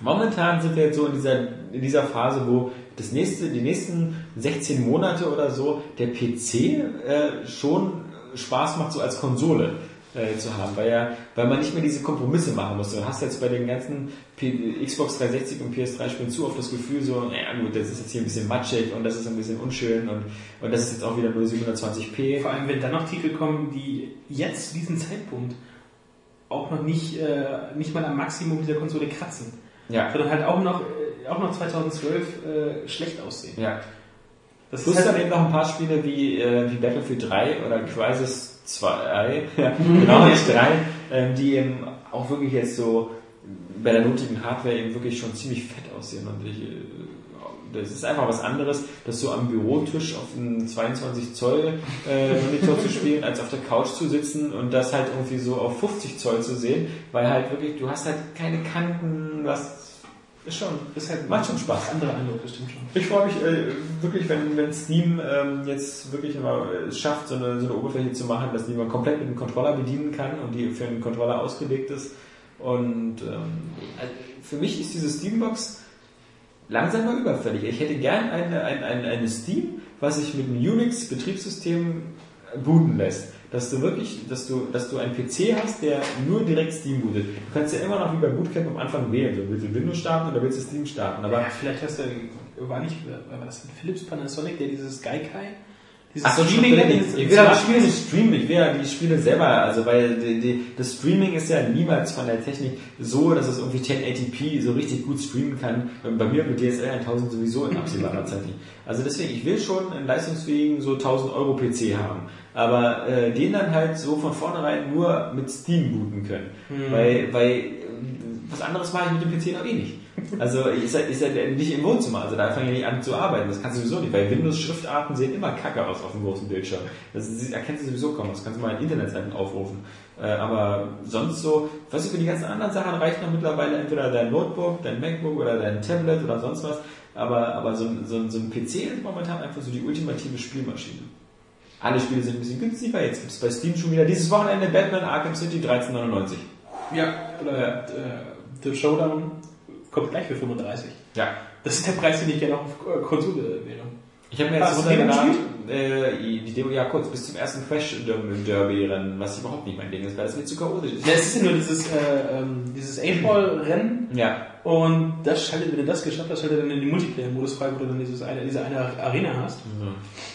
momentan sind wir jetzt so in dieser, in dieser Phase, wo das nächste, die nächsten 16 Monate oder so der PC äh, schon Spaß macht, so als Konsole äh, zu haben, weil ja, weil man nicht mehr diese Kompromisse machen muss. Du hast jetzt bei den ganzen P Xbox 360 und PS3 Spielen zu oft das Gefühl so, naja gut, das ist jetzt hier ein bisschen matschig und das ist ein bisschen unschön und, und das ist jetzt auch wieder nur 720p. Vor allem, wenn dann noch Titel kommen, die jetzt zu diesem Zeitpunkt auch noch nicht, äh, nicht mal am Maximum dieser Konsole kratzen. Ja. Sondern halt auch noch, äh, auch noch 2012 äh, schlecht aussehen. Ja. Das Plus ist dann halt eben noch ein paar Spiele wie, äh, wie Battlefield 3 oder Crisis 2, ja, genau, nicht 3, ähm, die eben auch wirklich jetzt so bei der nötigen Hardware eben wirklich schon ziemlich fett aussehen und ich, äh, das ist einfach was anderes, das so am Bürotisch auf einem 22 Zoll äh, Monitor zu spielen, als auf der Couch zu sitzen und das halt irgendwie so auf 50 Zoll zu sehen, weil halt wirklich, du hast halt keine Kanten, was ist schon, ist halt macht schon Spaß. Andere Eindruck, das stimmt schon. Ich freue mich äh, wirklich, wenn, wenn Steam ähm, jetzt wirklich immer es schafft, so eine, so eine Oberfläche zu machen, dass die man komplett mit dem Controller bedienen kann und die für einen Controller ausgelegt ist. Und ähm, also für mich ist diese Steambox langsam mal überfällig. Ich hätte gern eine, eine, eine, eine Steam, was sich mit einem Unix-Betriebssystem booten lässt. Dass du wirklich, dass du, dass du einen PC hast, der nur direkt Steam bootet. Du kannst ja immer noch wie bei Bootcamp am Anfang wählen. So, willst du Windows starten oder willst du Steam starten? Aber ja, vielleicht hast du, war nicht, war das ein Philips Panasonic, der dieses Gaikai, dieses Ach Streaming hat, ich dieses- will aber Spiele nicht streamen, ich will ja die Spiele selber, also weil die, die, das Streaming ist ja niemals von der Technik so, dass es irgendwie 1080p so richtig gut streamen kann. Bei mir mit DSL 1000 sowieso in absehbarer Zeit nicht. Also deswegen, ich will schon einen leistungsfähigen so 1000 Euro PC haben, aber äh, den dann halt so von vornherein nur mit Steam booten können, weil, weil äh, was anderes mache ich mit dem PC noch eh nicht. Also ist ja, ist ja nicht im Wohnzimmer, also da fange ich nicht an zu arbeiten, das kannst du sowieso nicht, weil Windows-Schriftarten sehen immer kacke aus auf dem großen Bildschirm. Das erkennst du sowieso kaum, das kannst du mal in Internetseiten aufrufen. Äh, aber sonst so, was für die ganzen anderen Sachen reicht noch mittlerweile entweder dein Notebook, dein MacBook oder dein Tablet oder sonst was, aber, aber so, ein- so, so ein PC ist momentan einfach so die ultimative Spielmaschine. Alle Spiele sind ein bisschen günstiger, jetzt gibt es bei Steam schon wieder dieses Wochenende Batman Arkham City 1399. Ja, oder äh, The Showdown kommt gleich für 35. Ja. Das ist der Preis, den ich gerne auf äh, Konsole wähle. Ich habe mir jetzt die runtergeladen, äh, die Demo, ja kurz, bis zum ersten Crash Derby Rennen, was überhaupt nicht mein Ding ist, weil das mir zu chaotisch ist. Ja, es ist ja nur dieses, äh, ähm, dieses A-Ball-Rennen Ja, und das schaltet, wenn du das geschafft hast, schaltet dann in den Multiplayer-Modus frei, wo du dann dieses eine, diese eine Arena hast. Ich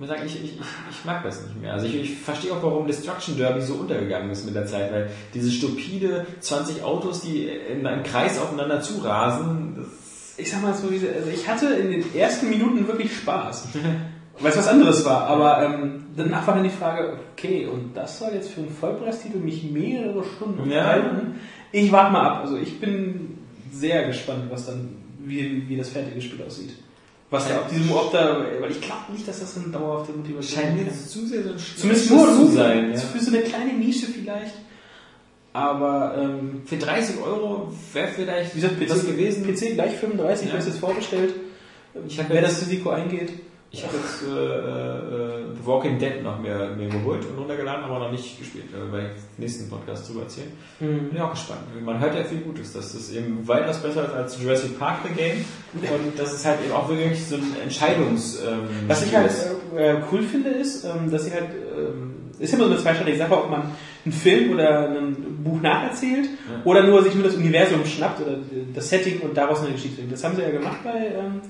muss sagen, ich, ich, ich, mag das nicht mehr. Also ich, ich verstehe auch, warum Destruction Derby so untergegangen ist mit der Zeit, weil diese stupide 20 Autos, die in einem Kreis aufeinander zurasen, das Ich sag mal so, also ich hatte in den ersten Minuten wirklich Spaß. Weil es was anderes war, aber ähm, danach war dann die Frage, okay, und das soll jetzt für einen Vollpreistitel mich mehrere Stunden Ja. halten. Ich warte mal ab. Also ich bin sehr gespannt, was dann, wie, wie das fertige Spiel aussieht. Was da auf diesem, ob da, weil ich glaube nicht, dass das eine dauerhafte Motivation scheint mir ist. zu sehr so ein Zumindest nur zu sein. Ja. Für so eine kleine Nische vielleicht. Aber, ähm, Für 30 Euro wäre vielleicht wie gesagt, PC, das gewesen. PC gleich 35, Ja. ich habe es jetzt vorbestellt. Ich Wer das Risiko eingeht. Ich habe jetzt äh, äh, The Walking Dead noch mehr, mir geholt und runtergeladen, aber noch nicht gespielt. Da werde ich im nächsten Podcast drüber erzählen. Bin ja auch gespannt. Man hört ja viel Gutes, dass das eben weitaus besser ist als Jurassic Park The Game und dass es halt eben auch wirklich so ein Entscheidungs... Ähm, Was ich halt ist. äh, cool finde, ist, ähm, dass sie halt, ähm, ist immer so eine zweischneidige Sache, ob man einen Film oder ein Buch nacherzählt oder nur sich nur das Universum schnappt oder das Setting und daraus eine Geschichte bringt. Das haben sie ja gemacht bei, ähm,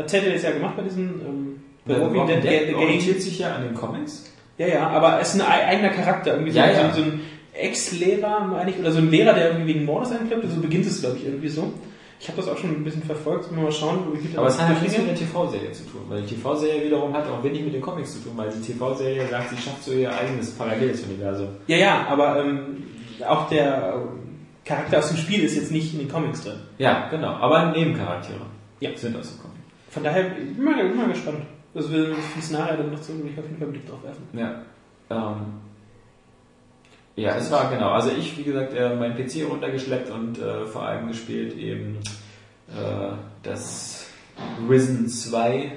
hat Telltale jetzt ja gemacht bei diesem ähm, The Walking Dead, Dead orientiert sich ja an den Comics. Ja, ja, aber es ist ein ei- eigener Charakter, irgendwie so, Ja, ja. so, ein Ex-Lehrer, meine ich, oder so ein Lehrer, der irgendwie wegen Mordes einklappt, so beginnt es, glaube ich, irgendwie so. Ich habe das auch schon ein bisschen verfolgt, mal schauen, wie viel Aber es hat halt nichts mit der TV-Serie zu tun, weil die TV-Serie wiederum hat auch wenig mit den Comics zu tun, weil die TV-Serie sagt, sie schafft so ihr eigenes paralleles Universum. Ja, ja, aber ähm, auch der ähm, Charakter aus dem Spiel ist jetzt nicht in den Comics drin. Ja, genau. Aber Nebencharaktere Ja. sind aus dem Comic. Von daher, ich bin bin mal gespannt. Also wenn es nachher dann noch will ich auf jeden Fall einen Blick drauf werfen. Ja. Ähm, ja, es war genau. Also ich, wie gesagt, äh, mein PC runtergeschleppt und äh, vor allem gespielt eben äh, das Risen 2. Äh,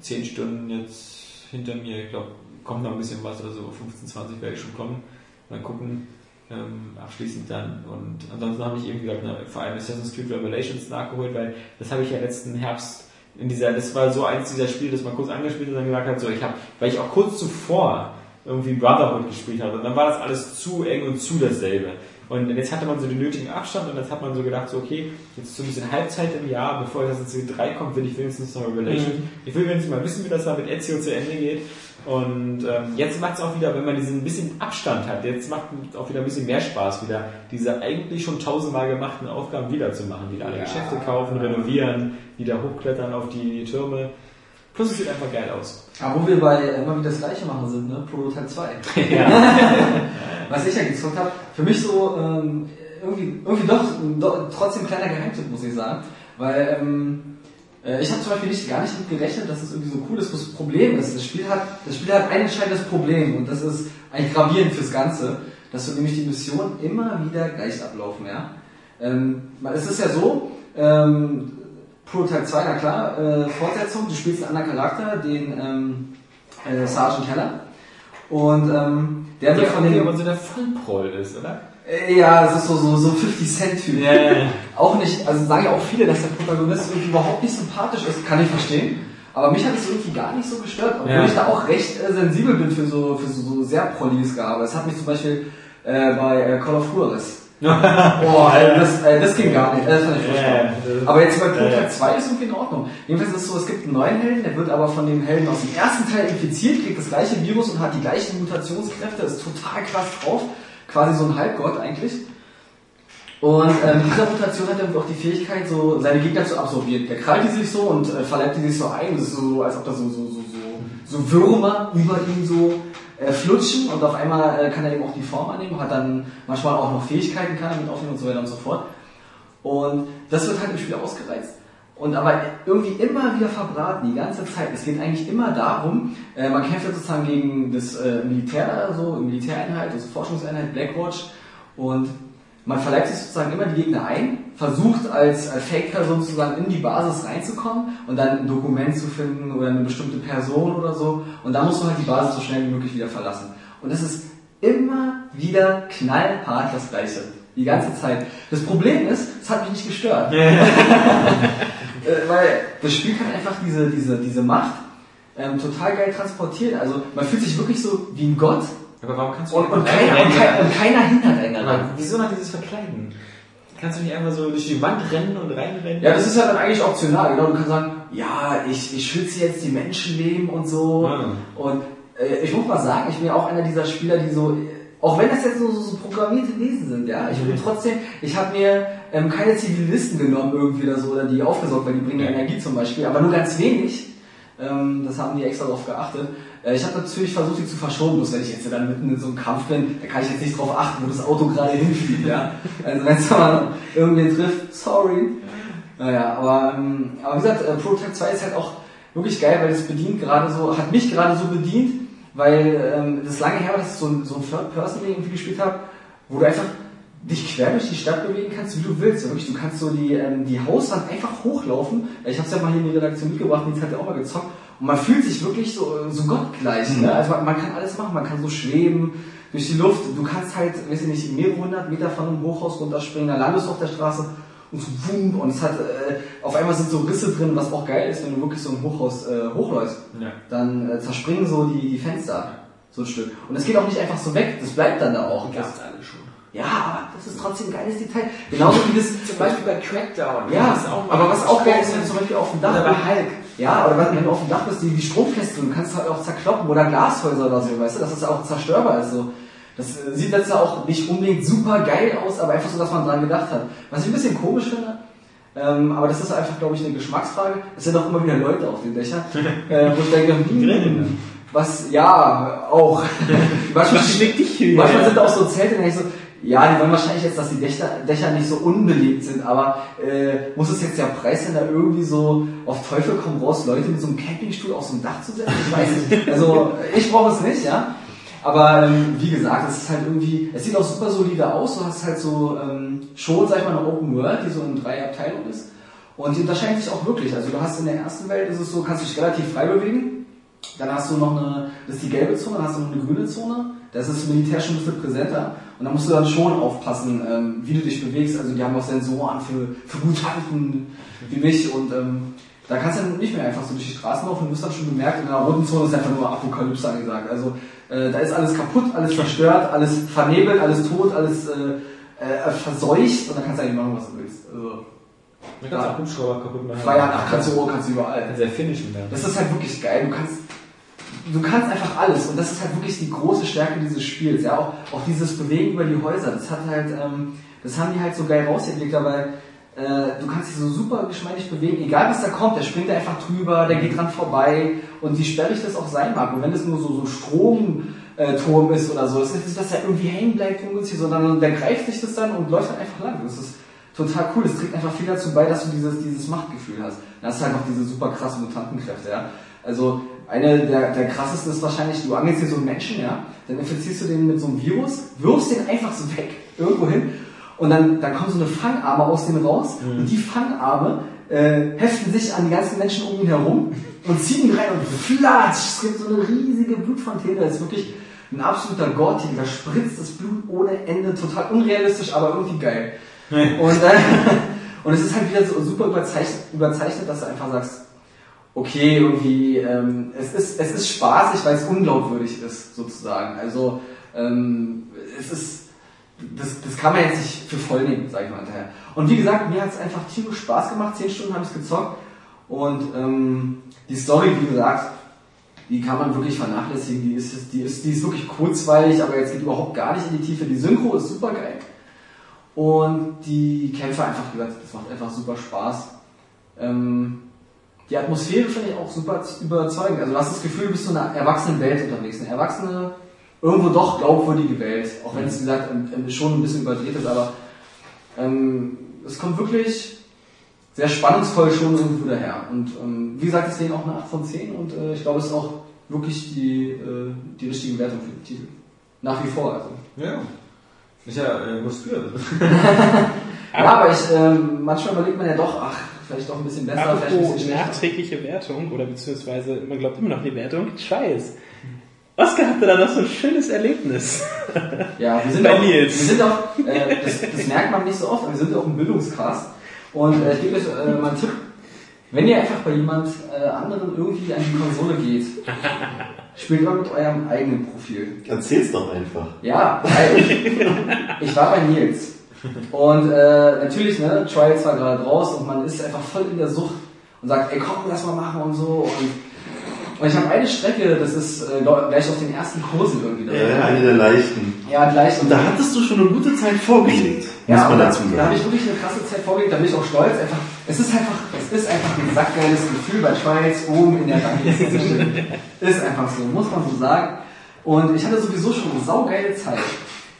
10 Stunden jetzt hinter mir. Ich glaube, kommt noch ein bisschen was, also 15, 20 werde ich schon kommen. Mal gucken. Ähm, abschließend dann. Und ansonsten habe ich eben gesagt, ne, vor allem Assassin's Creed Revelations nachgeholt, weil das habe ich ja letzten Herbst in dieser, das war so eins dieser Spiele, das man kurz angespielt hat und dann gesagt hat, so ich habe, weil ich auch kurz zuvor irgendwie Brotherhood gespielt hatte und dann war das alles zu eng und zu dasselbe. Und jetzt hatte man so den nötigen Abstand und jetzt hat man so gedacht, so okay, jetzt ist so ein bisschen Halbzeit im Jahr, bevor Assassin's Creed 3 kommt, will ich wenigstens noch Revelation. Ich will wenigstens mal wissen, wie das da mit Ezio zu Ende geht. Und ähm, jetzt macht es auch wieder, wenn man diesen bisschen Abstand hat, jetzt macht es auch wieder ein bisschen mehr Spaß, wieder diese eigentlich schon tausendmal gemachten Aufgaben wiederzumachen. Wieder alle Ja. Geschäfte kaufen, renovieren, wieder hochklettern auf die Türme. Plus es sieht einfach geil aus. Aber wo wir bei immer wieder das Gleiche machen sind, ne? Prototype 2. Was ich ja gezockt habe, für mich so ähm, irgendwie, irgendwie doch, doch trotzdem ein kleiner Geheimtipp, muss ich sagen. Weil ähm, äh, ich habe zum Beispiel nicht, gar nicht mit gerechnet, dass es irgendwie so cool ist. Das Problem ist, das Spiel hat, das Spiel hat ein entscheidendes Problem und das ist eigentlich gravierend fürs Ganze, dass du nämlich die Missionen immer wieder gleich ablaufen, ja. Ähm, es ist ja so, ähm, Prototype 2, na klar, äh, Fortsetzung, du spielst einen anderen Charakter, den ähm, äh, Sergeant Heller. Und ähm, der Der wird von den. aber so der Vollproll ist, oder? Äh, ja, es ist so, so, so 50 Cent Typ. Ja, ja, ja. Auch nicht, also sagen ja auch viele, dass der Protagonist irgendwie überhaupt nicht sympathisch ist, kann ich verstehen. Aber mich hat es irgendwie gar nicht so gestört, obwohl ich da auch recht äh, sensibel bin für so, für so, so sehr prolliges Gehabe. Es hat mich zum Beispiel äh, bei äh, Call of Juarez. Boah, das, äh, das ging gar nicht. Das fand ich furchtbar. Aber jetzt bei ja. 2 ist irgendwie in Ordnung. Jedenfalls ist es so, es gibt einen neuen Helden, der wird aber von dem Helden aus dem ersten Teil infiziert, kriegt das gleiche Virus und hat die gleichen Mutationskräfte, ist total krass drauf. Quasi so ein Halbgott eigentlich. Und ähm, dieser Mutation hat dann auch die Fähigkeit, so seine Gegner zu absorbieren. Der krallt die sich so und äh, verleibt die sich so ein. Das ist so, als ob da so, so, so, so, so Würmer über ihn so äh, flutschen und auf einmal äh, kann er eben auch die Form annehmen, hat dann manchmal auch noch Fähigkeiten, kann er mit aufnehmen und so weiter und so fort. Und das wird halt im Spiel ausgereizt. Und aber irgendwie immer wieder verbraten, die ganze Zeit. Es geht eigentlich immer darum, äh, man kämpft ja sozusagen gegen das äh, Militär, so Militäreinheit, also Forschungseinheit Blackwatch und man verleibt sich sozusagen immer die Gegner ein, versucht als, als Fake-Person sozusagen in die Basis reinzukommen und dann ein Dokument zu finden oder eine bestimmte Person oder so. Und dann musst du halt die Basis so schnell wie möglich wieder verlassen. Und es ist immer wieder knallhart das Gleiche. Die ganze Zeit. Das Problem ist, es hat mich nicht gestört. Äh, weil das Spiel kann einfach diese, diese, diese Macht ähm, total geil transportieren. Also man fühlt sich wirklich so wie ein Gott Aber warum kannst du und, und, keiner, und, kein, und keiner hindert einen daran. Wieso noch dieses Verkleiden? Kannst du nicht einfach so durch die Wand rennen und reinrennen? Ja, das ist ja dann eigentlich optional, genau. Du kannst sagen, ja, ich, ich schütze jetzt die Menschenleben und so. Ah. Und äh, ich muss mal sagen, ich bin ja auch einer dieser Spieler, die so, auch wenn das jetzt so, so, so programmierte Wesen sind, ja, ich bin trotzdem, ich habe mir ähm, keine Zivilisten genommen irgendwie oder so, oder die aufgesorgt, weil die bringen ja. Energie zum Beispiel, aber nur ganz wenig. Ähm, das haben die extra darauf geachtet. Äh, ich habe natürlich versucht, die zu verschonen, bloß wenn ich jetzt dann mitten in so einem Kampf bin, da kann ich jetzt nicht drauf achten, wo das Auto gerade hinfliegt, ja. Also wenn es mal irgendwen trifft, sorry. Naja, aber, ähm, aber wie gesagt, äh, Prototype 2 ist halt auch wirklich geil, weil es bedient gerade so, hat mich gerade so bedient, weil ähm, das lange her war, dass ich so ein, so ein Third-Person irgendwie gespielt habe, wo du einfach dich quer durch die Stadt bewegen kannst, wie du willst. Ja, Wirklich, du kannst so die, ähm, die Hauswand einfach hochlaufen. Ich habe es ja mal hier in die Redaktion mitgebracht, und jetzt hat er auch mal gezockt. Und man fühlt sich wirklich so, so gottgleich. Ne? Also man, man kann alles machen, man kann so schweben durch die Luft. Du kannst halt, weiß ich nicht, mehrere hundert Meter von einem Hochhaus runterspringen, dann landest du auf der Straße und so wum, und es hat, äh, auf einmal sind so Risse drin, was auch geil ist, wenn du wirklich so ein Hochhaus äh, hochläufst. Ja. Dann äh, zerspringen so die, die Fenster. So ein Stück. Und es geht auch nicht einfach so weg, das bleibt dann da auch. Schon. Ja, aber das ist trotzdem ein geiles Detail. Genauso wie das Zum Beispiel bei Crackdown. ja, Das aber was auch geil ist, wenn du zum Beispiel auf dem Dach Oder bei Hulk. Ja, oder wenn du auf dem Dach bist, die, die Stromkäste, du kannst halt auch zerkloppen oder Glashäuser oder so, weißt du, dass es auch zerstörbar ist. So. Das äh, sieht jetzt ja auch nicht unbedingt super geil aus, aber einfach so, dass man dran gedacht hat. Was ich ein bisschen komisch finde, ähm, aber das ist einfach, glaube ich, eine Geschmacksfrage. Es sind auch immer wieder Leute auf den Dächern, äh, wo ich denke, hm, was, ja, auch. manchmal, Was schlägt dich hier? manchmal sind da auch so Zelte, und ich so, Ja, die wollen wahrscheinlich jetzt, dass die Dächer, Dächer nicht so unbelegt sind, aber äh, muss es jetzt der Preis da irgendwie so auf Teufel komm raus, Leute mit so einem Campingstuhl auf so ein Dach zu setzen? Ich weiß nicht. Also ich brauche es nicht, ja. Aber ähm, wie gesagt, es ist halt irgendwie, es sieht auch super solide aus. Du hast halt so ähm, schon, sag ich mal, eine Open World, die so in drei Abteilungen ist. Und die unterscheiden sich auch wirklich. Also du hast in der ersten Welt ist es so, kannst dich relativ frei bewegen. Dann hast du noch eine, das ist die gelbe Zone, dann hast du noch eine grüne Zone. Das ist Militär schon ein bisschen präsenter. Und da musst du dann schon aufpassen, ähm, wie du dich bewegst. Also die haben auch Sensoren für, für Mutanten wie mich. Und ähm, da kannst du dann nicht mehr einfach so durch die Straßen laufen. Du wirst dann schon bemerkt, in der roten Zone ist einfach nur Apokalypse angesagt. Also äh, da ist alles kaputt, alles zerstört, alles vernebelt, alles tot, alles äh, äh, verseucht. Und dann kannst du eigentlich machen, was du willst. Also Man kann auch Hubschrauber kaputt machen. Freier nach kannst du, kannst du überall. Kannst ja finishen dann. Das ist halt wirklich geil. Du kannst, du kannst einfach alles. Und das ist halt wirklich die große Stärke dieses Spiels. Ja, auch, auch dieses Bewegen über die Häuser. Das hat halt, ähm, das haben die halt so geil rausentwickelt, weil äh, du kannst dich so super geschmeidig bewegen. Egal was da kommt, der springt da einfach drüber, der geht dran vorbei. Und wie sperrig das auch sein mag. Und wenn es nur so, so Stromturm ist oder so, ist nicht, dass er irgendwie hängen bleibt ungünstig, sondern der greift sich das dann und läuft dann einfach lang. Das ist total cool. Das trägt einfach viel dazu bei, dass du dieses, dieses Machtgefühl hast. Dann hast du halt noch diese super krassen Mutantenkräfte, ja. Also, eine der, der krassesten ist wahrscheinlich, du angelst hier so einen Menschen, ja, dann infizierst du den mit so einem Virus, wirfst den einfach so weg, irgendwo hin, und dann, dann kommen so eine Fangarme aus dem raus, und die Fangarme äh, heften sich an die ganzen Menschen um ihn herum und ziehen ihn rein und flatsch, es gibt so eine riesige Blutfontäne, das ist wirklich ein absoluter Gore-Titel, da spritzt das Blut ohne Ende, total unrealistisch, aber irgendwie geil. Und, äh, und es ist halt wieder so super überzeichnet, überzeichnet, dass du einfach sagst, okay, irgendwie, ähm, es, ist, es ist spaßig, weil es unglaubwürdig ist, sozusagen. Also, ähm, es ist, das, das kann man jetzt nicht für voll nehmen, sag ich mal hinterher. Und wie gesagt, mir hat es einfach tierisch Spaß gemacht, zehn Stunden habe ich gezockt und ähm, die Story, wie gesagt, die kann man wirklich vernachlässigen, die ist, die ist, die ist wirklich kurzweilig, aber jetzt geht überhaupt gar nicht in die Tiefe. Die Synchro ist super geil. Und die Kämpfe einfach, wie gesagt, das macht einfach super Spaß. Ähm, die Atmosphäre finde ich auch super überzeugend. Also du hast das Gefühl, du bist in einer erwachsenen Welt unterwegs. Eine erwachsene, irgendwo doch glaubwürdige Welt. Auch wenn es, wie gesagt, schon ein bisschen überdreht ist, aber ähm, es kommt wirklich sehr spannungsvoll schon irgendwo daher. Und ähm, wie gesagt, deswegen auch eine 8 von 10 und äh, ich glaube, es ist auch wirklich die, äh, die richtige Wertung für den Titel. Nach wie vor, also. Ja. Ist ja äh, muskulös. Ja, aber ich, ähm, manchmal überlegt man ja doch, ach, vielleicht doch ein bisschen besser, vielleicht ein Apropos nachträgliche Wertung, oder beziehungsweise man glaubt immer noch die Wertung, Scheiß. Oskar hatte da noch so ein schönes Erlebnis. Ja, wir sind Bei auch, Nils. Wir sind auch, äh, das, das merkt man nicht so oft, aber wir sind auch ein Bildungscast. Und äh, ich gebe euch äh, mal einen Tipp. Wenn ihr einfach bei jemand äh, anderen irgendwie an die Konsole geht, spielt immer mit eurem eigenen Profil. Erzähl's doch einfach. Ja, weil ich, ich war bei Nils. Und äh, natürlich, ne, Trials war gerade raus und man ist einfach voll in der Sucht und sagt, ey komm, lass mal machen und so. Und, und ich habe eine Strecke, das ist äh, gleich auf den ersten Kursen irgendwie. Ja, eine der leichten. ja gleich. Und da hattest du schon eine gute Zeit vorgelegt, muss Ja, man und da, dazu da habe sagen. ich wirklich eine krasse Zeit vorgelegt, da bin ich auch stolz. Einfach, es ist einfach, es ist einfach ein sackgeiles Gefühl bei Schweiz oben in der Rangliste zu stehen. Ist einfach so, muss man so sagen. Und ich hatte sowieso schon eine saugeile Zeit.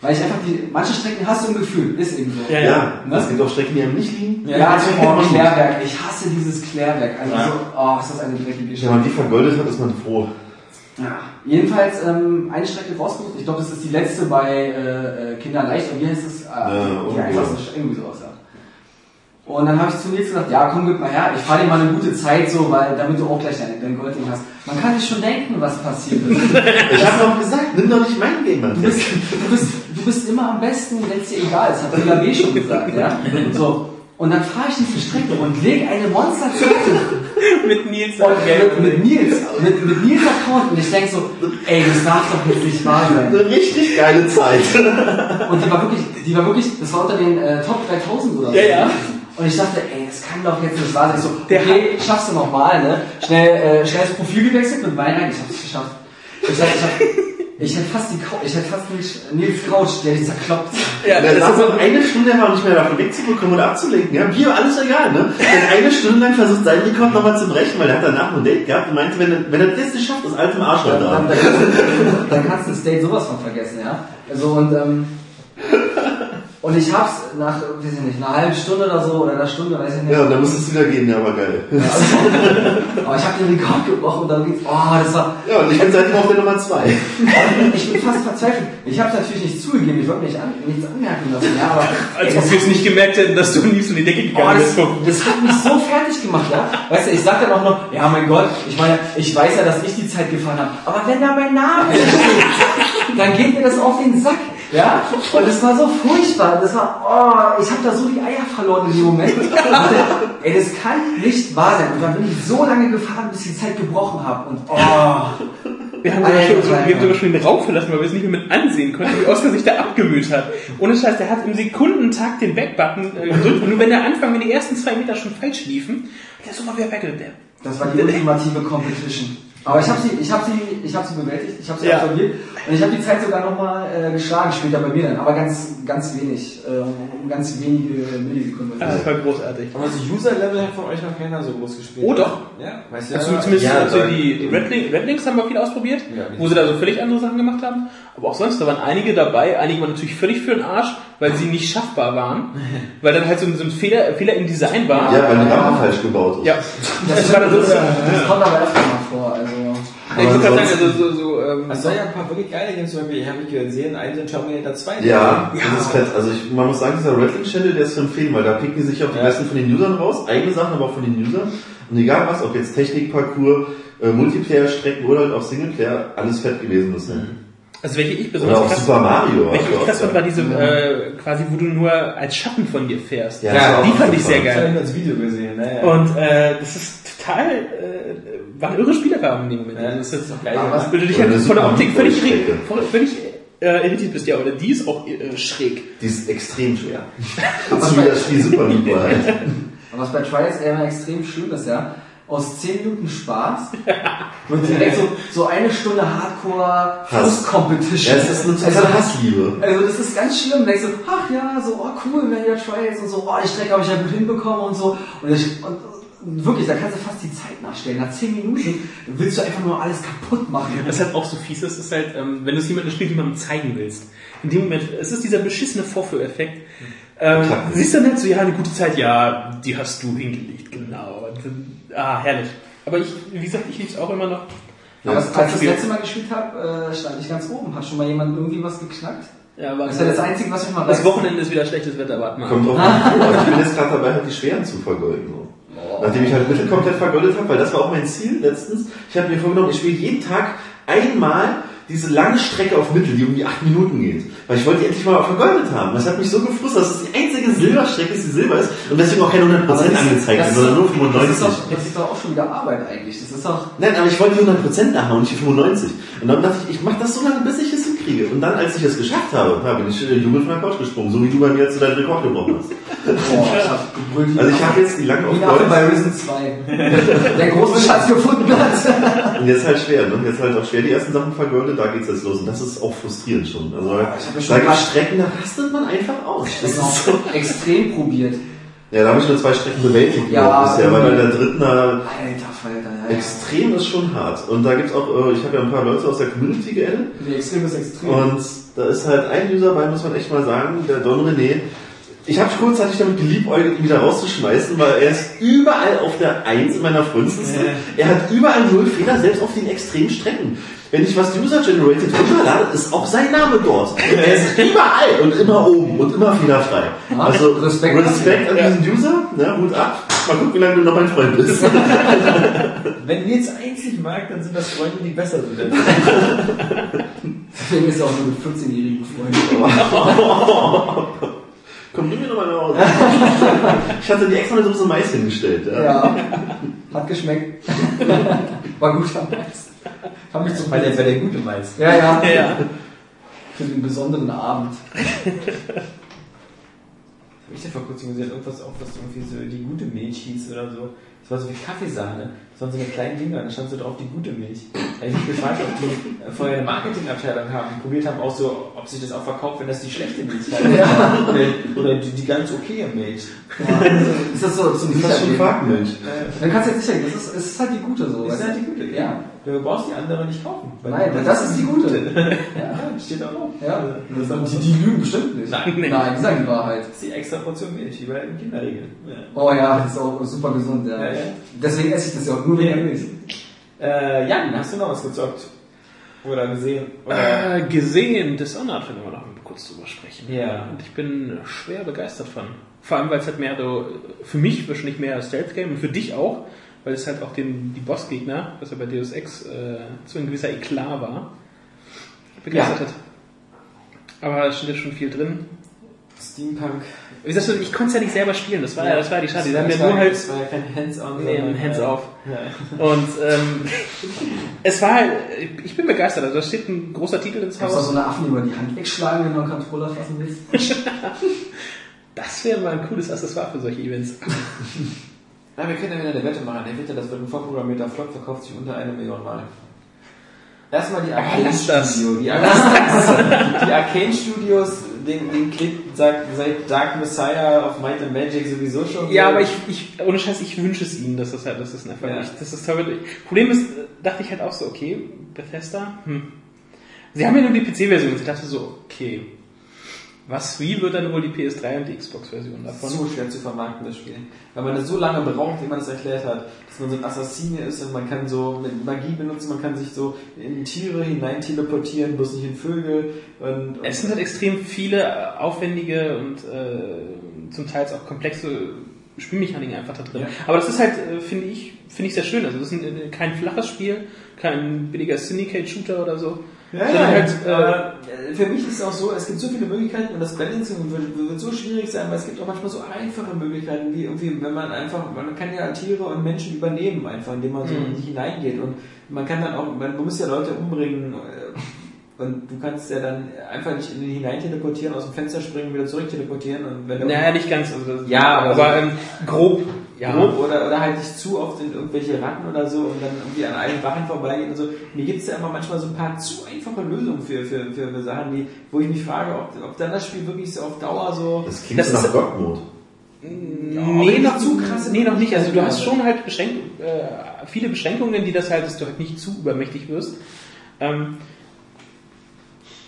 Weil ich einfach die, manche Strecken hast du im Gefühl, ist eben so. Ja, Ja, Ne? es gibt auch Strecken, die einem nicht liegen. Ja, zum Beispiel Klärwerk. Ich hasse dieses Klärwerk. Also so, oh, ist das eine dreckige Wenn Strecke. man die vergoldet hat, ist man froh. Ja. Jedenfalls ähm, eine Strecke rausgesucht. Ich glaube, das ist die letzte bei äh, äh, Kinder leicht. Und wie heißt das? Äh, die irgendwo. einfachste Strecke, irgendwie sowas, ja. Und dann habe ich zu Nils gesagt, ja komm, gib mal her, ich fahre dir mal eine gute Zeit so, weil damit du auch gleich dein, dein Golding hast. Man kann sich schon denken, was passiert ist. Ich habe doch gesagt, nimm doch nicht meinen Gamer. Du bist, du bist, bist immer am besten, wenn es dir egal ist, hat Rila B schon gesagt, ja. So. Und dann fahre ich diese Strecke und lege eine Monsterzeit Mit Nils und mit, mit Nils, mit, mit Nils Account und ich denke so, ey, das darf doch jetzt nicht wahr sein. Eine richtig geile Zeit. Und die war wirklich, die war wirklich, das war unter den äh, Top 3000 oder so. Ja, ja. Und ich dachte, ey, das kann doch jetzt nicht wahr sein. Ich so, Der okay, schaffst du nochmal, ne? Schnell, äh, schnell das Profil gewechselt mit Wein rein, ich hab's geschafft. Ich, sag, ich, hab, ich hätte fast die Couch, ich hätte fast nicht Nils Couch, der ist zerkloppt. Ja, das saß ist noch eine Stunde war nicht mehr davon wegzubekommen und abzulenken. Ja, Bier, alles egal, ne? Der hat eine Stunde lang versucht, seinen Rekord nochmal zu brechen, weil er hat danach ein Date gehabt und meinte, wenn er, wenn er das nicht schafft, ist alt im Arsch Dann, dann, dann kannst du das Date sowas von vergessen, ja? Also und ähm, Und ich hab's nach, weiß ich nicht, einer halben Stunde oder so, oder einer Stunde, weiß ich nicht. Ja, und dann muss es wieder gehen, ja, war geil. Aber ich hab den Rekord gebrochen und dann geht's, oh, das war, Ja, und ich bin seitdem auf der Nummer zwei. ich bin fast verzweifelt. Ich hab's natürlich nicht zugegeben, ich wollte mich an, nichts anmerken lassen, ja, aber, Als ob wir es nicht gemerkt hätten, dass du nie so in die Decke Oh, gegangen das, bist. das hat mich so fertig gemacht, ja. Weißt du, ich sag dann auch noch, ja mein Gott, ich meine, ich weiß ja, dass ich die Zeit gefahren habe, aber wenn da mein Name steht, dann geht mir das auf den Sack, ja. Und das war so furchtbar, das war, oh, ich habe da so die Eier verloren in dem Moment. Dachte, Ey, das kann nicht wahr sein. Und dann bin ich so lange gefahren, bis ich die Zeit gebrochen habe. Und oh, Wir haben, sogar Alter, schon, wir haben sogar schon den Raum verlassen, weil wir es nicht mehr mit ansehen konnten, wie Oskar sich da abgemüht hat. Ohne Scheiß, der hat im Sekundentakt den Backbutton äh, gedrückt und nur wenn der Anfang, wenn die ersten zwei Meter schon falsch liefen, der ist immer wieder. Der das war die ultimative Competition. Aber ich habe sie, ich habe sie, ich habe sie bewältigt, ich habe sie Ja. absolviert und ich habe die Zeit sogar nochmal äh, geschlagen später bei mir dann, aber ganz, ganz wenig, äh, ganz wenige Millisekunden. Das war großartig. Aber das User-Level hat von euch noch keiner so groß gespielt. Oh, doch. Ja, weißt du? Also zumindest ja, also die, die Red, Link, Red Links haben wir viel ausprobiert, Ja, wo sie da so völlig andere Sachen gemacht haben. Aber auch sonst, da waren einige dabei, einige waren natürlich völlig für den Arsch, weil sie nicht schaffbar waren, weil dann halt so ein, so ein Fehler, Fehler im Design war. Ja, weil die Rampe falsch gebaut ist. Ja. Das, war dann so, das, das kommt aber öfter mal vor. Also. ich wollte gerade sagen, also so, so ähm, Es soll ja ein paar wirklich geile Games, zum Beispiel, ich habe mich gesehen, einen Terminator 2. Ja, das ist fett. Also ich, man muss sagen, dieser Rattling Channel, der ist für empfehlen, weil da picken die sich auch die Ja. besten von den Usern raus, eigene Sachen, aber auch von den Usern. Und egal was, ob jetzt Technik, Parcours, äh, Multiplayer-Strecken oder halt auch Singleplayer, alles fett gewesen bisher. also welche ich Oder besonders auch krass Super Mario. Welche ich krass auch- fand, war diese, äh, quasi, wo du nur als Schatten von dir fährst. Ja, Ja, das die auch fand ich sehr Das geil. habe ich als Video gesehen. Ne? Und äh, das ist total, äh, war eine irre Spielerfahrung in dem Moment. Ja, das das ist ist auch geil Aber weil du dich Und halt von der Optik völlig, völlig, völlig äh, irritiert bist. Ja, oder die ist auch äh, schräg. Die ist extrem schwer. Das wie das Spiel Super Meat Boy halt. Aber was bei Trials eher extrem schön ist, ja, aus 10 Minuten Spaß wird direkt so, so eine Stunde Hardcore Hass. Frust-Competition. Ja, es ist eine also, Hassliebe. also das ist ganz schlimm. Da denkst du, ach ja, so, oh cool, wenn ja Trials und so, oh, die Strecke habe ich ja gut hinbekommen und so. Und, ich, und und wirklich, da kannst du fast die Zeit nachstellen. Nach 10 Minuten willst du einfach nur alles kaputt machen. Was halt auch so fies ist, ist halt, ähm, wenn du es jemandem spielst, jemandem zeigen willst. In dem Moment, es ist dieser beschissene Vorführeffekt. Ähm, siehst du dann halt so, ja, eine gute Zeit, ja, die hast du hingelegt, genau. Ah, herrlich. Aber ich, wie gesagt, ich liebe es auch immer noch. Aber als ich das letzte Mal gespielt habe, äh, stand ich ganz oben. Hat schon mal jemand irgendwie was geknackt? Ja, aber Das ist ja das Einzige, was ich mal das weiß. Wochenende ist wieder schlechtes Wetter, warte mal. Kommt drauf an. Aber ich bin jetzt gerade dabei, halt die Schweren zu vergolden. Nachdem ich halt Mittel komplett vergoldet habe, weil das war auch mein Ziel letztens. Ich habe mir vorgenommen, ich spiele jeden Tag einmal diese lange Strecke auf Mittel, die um die acht Minuten geht. Weil ich wollte die endlich mal vergoldet haben. Das hat mich so gefrustet, dass es die einzige Silberstrecke ist, die Silber ist und deswegen auch keine 100% angezeigt wird, sondern nur Das 95. ist, doch, das ist doch auch schon wieder Arbeit eigentlich. Das ist doch. Nein, aber ich wollte die 100% nachhauen, nicht die 95. Und dann dachte ich, ich mache das so lange, bis ich es hinkriege. Und dann, als ich es geschafft habe, da bin ich jubelnd von der Couch gesprungen, so wie du bei mir zu deinem Rekord gebrochen hast. Boah, ich hab gebrüllt. wie Also ich habe jetzt die lange ein Affe bei. Risen 2. Der große Schatz gefunden hat. Und jetzt halt schwer, ne? Jetzt halt auch schwer die ersten Sachen vergoldet, da geht's jetzt los. Und das ist auch frustrierend schon. Also ich ja schon da gibt's mal- Strecken, da rastet man einfach aus. Das ist so. extrem probiert. Ja, da habe ich nur zwei Strecken bewältigt Ja, bisher, weil bei der dritten da Alter. Extrem ist schon hart. Und da gibt's auch, äh, ich habe ja ein paar Leute aus der Community geaddet. Nee, extrem ist extrem. Und da ist halt ein User bei, muss man echt mal sagen, der Don René. Ich habe kurzzeitig damit geliebäugelt, ihn wieder rauszuschmeißen, weil er ist überall auf der 1 in meiner Freundesliste. Er hat überall null Fehler, selbst auf den extremen Strecken. Wenn ich was User-Generated runterlade, ist auch sein Name dort. Er ist überall und immer oben und immer fehlerfrei. Also Respekt. Respekt, an diesen User. Ne, Hut ab. Mal gucken, wie lange du noch mein Freund bist. Wenn Nils eins nicht mag, dann sind das Freunde, die besser sind. Deswegen ist er auch nur mit 14-jährigen Freunden. Komm du mir noch mal nach Hause. Ich hatte die extra eine Dose Mais hingestellt. Ja. Ja. Hat geschmeckt. War gut am Mais. Hab mich zum Weil der, der gute Mais. Ja, ja. Ja, ja. Für den besonderen Abend. Hab ich denn vor kurzem gesehen, irgendwas auch, was irgendwie so die gute Milch hieß oder so. Das war so wie Kaffeesahne. Das waren so eine kleinen Dinger, da stand so drauf die gute Milch. Da hab ich mich gefragt, ob die äh, vorher eine Marketingabteilung haben, die probiert haben auch so, ob sich das auch verkauft, wenn das die schlechte Milch war. Oder, oder die, die ganz okaye Milch. Ist das so zum Das ist schon Sichergehen? Quarkmilch. Dann kannst du jetzt sicher gehen. Das ist, es ist halt die gute so. Das ist halt die gute, Ja. Du brauchst die andere nicht kaufen. weil Nein, die- das ist die gute. Ja, steht auch drauf. Ja. Das auch Die, die lügen bestimmt nicht. Nein, nee. Nein, die sagen die Wahrheit. das ist die extra Portion Milch, wie bei den Kinderregeln. Ja. Oh ja, das ist auch super gesund, ja. Ja, ja. Deswegen esse ich das ja auch nur wegen der Milch. Äh, Jan, hast du noch was gezockt? Oder gesehen? Oder? Äh, gesehen, Dishonored können wir noch kurz drüber sprechen. Ja. Und ich bin schwer begeistert von. Vor allem, weil es halt mehr so, für mich wahrscheinlich mehr Stealth-Game und für dich auch, weil es halt auch den, die Bossgegner, was ja bei Deus Ex äh, so ein gewisser Eklat war, begeistert hat. Aber es steht ja schon viel drin. Steampunk. Wie gesagt, ich konnte es ja nicht selber spielen, das war ja, das war die Schade. Die haben ja nur halt Das war ja kein Hands-on. Nee, sondern, Hands äh, off. Ja. Und ähm, es war halt, ich bin begeistert. Also da steht ein großer Titel ins Kannst du Haus. so eine Affen über die Hand wegschlagen, wenn du einen Controller fassen willst? Das wäre mal ein cooles Accessoire für solche Events. Na, wir können ja wieder eine Wette machen. Der Wette, das wird ein vorprogrammierter Flop, verkauft sich unter eine Million Mal. Erstmal die Arcane das. Studio. Die Arcane, die Arcane Studios, den, den klebt seit, seit Dark Messiah of Might and Magic sowieso schon. Ja, aber ich, ich, ohne Scheiß, ich wünsche es ihnen, dass das halt, dass das ein Erfolg Ja. ist. Das ist toll. Problem ist, dachte ich halt auch so, okay, Bethesda, hm. Sie haben ja nur die PC-Version. Ich dachte so, okay, was, wie wird dann wohl die PS3 und die Xbox-Version davon? so schwer zu vermarkten, das Spiel. Weil man das so lange braucht, wie man es erklärt hat, dass man so ein Assassine ist und man kann so mit Magie benutzen, man kann sich so in Tiere hinein teleportieren, bloß nicht in Vögel. Und, und Es sind halt extrem viele äh, aufwendige und äh, zum Teil auch komplexe Spielmechaniken einfach da drin. Ja. Aber das ist halt, äh, finde ich, finde ich sehr schön. Also das ist ein, kein flaches Spiel, kein billiger Syndicate-Shooter oder so. Ja, ja, halt, äh, für mich ist es auch so, es gibt so viele Möglichkeiten und das Balancing wird, wird so schwierig sein, weil es gibt auch manchmal so einfache Möglichkeiten, wie irgendwie, wenn man einfach, man kann ja Tiere und Menschen übernehmen, einfach indem man so Mhm. in sich hineingeht und man kann dann auch, man, muss ja Leute umbringen äh, und du kannst ja dann einfach nicht in den hinein teleportieren, aus dem Fenster springen, wieder zurück teleportieren und wenn du naja, nicht ganz. Also Ja, aber aber so- ähm, grob. Ja. grob oder, oder halt nicht zu oft in irgendwelche Ratten oder so und dann irgendwie an allen Wachen vorbeigehen und so. Mir gibt es ja immer manchmal so ein paar zu einfache Lösungen für, für, für, für Sachen, die, wo ich mich frage, ob, ob dann das Spiel wirklich so auf Dauer so. Das klingt Das so nach ist- God-Mode. nee, aber noch, zu krasse nee, noch nicht. Also du hast schon halt Beschränk äh, viele Beschränkungen, die das halt, dass du halt nicht zu übermächtig wirst. Ähm,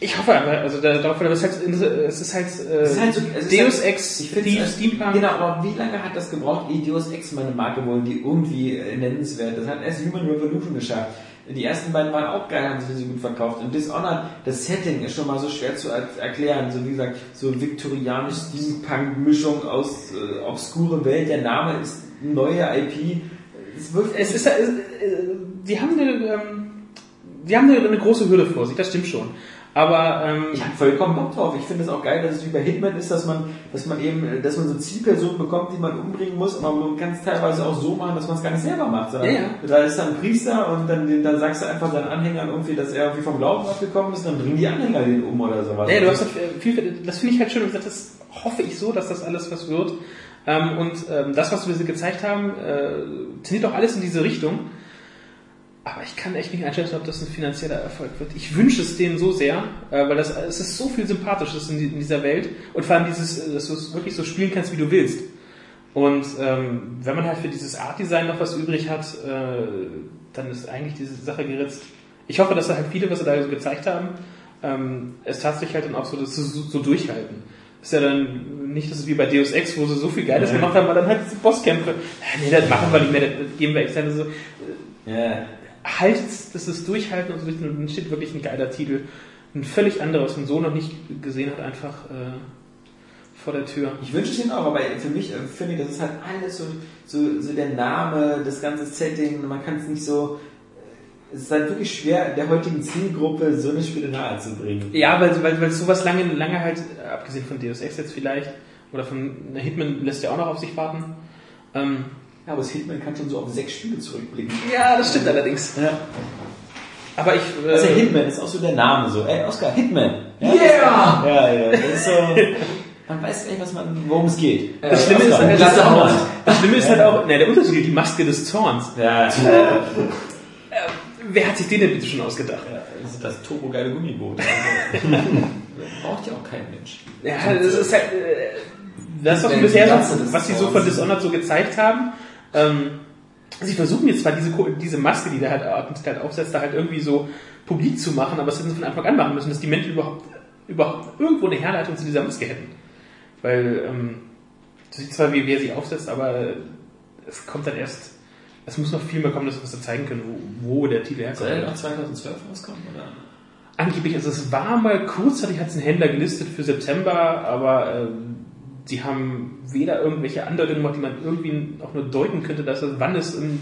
ich hoffe aber, also da- darauf, aber es ist halt, es ist halt, äh, Es ist halt so- es ist Deus halt- Ex, Ich finde Thieves, Steampunk. Genau, aber wie lange hat das gebraucht, ehe Deus Ex mal eine Marke wurde, die irgendwie äh, nennenswert? Das hat erst Human Revolution geschafft. Die ersten beiden waren auch geil, haben sich so gut verkauft. Und Dishonored, das Setting ist schon mal so schwer zu er erklären. So wie gesagt, so viktorianisch Steampunk-Mischung aus äh, obskure Welt. Der Name ist neue IP. Es, wirkt Es ist, äh, äh, die haben eine, ähm, die haben eine, eine große Hürde vor sich, das stimmt schon. Aber ähm, Ich habe vollkommen Bock drauf. Ich finde es auch geil, dass es wie bei Hitman ist, dass man, dass man eben, dass man so Zielpersonen bekommt, die man umbringen muss, aber man kann es teilweise auch so machen, dass man es gar nicht selber macht. Sondern Ja, ja. Da ist dann ein Priester und dann, dann sagst du einfach seinen Anhängern irgendwie, dass er irgendwie vom Glauben abgekommen ist, dann bringen die Anhänger den um oder sowas. Ja, du hast halt viel, das finde ich halt schön und das hoffe ich so, dass das alles was wird. Ähm, und ähm, das, was wir gezeigt haben, äh, tendiert auch alles in diese Richtung. Aber ich kann echt nicht einschätzen, ob das ein finanzieller Erfolg wird. Ich wünsche es denen so sehr, äh, weil das, es ist so viel Sympathisches in, die- in dieser Welt und vor allem dieses, äh, dass du es wirklich so spielen kannst, wie du willst. Und ähm, wenn man halt für dieses Art-Design noch was übrig hat, äh, dann ist eigentlich diese Sache geritzt. Ich hoffe, dass da halt viele, was sie da so gezeigt haben, ähm, es tatsächlich halt dann auch so, dass sie so, so durchhalten. Ist ja dann nicht, dass es wie bei Deus Ex, wo sie so viel Geiles gemacht haben, weil dann halt diese Bosskämpfe, äh, nee, das machen wir nicht mehr, das geben wir externe so. ja. Halt, das ist durchhalten und so, und dann steht wirklich ein geiler Titel. Ein völlig anderer, was man so noch nicht gesehen hat, einfach äh, vor der Tür. Ich wünsche es ihnen auch, aber für mich äh, finde ich, das ist halt alles so, so, so der Name, das ganze Setting, man kann es nicht so, äh, es ist halt wirklich schwer, der heutigen Zielgruppe so eine Spiele nahe zu bringen. Ja, weil, weil, weil sowas lange, lange halt, abgesehen von Deus Ex jetzt vielleicht, oder von Hitman lässt ja auch noch auf sich warten. Ähm, Ja, aber das Hitman kann schon so auf sechs Spiele zurückblicken. ja, das stimmt allerdings. Ja. Aber ich. Äh, Also Hitman ist auch so der Name so. Ey, Oscar, Hitman. Ja, Yeah! Ja, ja. Das ist so. man weiß nicht, was man, worum es geht. Das Schlimme ist halt, das, Haut. das Schlimme ist halt auch, ne, der Untertitel, die Maske des Zorns. Ja, Wer hat sich den denn bitte schon ausgedacht? das ist das turbogeile Gummiboot. Braucht ja auch kein Mensch. Ja, das ist halt, äh, das ist doch bisher was sie so von Dishonored so gezeigt haben. Ähm, sie versuchen jetzt zwar diese, diese Maske, die der halt, halt aufsetzt, da halt irgendwie so publik zu machen, aber das hätten sie von Anfang an machen müssen, dass die Menschen überhaupt, überhaupt irgendwo eine Herleitung zu dieser Maske hätten. Weil, ähm, du siehst zwar, wie wer sie aufsetzt, aber es kommt dann erst, es muss noch viel mehr kommen, dass wir es dann zeigen können, wo, wo der Titel Soll er herkommt. noch 2012 rauskommen? Oder? Angeblich, also es war mal kurzzeitig, hat es ein Händler gelistet für September, aber ähm, die haben weder irgendwelche Andeutungen gemacht, die man irgendwie auch nur deuten könnte, dass es, wann es in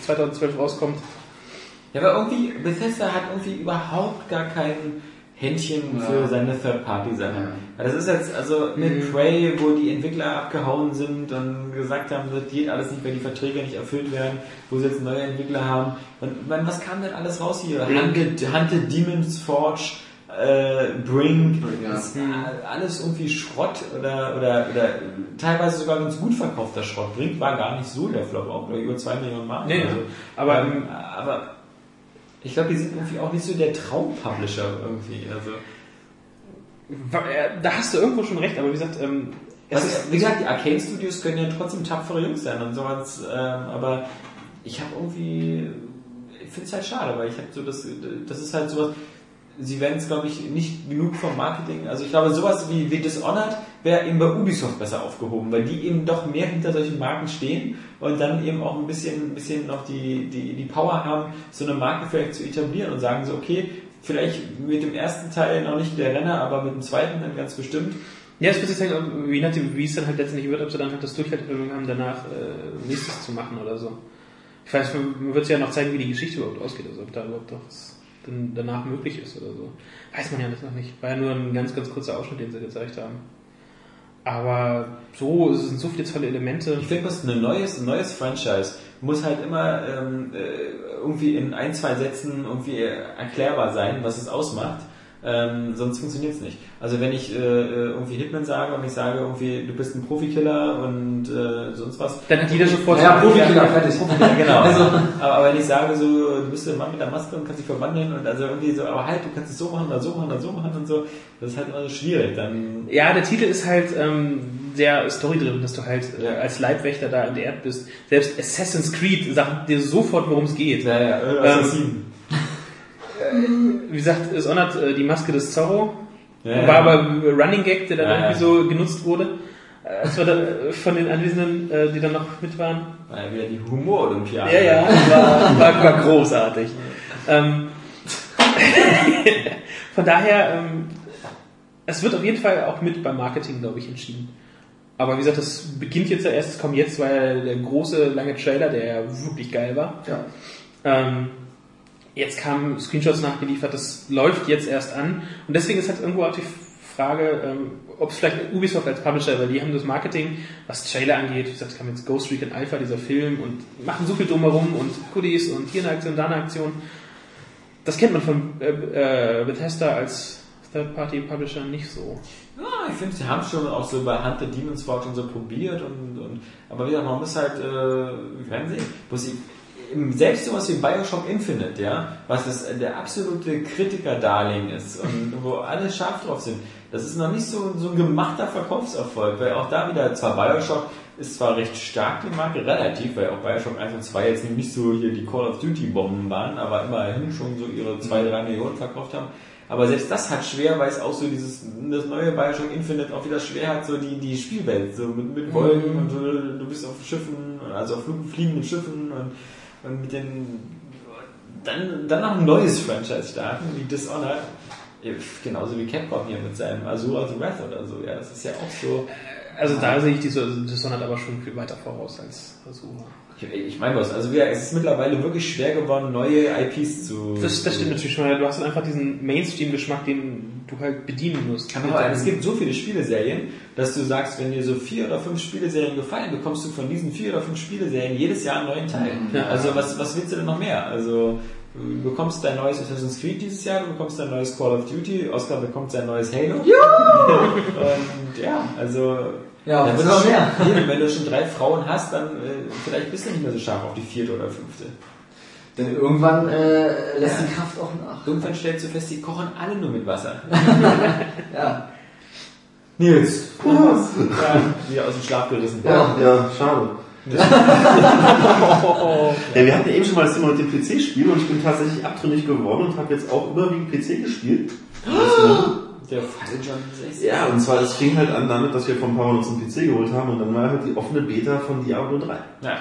2012 rauskommt. Ja, aber irgendwie, Bethesda hat irgendwie überhaupt gar kein Händchen Ja. für seine Third-Party-Sachen. Das ist jetzt also mit Mhm. Prey, wo die Entwickler abgehauen sind und gesagt haben, das geht alles nicht, weil die Verträge nicht erfüllt werden, wo sie jetzt neue Entwickler haben. Und man, was kam denn alles raus hier? Hunted Demon's Forge, äh, Brink, Brink, ja. ist alles irgendwie Schrott oder, oder, oder teilweise sogar ganz gut verkaufter Schrott. Brink war gar nicht so der Flop, auch über- über zwei Millionen Mark. Nee, oder so. aber, ähm, aber ich glaube, die sind irgendwie auch nicht so der Traumpublisher irgendwie. Also, Äh, Da hast du irgendwo schon recht, aber wie gesagt, ähm, also, ist, wie gesagt, die Arcane Studios können ja trotzdem tapfere Jungs sein und sowas, ähm, aber ich habe irgendwie, ich finde es halt schade, weil ich habe so das, das ist halt sowas, sie werden es, glaube ich, nicht genug vom Marketing, also ich glaube, sowas wie, wie Dishonored wäre eben bei Ubisoft besser aufgehoben, weil die eben doch mehr hinter solchen Marken stehen und dann eben auch ein bisschen, ein bisschen noch die, die, die Power haben, so eine Marke vielleicht zu etablieren und sagen so, okay, vielleicht mit dem ersten Teil noch nicht der Renner, aber mit dem zweiten dann ganz bestimmt. ja, es wird sich zeigen, wie, es dann halt letztendlich wird, ob sie dann halt das Durchhaltevermögen haben, danach äh, nächstes zu machen oder so. Ich weiß, man wird es ja noch zeigen, wie die Geschichte überhaupt ausgeht, also ob da überhaupt noch was dann danach möglich ist oder so. Weiß man ja das noch nicht. War ja nur ein ganz, ganz kurzer Ausschnitt, den sie gezeigt haben. Aber so, es sind so viele tolle Elemente. Ich finde, ein neues, neues Franchise muss halt immer ähm, äh, irgendwie in ein, zwei Sätzen irgendwie erklärbar sein, was es ausmacht. Ähm, sonst funktioniert es nicht. Also wenn ich äh, äh, irgendwie Hitman sage und ich sage irgendwie, du bist ein Profikiller und äh, sonst was. Dann hat jeder sofort Ja, Profikiller, fertig. Ja, genau. Also- aber, aber wenn ich sage so, du bist der Mann mit der Maske und kannst dich verwandeln und also irgendwie so, aber halt, du kannst es so machen, oder so machen, oder so machen und so, das ist halt immer so schwierig. Dann Ja, der Titel ist halt ähm, sehr storydriven, dass du halt äh, Ja. als Leibwächter da in der Erde bist. Selbst Assassin's Creed sagt dir sofort, worum es geht. ja, ja, äh, Ähm, Assassin. Wie gesagt, es honert äh, die Maske des Zorro. Ja, ja. War aber ein Running Gag, der dann Ja, ja. irgendwie so genutzt wurde. Äh, Es war dann äh, von den Anwesenden, äh, die dann noch mit waren. War ja wieder die Humor-Olympiade. Ja, ja, war, war, war großartig. Ähm, von daher, ähm, es wird auf jeden Fall auch mit beim Marketing, glaube ich, entschieden. Aber wie gesagt, das beginnt jetzt ja erst, es kommt jetzt, weil der große, lange Trailer, der ja wirklich geil war. Ja. Ähm, jetzt kamen Screenshots nachgeliefert, das läuft jetzt erst an. Und deswegen ist halt irgendwo auch die Frage, ähm, ob es vielleicht Ubisoft als Publisher, weil die haben das Marketing, was Trailer angeht, wie gesagt, es kam jetzt Ghost Recon Alpha, dieser Film, und machen so viel drumherum und Goodies und hier eine Aktion, da eine Aktion. Das kennt man von äh, äh, Bethesda als Third-Party-Publisher nicht so. Ja, ich finde, sie haben schon auch so bei Hunter Demon's Forge und so probiert und, und aber wie gesagt, man muss halt, äh, werden sehen. Selbst sowas wie Bioshock Infinite, ja, was das, der absolute Kritiker-Darling ist und wo alle scharf drauf sind, das ist noch nicht so, so ein gemachter Verkaufserfolg, weil auch da wieder, zwar Bioshock ist zwar recht stark die Marke, relativ, weil auch Bioshock 1 und 2 jetzt nicht so hier die Call of Duty Bomben waren, aber immerhin schon so ihre 2, 3 Millionen verkauft haben. Aber selbst das hat schwer, weil es auch so dieses, das neue Bioshock Infinite auch wieder schwer hat, so die, die Spielwelt, so mit, mit Wolken und du, du bist auf Schiffen, also auf fliegenden Schiffen und, und mit den, dann, dann noch ein neues Franchise starten, wie Dishonored. Ja, Genauso wie Capcom hier mit seinem Azura the Wrath oder so, ja, das ist ja auch so. Also da sehe ich die so- Dishonored aber schon viel weiter voraus als Azura. Ich, ich meine was, also wir, es ist mittlerweile wirklich schwer geworden, neue IPs zu. Das, das stimmt natürlich schon. Du hast einfach diesen Mainstream-Geschmack, den du halt bedienen musst. Aber es gibt so viele Spieleserien, dass du sagst, wenn dir so vier oder fünf Spieleserien gefallen, bekommst du von diesen vier oder fünf Spieleserien jedes Jahr einen neuen Teil. Ja. Also was, was willst du denn noch mehr? Also Du bekommst dein neues Assassin's Creed dieses Jahr, du bekommst dein neues Call of Duty, Oscar bekommt sein neues Halo. Ja! Und ja, also Ja, da was wird noch mehr? Wenn du schon drei Frauen hast, dann äh, vielleicht bist du nicht mehr so scharf auf die vierte oder fünfte. Denn irgendwann äh, lässt die Kraft auch nach. Irgendwann stellst du fest, die kochen alle nur mit Wasser. Ja. Nils, ja, wieder aus dem Schlaf gerissen. Ja. Ja, schade. Ja, wir hatten ja eben schon mal das Thema mit dem PC-Spiel und ich bin tatsächlich abtrünnig geworden und habe jetzt auch überwiegend PC gespielt. Der Fall John 6. Ja, und zwar, es fing halt an damit, dass wir vom Power uns einen PC geholt haben und dann war halt die offene Beta von Diablo 3. Ja.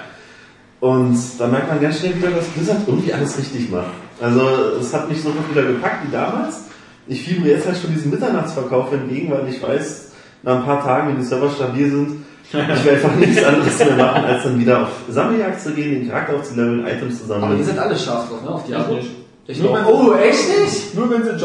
Und da merkt man ganz schnell wieder, dass Blizzard irgendwie alles richtig macht. Also es hat mich sofort wieder gepackt wie damals. Ich fiel mir jetzt halt schon diesem Mitternachtsverkauf entgegen, weil ich weiß, nach ein paar Tagen, wenn die Server stabil sind, ich werde einfach nichts anderes mehr machen, als dann wieder auf Sammeljagd zu gehen, den Charakter aufzuleveln, Items zu Aber sammeln. die sind alle scharf drauf, ne? Auf Diablo. Ich Oh, nur, oh, echt nicht? nur wenn sie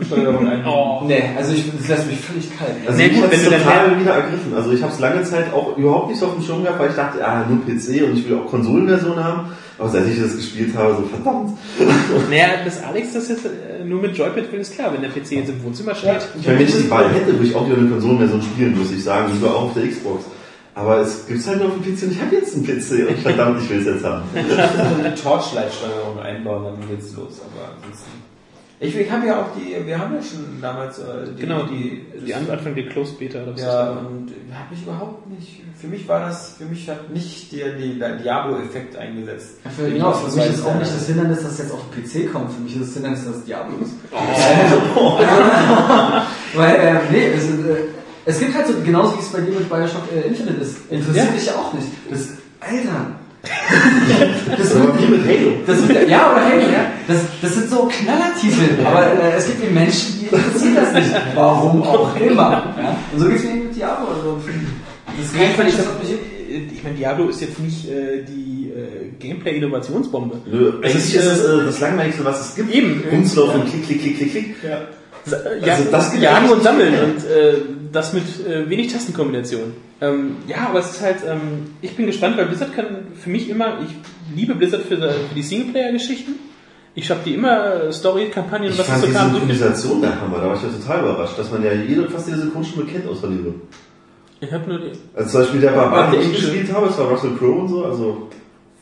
Joypad-Steuerung einbinden. Oh. Nee, also ich, das lässt mich völlig kalt. Also Nee, mich gut, wenn du dann total wieder ergriffen. Also ich habe es lange Zeit auch überhaupt nicht so auf dem Schirm gehabt, weil ich dachte, ja, nur PC und ich will auch Konsolenversion haben. Aber seit ich das gespielt habe, so verdammt. Naja, dass Alex das jetzt äh, nur mit Joypad will, ist klar. Wenn der PC jetzt im Wohnzimmer steht, Ich meine, wenn ich die Wahl hätte, würde ich auch wieder eine Konsolenversion spielen, muss ich sagen, lieber auch auf der Xbox. Aber es gibt's halt nur auf dem PC und ich habe jetzt einen PC und verdammt, ich will es jetzt haben. so eine Torchlight-Steuerung einbauen, dann geht's los. Aber ansonsten. Ich, ich habe ja auch die, wir haben ja schon damals äh, die, genau, die, die Anfang der Closed Beta. das Ja, und habe mich überhaupt nicht, für mich war das, für mich hat nicht der, die, der Diablo-Effekt eingesetzt. Ja, für, genau, für mich ist auch nicht das Hindernis, dass es jetzt auf den PC kommt. Für mich ist das Hindernis, dass es Diablo ist. Oh. Weil, äh, nee, es, äh, es gibt halt so, genauso wie es bei dir mit Bioshock äh, Infinite ist. Interessiert Ja. dich ja auch nicht. Das, Alter. das war wie mit Halo. Das wird, ja, oder hey, ja, das, das sind so Knallertitel, aber äh, es gibt eben Menschen, die interessieren das nicht. Warum auch immer. Ja? Und so geht's mir eben mit Diablo. Also, das ist kein ich, das ich meine, Diablo ist jetzt nicht äh, die äh, Gameplay-Innovationsbombe. Nö, Es Eigentlich ist, ist es äh, das Langweiligste, was es gibt. Eben. Rumzulaufen, klick, klick, klick, klick, klick. Ja. Ja, Also das Jagen und Sammeln und äh, das mit äh, wenig Tastenkombinationen. Ähm, ja, aber es ist halt, ähm, ich bin gespannt, weil Blizzard kann für mich immer, ich liebe Blizzard für, für die Singleplayer-Geschichten. Ich habe die immer Story-Kampagnen, Ich was fand so die kam. Synchronisation der Hammer, da war ich ja total überrascht, dass man ja jede, fast jede Synchronstimme kennt außer Liebe. Ich habe nur die. Also zum Beispiel der Barbar, den der ich gespielt habe, das war Russell Crowe und so, also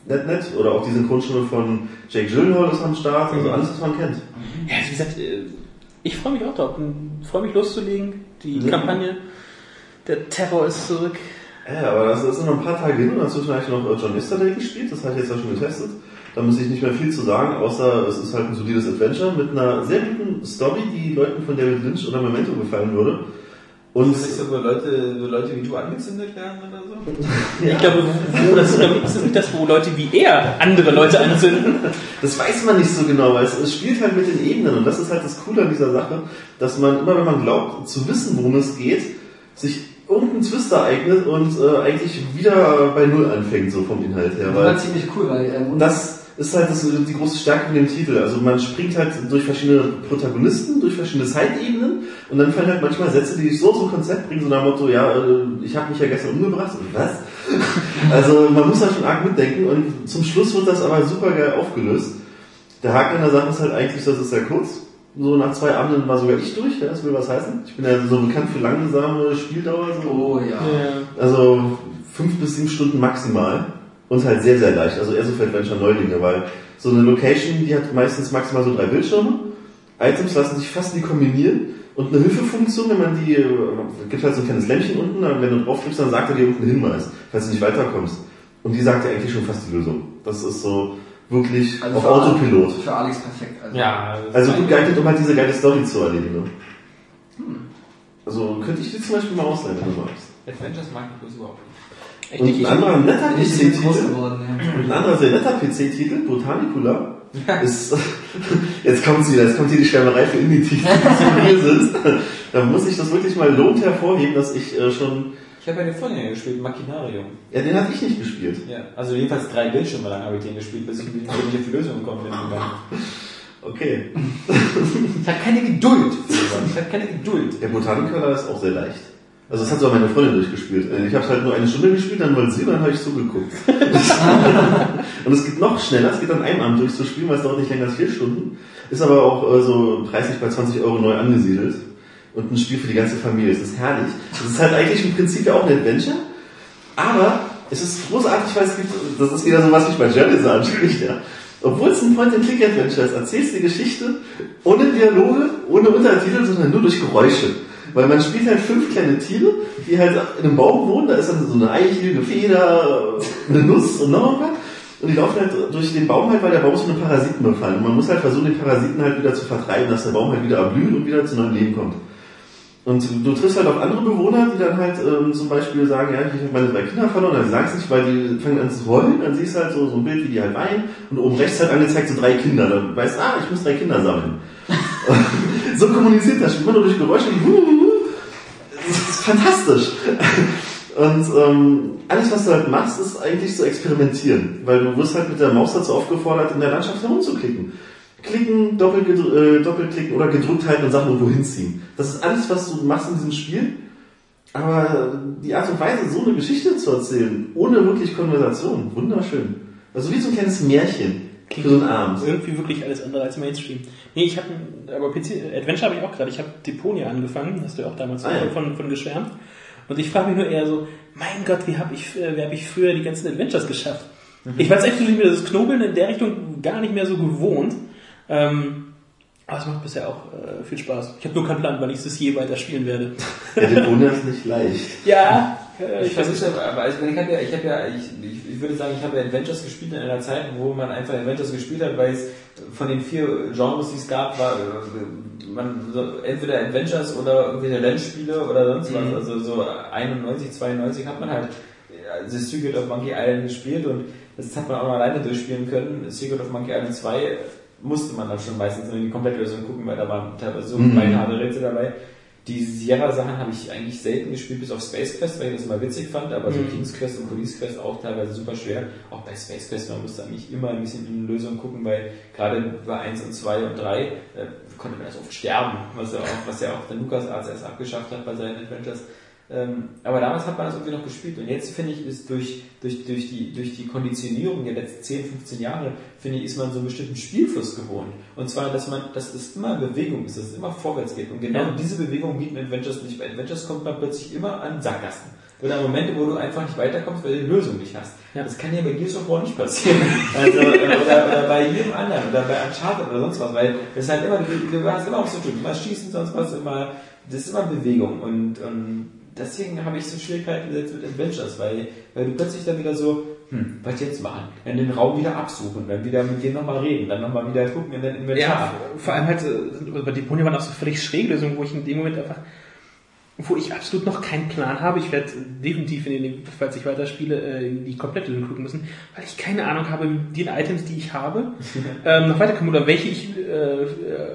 nett, nett. Oder auch die Synchronstimme von Jake Gyllenhaal ist am Start, also alles, was man kennt. Ja, wie gesagt, äh, ich freue mich auch drauf. freue mich loszulegen. Die Ja. Kampagne, der Terror ist zurück. Ja, aber das ist noch ein paar Tage hin und dazwischen habe ich noch äh, John Yesterday gespielt, das habe ich jetzt ja schon getestet. Da muss ich nicht mehr viel zu sagen, außer es ist halt ein solides Adventure mit einer sehr guten Story, die Leuten von David Lynch oder Memento gefallen würde. Und Ist das so, wo Leute, wo Leute wie du angezündet werden oder so? Ich glaube, wo, das ist glaube ich, ist nicht das, wo Leute wie er andere Leute anzünden. Das weiß man nicht so genau, weil es, es spielt halt mit den Ebenen und das ist halt das Coole an dieser Sache, dass man immer, wenn man glaubt, zu wissen, worum es geht, sich irgendein Twist ereignet und äh, eigentlich wieder bei Null anfängt, so vom Inhalt her. Das war ziemlich cool, weil ähm, das ist halt das, die große Stärke von dem Titel. Also man springt halt durch verschiedene Protagonisten, durch verschiedene Zeitebenen und dann fallen halt manchmal Sätze, die dich so zum Konzept bringen, so nach dem Motto, ja, äh, ich habe mich ja gestern umgebracht. Und was? Also man muss da schon arg mitdenken und zum Schluss wird das aber super geil aufgelöst. Der Haken an der Sache ist halt eigentlich, das ist sehr kurz. So nach zwei Abenden war sogar ich durch, ja, das will was heißen. Ich bin ja so bekannt für langsame Spieldauer. So. oh ja. Also fünf bis sieben Stunden maximal und halt sehr, sehr leicht. Also eher so für Adventure Neulinge, weil so eine Location, die hat meistens maximal so drei Bildschirme. Items lassen sich fast nie kombinieren und eine Hilfefunktion, wenn man die, äh, gibt halt so ein kleines Lämpchen unten, dann wenn du draufklickst, dann sagt er dir irgendeinen Hinweis, falls du nicht weiterkommst. Und die sagt dir eigentlich schon fast die Lösung. Das ist so wirklich Also auf für Autopilot. Für Alex perfekt. Also. Ja, Also gut geeignet, um halt diese geile Story zu erledigen. Ne? Also könnte ich dir zum Beispiel mal ausleihen, wenn du magst. Adventures mag ich bloß überhaupt Und ein anderer netter PC-Titel, und ein anderer sehr netter PC-Titel, Botanicula, ist, jetzt kommt's wieder, jetzt kommt hier die Schwärmerei für Indie-Titel, die zu mir sind. Da muss ich das wirklich mal lobend hervorheben, dass ich äh, schon, Ich habe ja den Vorgänger gespielt, Machinarium. ja, den hatte ich nicht gespielt. Ja, also jedenfalls drei Bildschirme lang habe ich den gespielt, bis ich nicht auf die Lösung gekommen bin. Okay. Ich habe keine Geduld. Ich habe keine Geduld. Der Botanicula ist auch sehr leicht. Also das hat so meine Freundin durchgespielt. Äh, Ich habe halt nur eine Stunde gespielt, dann wollte sie, dann habe ich zugeguckt. und es geht noch schneller, es geht an einem Abend durchzuspielen, weil es dauert nicht länger als vier Stunden. Ist aber auch äh, so preislich bei 20 Euro neu angesiedelt. Und ein Spiel für die ganze Familie. Es ist herrlich. Es ist halt eigentlich im Prinzip ja auch ein Adventure. Aber es ist großartig, weil es gibt, das ist wieder so was, wie ich bei Journey so anspricht, ja. Obwohl es ein Point-and-Click-Adventure ist, erzählst du die Geschichte ohne Dialoge, ohne Untertitel, sondern nur durch Geräusche. Weil man spielt halt fünf kleine Tiere, die halt in einem Baum wohnen, da ist dann so eine Eichel, eine Feder, eine Nuss und noch was. Und die laufen halt durch den Baum halt, weil der Baum ist von einem Parasiten befallen. Und man muss halt versuchen, den Parasiten halt wieder zu vertreiben, dass der Baum halt wieder erblüht und wieder zu neuem Leben kommt. Und du triffst halt auf andere Bewohner, die dann halt ähm, zum Beispiel sagen, ja, ich habe meine drei Kinder verloren, dann sagst du nicht, weil die fangen an zu heulen, dann siehst du halt so, so ein Bild, wie die halt weinen und oben rechts halt angezeigt so drei Kinder. Dann weißt du, ah, ich muss drei Kinder sammeln. so kommuniziert das, immer nur durch Geräusche, das ist fantastisch. Und ähm, alles, was du halt machst, ist eigentlich zu experimentieren, weil du wirst halt mit der Maus dazu aufgefordert, in der Landschaft herumzuklicken. Klicken, doppel, äh, doppelklicken oder gedrückt halten und Sachen irgendwo hinziehen. Das ist alles, was du machst in diesem Spiel. Aber die Art und Weise, so eine Geschichte zu erzählen, ohne wirklich Konversation, wunderschön. Also wie so ein kleines Märchen für so einen Abend. Irgendwie wirklich alles andere als Mainstream. Nee, ich habe aber PC Adventure habe ich auch gerade. Ich habe Deponia angefangen, hast du ja auch damals Ah, ja. von, von geschwärmt. Und ich frage mich nur eher so, mein Gott, wie habe ich, äh, wie hab ich früher die ganzen Adventures geschafft? Mhm. Ich war jetzt echt mir das Knobeln in der Richtung gar nicht mehr so gewohnt. Ähm, aber es macht bisher auch äh, viel Spaß. Ich habe nur keinen Plan, wann ich das je weiter spielen werde. Ja, Deponia ist nicht leicht. Ja, äh, Ich versuche aber, also ich habe ja, ich habe ja, ich, ich, würde sagen, ich habe ja Adventures gespielt in einer Zeit, wo man einfach Adventures gespielt hat, weil es von den vier Genres, die es gab, war äh, man so, entweder Adventures oder irgendwelche Rennspiele oder sonst was. Also so 91, 92 hat man halt äh, The Secret of Monkey Island gespielt und das hat man auch noch alleine durchspielen können. Secret of Monkey Island 2 musste man dann schon meistens in die Komplettlösung gucken, weil da waren teilweise so Mhm. beinharte Rätsel dabei. Die Sierra-Sachen habe ich eigentlich selten gespielt, bis auf Space Quest, weil ich das mal witzig fand, aber so Mhm. King's Quest und Police Quest auch teilweise super schwer. Auch bei Space Quest, man musste eigentlich immer ein bisschen in Lösung gucken, weil gerade bei 1 und 2 und 3 äh, konnte man erst oft sterben, was ja auch, was ja auch der Lukas Arzt erst abgeschafft hat bei seinen Adventures. Ähm, aber damals hat man das irgendwie noch gespielt und jetzt finde ich, ist durch, durch, durch, die, durch die Konditionierung der letzten 10, 15 Jahre, finde ich, ist man so einen bestimmten Spielfluss gewohnt. Und zwar, dass man, dass es immer Bewegung ist, dass es immer vorwärts geht. Und genau Ja. diese Bewegung bieten Adventures nicht. Bei Adventures kommt man plötzlich immer an Sackgassen. Oder Momente, wo du einfach nicht weiterkommst, weil du die Lösung nicht hast. Ja. Das kann ja bei Gears of War nicht passieren. Also, äh, oder, oder bei jedem anderen, oder bei Uncharted oder sonst was, weil es ist halt immer, du, du hast immer was zu tun. Immer schießen, sonst was, immer, das ist immer Bewegung. Und, und deswegen habe ich so Schwierigkeiten jetzt mit Adventures, weil, weil du plötzlich dann wieder so, hm, was jetzt machen? Dann den Raum wieder absuchen, dann wieder mit dem nochmal reden, dann nochmal wieder gucken in den Inventar. Ja, vor allem halt, bei Deponia waren auch so völlig schräge Lösungen, wo ich in dem Moment einfach, wo ich absolut noch keinen Plan habe. Ich werde definitiv, in den, falls ich weiterspiele, äh, in die komplette Lösung gucken müssen, weil ich keine Ahnung habe, wie die Items, die ich habe, ähm, noch weiterkommen oder welche ich äh, äh,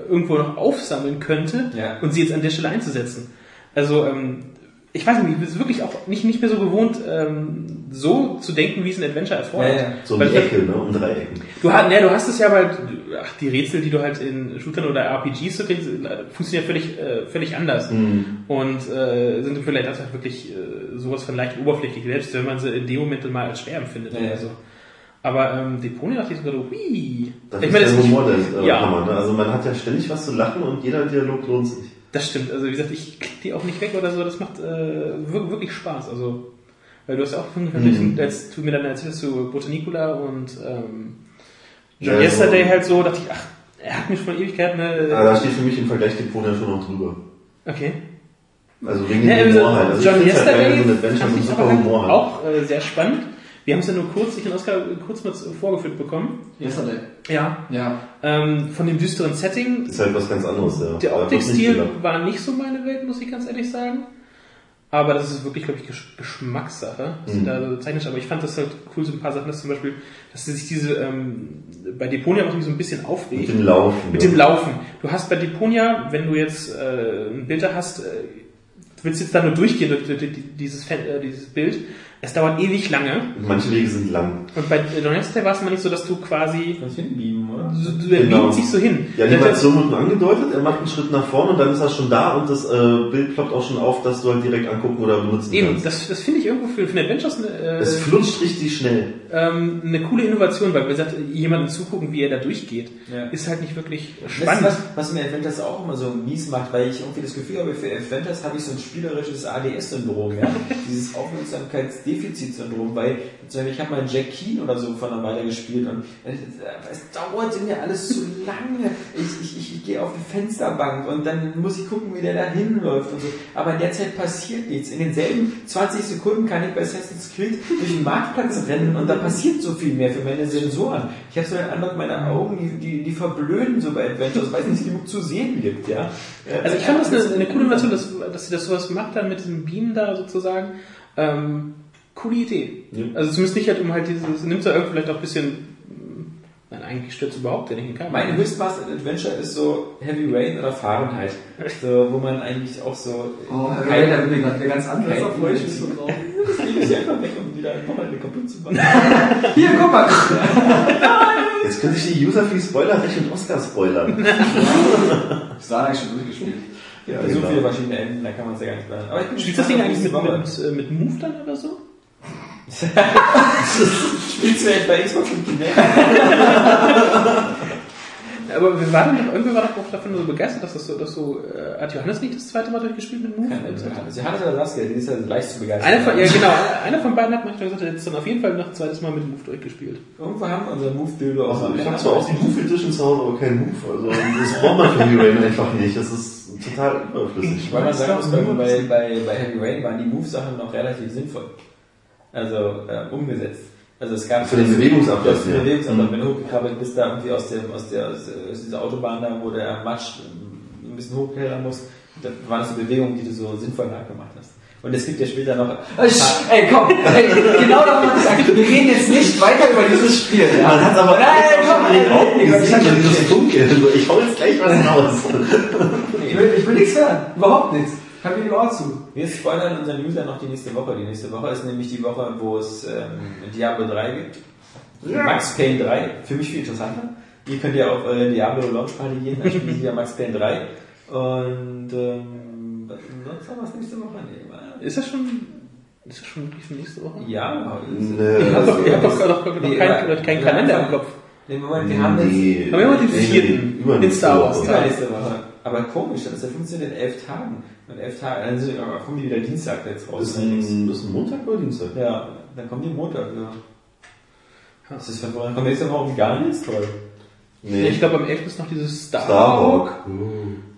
irgendwo noch aufsammeln könnte Ja. und sie jetzt an der Stelle einzusetzen. Also, ähm, ich weiß nicht, ich bin wirklich auch nicht, nicht mehr so gewohnt, ähm, so zu denken, wie es ein Adventure erfordert. Ja, ja. So um die Ecke, ne? Um drei Ecken. Du, hast, ne, du hast es ja, weil ach, die Rätsel, die du halt in Shootern oder RPGs so kriegst, äh, funktionieren völlig, äh, völlig anders. Mhm. Und äh, sind vielleicht einfach wirklich äh, sowas von leicht oberflächlich, selbst wenn man sie in dem Moment mal als schwer empfindet Ja, oder so. Aber ähm, Deponia dachte ich sogar so, hui. Das ich ist meine, der das, Humor der äh, Ja. Hammer, ne? Also man hat ja ständig was zu lachen und jeder Dialog lohnt sich. Das stimmt. Also wie gesagt, ich klick die auch nicht weg oder so. Das macht äh, wir- wirklich Spaß. Also weil du hast ja auch von Mhm. als du mir dann erzählst zu Botanicula und ähm, Ja, John Yesterday so- halt so, dachte ich, ach, er hat mich von Ewigkeiten. Aber Äh, da steht für mich im Vergleich Deponia schon noch drüber. okay. Also wegen Ja, dem also Humor halt. Also John ich halt Yesterday so ein Adventure mit super halt Humor halt. auch äh, sehr spannend. Wir haben es ja nur kurz, ich und Oskar kurz mal vorgeführt bekommen. Yesterday. Ja. Ja. Ähm, von dem düsteren Setting. Ist halt was ganz anderes, ja. Der nicht Optikstil war nicht so meine Welt, muss ich ganz ehrlich sagen. Aber das ist wirklich, glaube ich, Gesch Geschmackssache, was sie Mhm. da so zeichnen. Aber ich fand das halt cool, so ein paar Sachen, dass zum Beispiel, dass sie sich diese, ähm, bei Deponia auch so ein bisschen aufregt. Mit dem Laufen. Mit ja. dem Laufen. Du hast bei Deponia, wenn du jetzt äh, ein Bild da hast, äh, du willst jetzt da nur durchgehen durch, durch, durch dieses, äh, dieses Bild, Es dauert ewig lange. Manche Wege sind lang. Und bei Donetsk war es mal nicht so, dass du quasi, Das hinbieben, oder? du, du, der Genau. beamt sich so hin. Ja, die Der- Animation wird nur angedeutet, er macht einen Schritt nach vorne und dann ist er schon da und das äh, Bild ploppt auch schon auf, dass du halt direkt angucken oder benutzen Eben, kannst. das, das finde ich irgendwo für, für Adventures eine, äh, es flutscht richtig schnell. ähm, eine coole Innovation, weil wie gesagt, jemandem zugucken, wie er da durchgeht, Ja. ist halt nicht wirklich Weißt du, spannend. was, was mir Adventures auch immer so mies macht, weil ich irgendwie das Gefühl habe, für Adventures habe ich so ein spielerisches ADS-Syndrom, ja? dieses Aufmerksamkeitsdefizitsyndrom, weil ich habe mal Jack Keen oder so von einer Weile gespielt und es, es dauert mir alles zu lange. Ich, ich, ich, ich gehe auf die Fensterbank und dann muss ich gucken, wie der da hinläuft und so. Aber in der Zeit passiert nichts. In denselben 20 Sekunden kann ich bei Assassin's Creed durch den Marktplatz rennen und da passiert so viel mehr für meine Sensoren. Ich habe so den Eindruck, meine Augen, die, die, die verblöden so bei Adventures, weil es nicht genug zu sehen gibt, ja. Also ich fand das eine, eine coole Innovation, dass, dass sie das sowas gemacht haben mit diesem Beam da sozusagen. Ähm, coole Idee. Ja. Also zumindest nicht halt um halt dieses, nimmt ja irgendwie vielleicht auch ein bisschen, nein, eigentlich stört es überhaupt nicht in keinem. Mein Höchstmaß in Adventure ist so Heavy Rain oder Fahrenheit. So, wo man eigentlich auch so. Oh, kein- Ray, da bin ich gerade ganz anders. Da freue ich mich so drauf. Das lege ich einfach weg, um wieder ein Wochenende kaputt zu machen. Hier, guck mal. Jetzt können sich die User für die Spoiler-Recht und Oscar spoilern. Das war eigentlich schon durchgespielt. Ja, genau. so viele verschiedene Enden, da kann man es ja gar nicht planen. Aber ich bin Spielst du das Ding eigentlich mit, mit, äh, mit Move dann oder so? Spielst du echt bei Xbox und Kinect? Aber wir waren doch, irgendwer war doch auch davon so begeistert, dass das so, dass so, äh, hat Johannes nicht das zweite Mal durchgespielt mit Move? Also Johannes oder Saskia, die ist ja leicht zu begeistern. Einer von, ja genau, einer von beiden hat manchmal gesagt, er hat jetzt dann auf jeden Fall noch ein zweites Mal mit Move durchgespielt. Irgendwo haben wir unser Move-Dildo auch Also ich habe zwar auch die Move Edition zu Hause, aber keinen Move. Also das braucht man für Heavy Rain einfach nicht. Das ist total überflüssig. Weil man sagen muss, bei, bei, bei, bei Heavy Rain waren die Move-Sachen noch relativ sinnvoll. Also äh, umgesetzt. Also es gab Für den Bewegungsablauf, Das den ja. Bewegungsablauf. Mhm. Wenn du hochgekrabbelt bist, da irgendwie aus, dem, aus, der, aus, dieser Autobahn da, wo der Matsch ähm, ein bisschen hochklettern muss, da waren das so Bewegungen, die du so sinnvoll nachgemacht hast. Und es gibt ja später noch... Ey, komm, ey, genau darum hat gesagt, wir reden jetzt nicht weiter über dieses Spiel. Ja? Man hat aber Nein, komm, an den Augen gesehen, wenn die das funkeln. Ich hau jetzt gleich was raus. Ich will, ich will nichts hören, überhaupt nichts. Hab mir die Ohren zu. Wir spoilern unseren User noch die nächste Woche. Die nächste Woche ist nämlich die Woche, wo es ähm, Diablo 3 gibt. Max Payne 3, für mich viel interessanter. Ihr könnt ja auf eure Diablo Launch Party gehen, dann spielen sie ja Max Payne 3. Und ähm, was- sonst haben wir es nächste Woche? Nee, Ist das schon, ist das schon wirklich für nächste Woche? ja, Nee. Ihr habt doch, ihr habt doch, doch, doch Nee, keinen, keinen Kalender im Kopf. Nee, Moment, wir haben jetzt Nee. Aber wir haben den vierten übernächste in Star Wars. Woche. Aber komisch, das ist der 15. in elf Tagen. Und elf Tage, dann sind- aber kommen die wieder Dienstag jetzt raus. Ist ein, ist ein Montag oder Dienstag? Ja, dann kommen die Montag, ja. Das ist vorhin. Kommt nächste Woche gar nichts, toll. Nee. Ich glaube, am 11. ist noch dieses Star, Starhawk.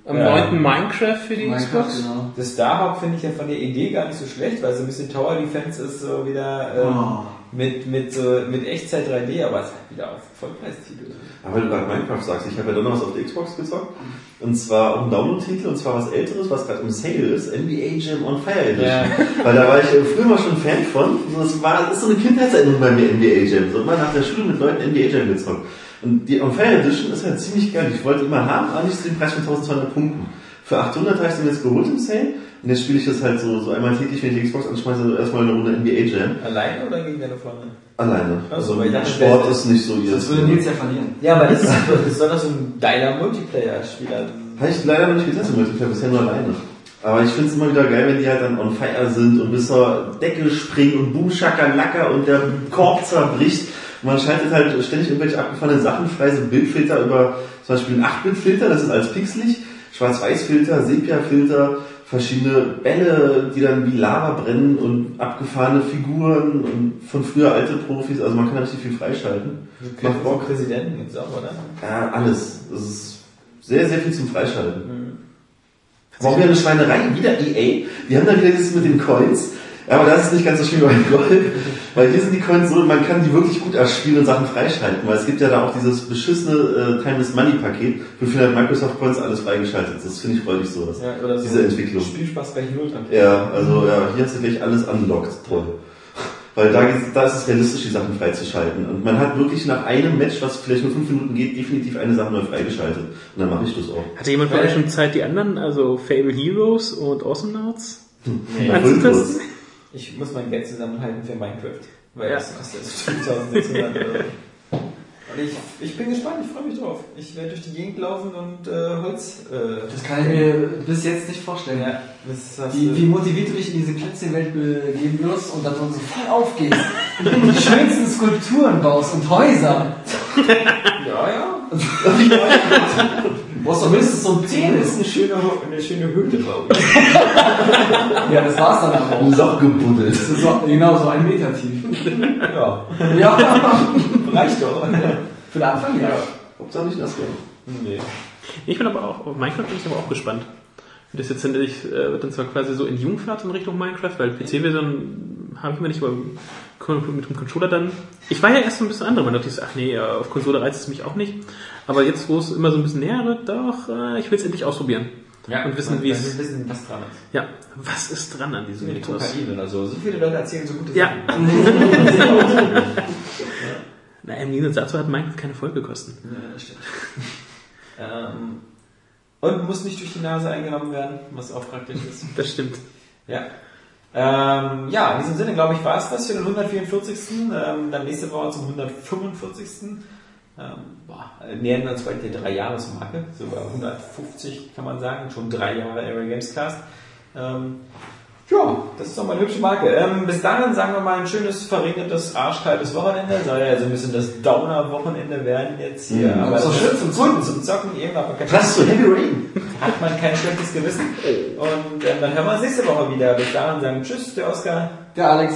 Am Ja. 9. Minecraft für die Minecraft, Xbox. genau. Das Starhawk finde ich ja von der Idee gar nicht so schlecht, weil so ein bisschen Tower Defense ist so wieder ähm, Oh. Mit, mit, so, mit Echtzeit 3D, aber es ist halt wieder auf Vollpreistitel. Aber weil du gerade Minecraft sagst, ich habe ja dann noch was auf der Xbox gezockt. Und zwar auch ein Download-Titel, und zwar was älteres, was gerade im Sale ist, NBA Jam on Fire Edition. Ja. Weil da war ich äh, früher mal schon Fan von. So, Das, war, das ist so eine Kindheitserinnerung bei mir, NBA Jam. So immer nach der Schule mit Leuten NBA Jam gezockt. Und die On Fire Edition ist halt ziemlich geil. Ich wollte immer haben, aber nicht zu dem Preis von 1200 Punkten. Für 800 habe ich den jetzt geholt im Sale. Und jetzt spiele ich das halt so, so einmal täglich, wenn ich die Xbox anschmeiße, so erstmal eine Runde NBA Jam. Alleine oder gegen deine Freundin? Alleine. Also so, weil ich dachte, Sport ist nicht so ihr. Das würde Nils ja verlieren. Ja, aber das, ist, das soll doch so ein geiler Multiplayer-Spieler. Habe ich leider noch nicht getestet, Multiplayer, bisher nur alleine. Aber ich finde es immer wieder geil, wenn die halt dann on fire sind und bis zur Decke springen und boom, Lacker und der Korb zerbricht. Und man schaltet halt ständig irgendwelche abgefahrenen Sachen frei, so Bildfilter über zum Beispiel einen 8-Bit-Filter, das ist alles pixelig, Schwarz-Weiß-Filter, Sepia-Filter, verschiedene Bälle, die dann wie Lava brennen und abgefahrene Figuren und von früher alte Profis, also man kann richtig viel freischalten. Macht Bock. Präsidenten jetzt auch, oder? Ja, alles. Das ist sehr, sehr viel zum Freischalten. Aber auch wieder eine Schweinerei, wieder EA. Die haben dann wieder dieses mit den Coins. Ja, aber das ist nicht ganz so schön wie beim Gold. Weil hier sind die Coins so, man kann die wirklich gut erspielen und Sachen freischalten. Weil es gibt ja da auch dieses beschissene äh, Timeless Money Paket, für 400 Microsoft Coins alles freigeschaltet. Das finde ich freudig so. Das, Ja, oder so diese Entwicklung. Spielspaß gleich null dran. Ja, also ja, hier hast du gleich alles unlocked. Toll. Weil da, geht's- da ist es realistisch, die Sachen freizuschalten. Und man hat wirklich nach einem Match, was vielleicht nur fünf Minuten geht, definitiv eine Sache neu freigeschaltet. Und dann mache ich das auch. Hatte jemand von euch schon Zeit, die anderen, also Fable Heroes und Awesome Nauts Ja, anzutesten? Ich muss mein Geld zusammenhalten für Minecraft. Weil Ja. das kostet jetzt 5600 Euro. Und ich, ich bin gespannt, ich freue mich drauf. Ich werde durch die Gegend laufen und äh, Holz. Äh, Das kann ich mir bis jetzt nicht vorstellen. ja, Wie, wie motiviert du dich in diese Plätzchenwelt begeben wirst und dann so voll aufgehst und die schönsten Skulpturen baust und Häuser. Ja, ja. Du brauchst doch mindestens so ein Das Penis. ist eine schöne, eine schöne Höhle, glaube ich. Ja, das war's dann aber Ein auch. Loch gebuddelt. Das ist so, genau, so ein Meter tief. Ja, Ja, reicht doch. für den Anfang ja. Hauptsache nicht nass werden. Nee. Ich bin aber auch, auf Minecraft bin ich aber auch gespannt. Das jetzt endlich, äh, wird dann zwar quasi so in Jungfahrt in Richtung Minecraft, weil PC-Version habe ich immer nicht, kon- mit dem Controller dann. Ich war ja erst so ein bisschen andere, man dachte, ach nee, äh, auf Konsole reizt es mich auch nicht. Aber jetzt, wo es immer so ein bisschen näher rückt, doch, äh, ich will es endlich ausprobieren. Ja, Und wissen, wie es- wissen, was dran ist. Ja, was ist dran an diesem Mythos? Kokain oder so. So viele Leute erzählen so gute Ja. Sachen. Na, im Gegensatz dazu hat Minecraft keine Folgekosten. Ja, das stimmt. ähm, und muss nicht durch die Nase eingenommen werden, was auch praktisch ist. Das stimmt. Ja. Ähm, ja, in diesem Sinne, glaube ich, war es das für den 144. Ähm, dann nächste Woche zum 145. Ähm, boah, nähern wir uns bald der Drei-Jahres-Marke. Sogar 150 kann man sagen. Schon drei Jahre Area Games Cast. Ähm, ja, das ist doch mal eine hübsche Marke. Ähm, bis dahin sagen wir mal ein schönes, verregnetes, arschkaltes Wochenende. Soll ja so ein bisschen das Downer-Wochenende werden jetzt hier. Mhm. aber ist doch schön zum Zocken. Zum Zocken eben, aber kein Was zu Heavy Rain? hat man kein schlechtes Gewissen. Und ähm, dann hören wir uns nächste Woche wieder. Bis dahin sagen Tschüss, der Oskar. Der Alex.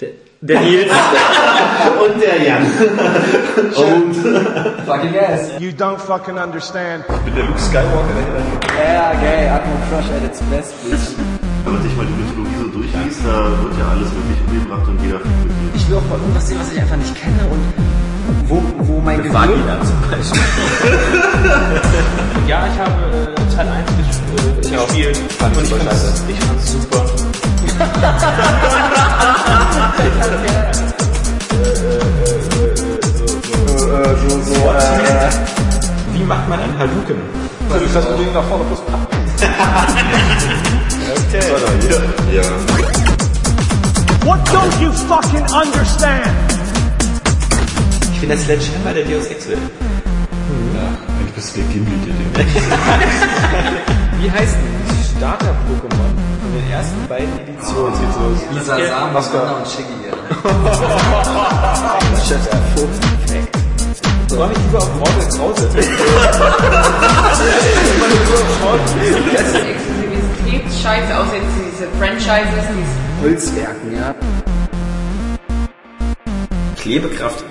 Der, der Nils. Und der Jan. Und Fucking ass. You don't fucking understand. mit der Luke Skywalker dahinter. Ja, geil, Atmo Crush at its best, bitch. Wenn man sich mal die Mythologie so durchliest, da wird ja alles wirklich umgebracht und jeder dir. Ich will auch mal irgendwas sehen, was ich einfach nicht kenne und wo, wo mein Gehirn... Vagina zum Beispiel. Ja, ich habe äh, Teil 1 gespielt. Ich gespielt. Fand ich und ich super scheiße. ich fand's super. Wie macht man ein Hadouken? Natürlich das Problem nach vorne plus Ja. What don't you fucking understand? Ich bin der Sledgehammer der Deus Ex will. Du bist der Gimli, der Ding. Wie heißt die Starter-Pokémon von den ersten beiden Editionen? Aus. Lisa Sam, Anna und Shiggy. Ich freue mich lieber auf Mortal Krause. Das ist Exklusivitätsscheiße, außer jetzt diese Franchises, diese Holzwerken, ja. Klebekraft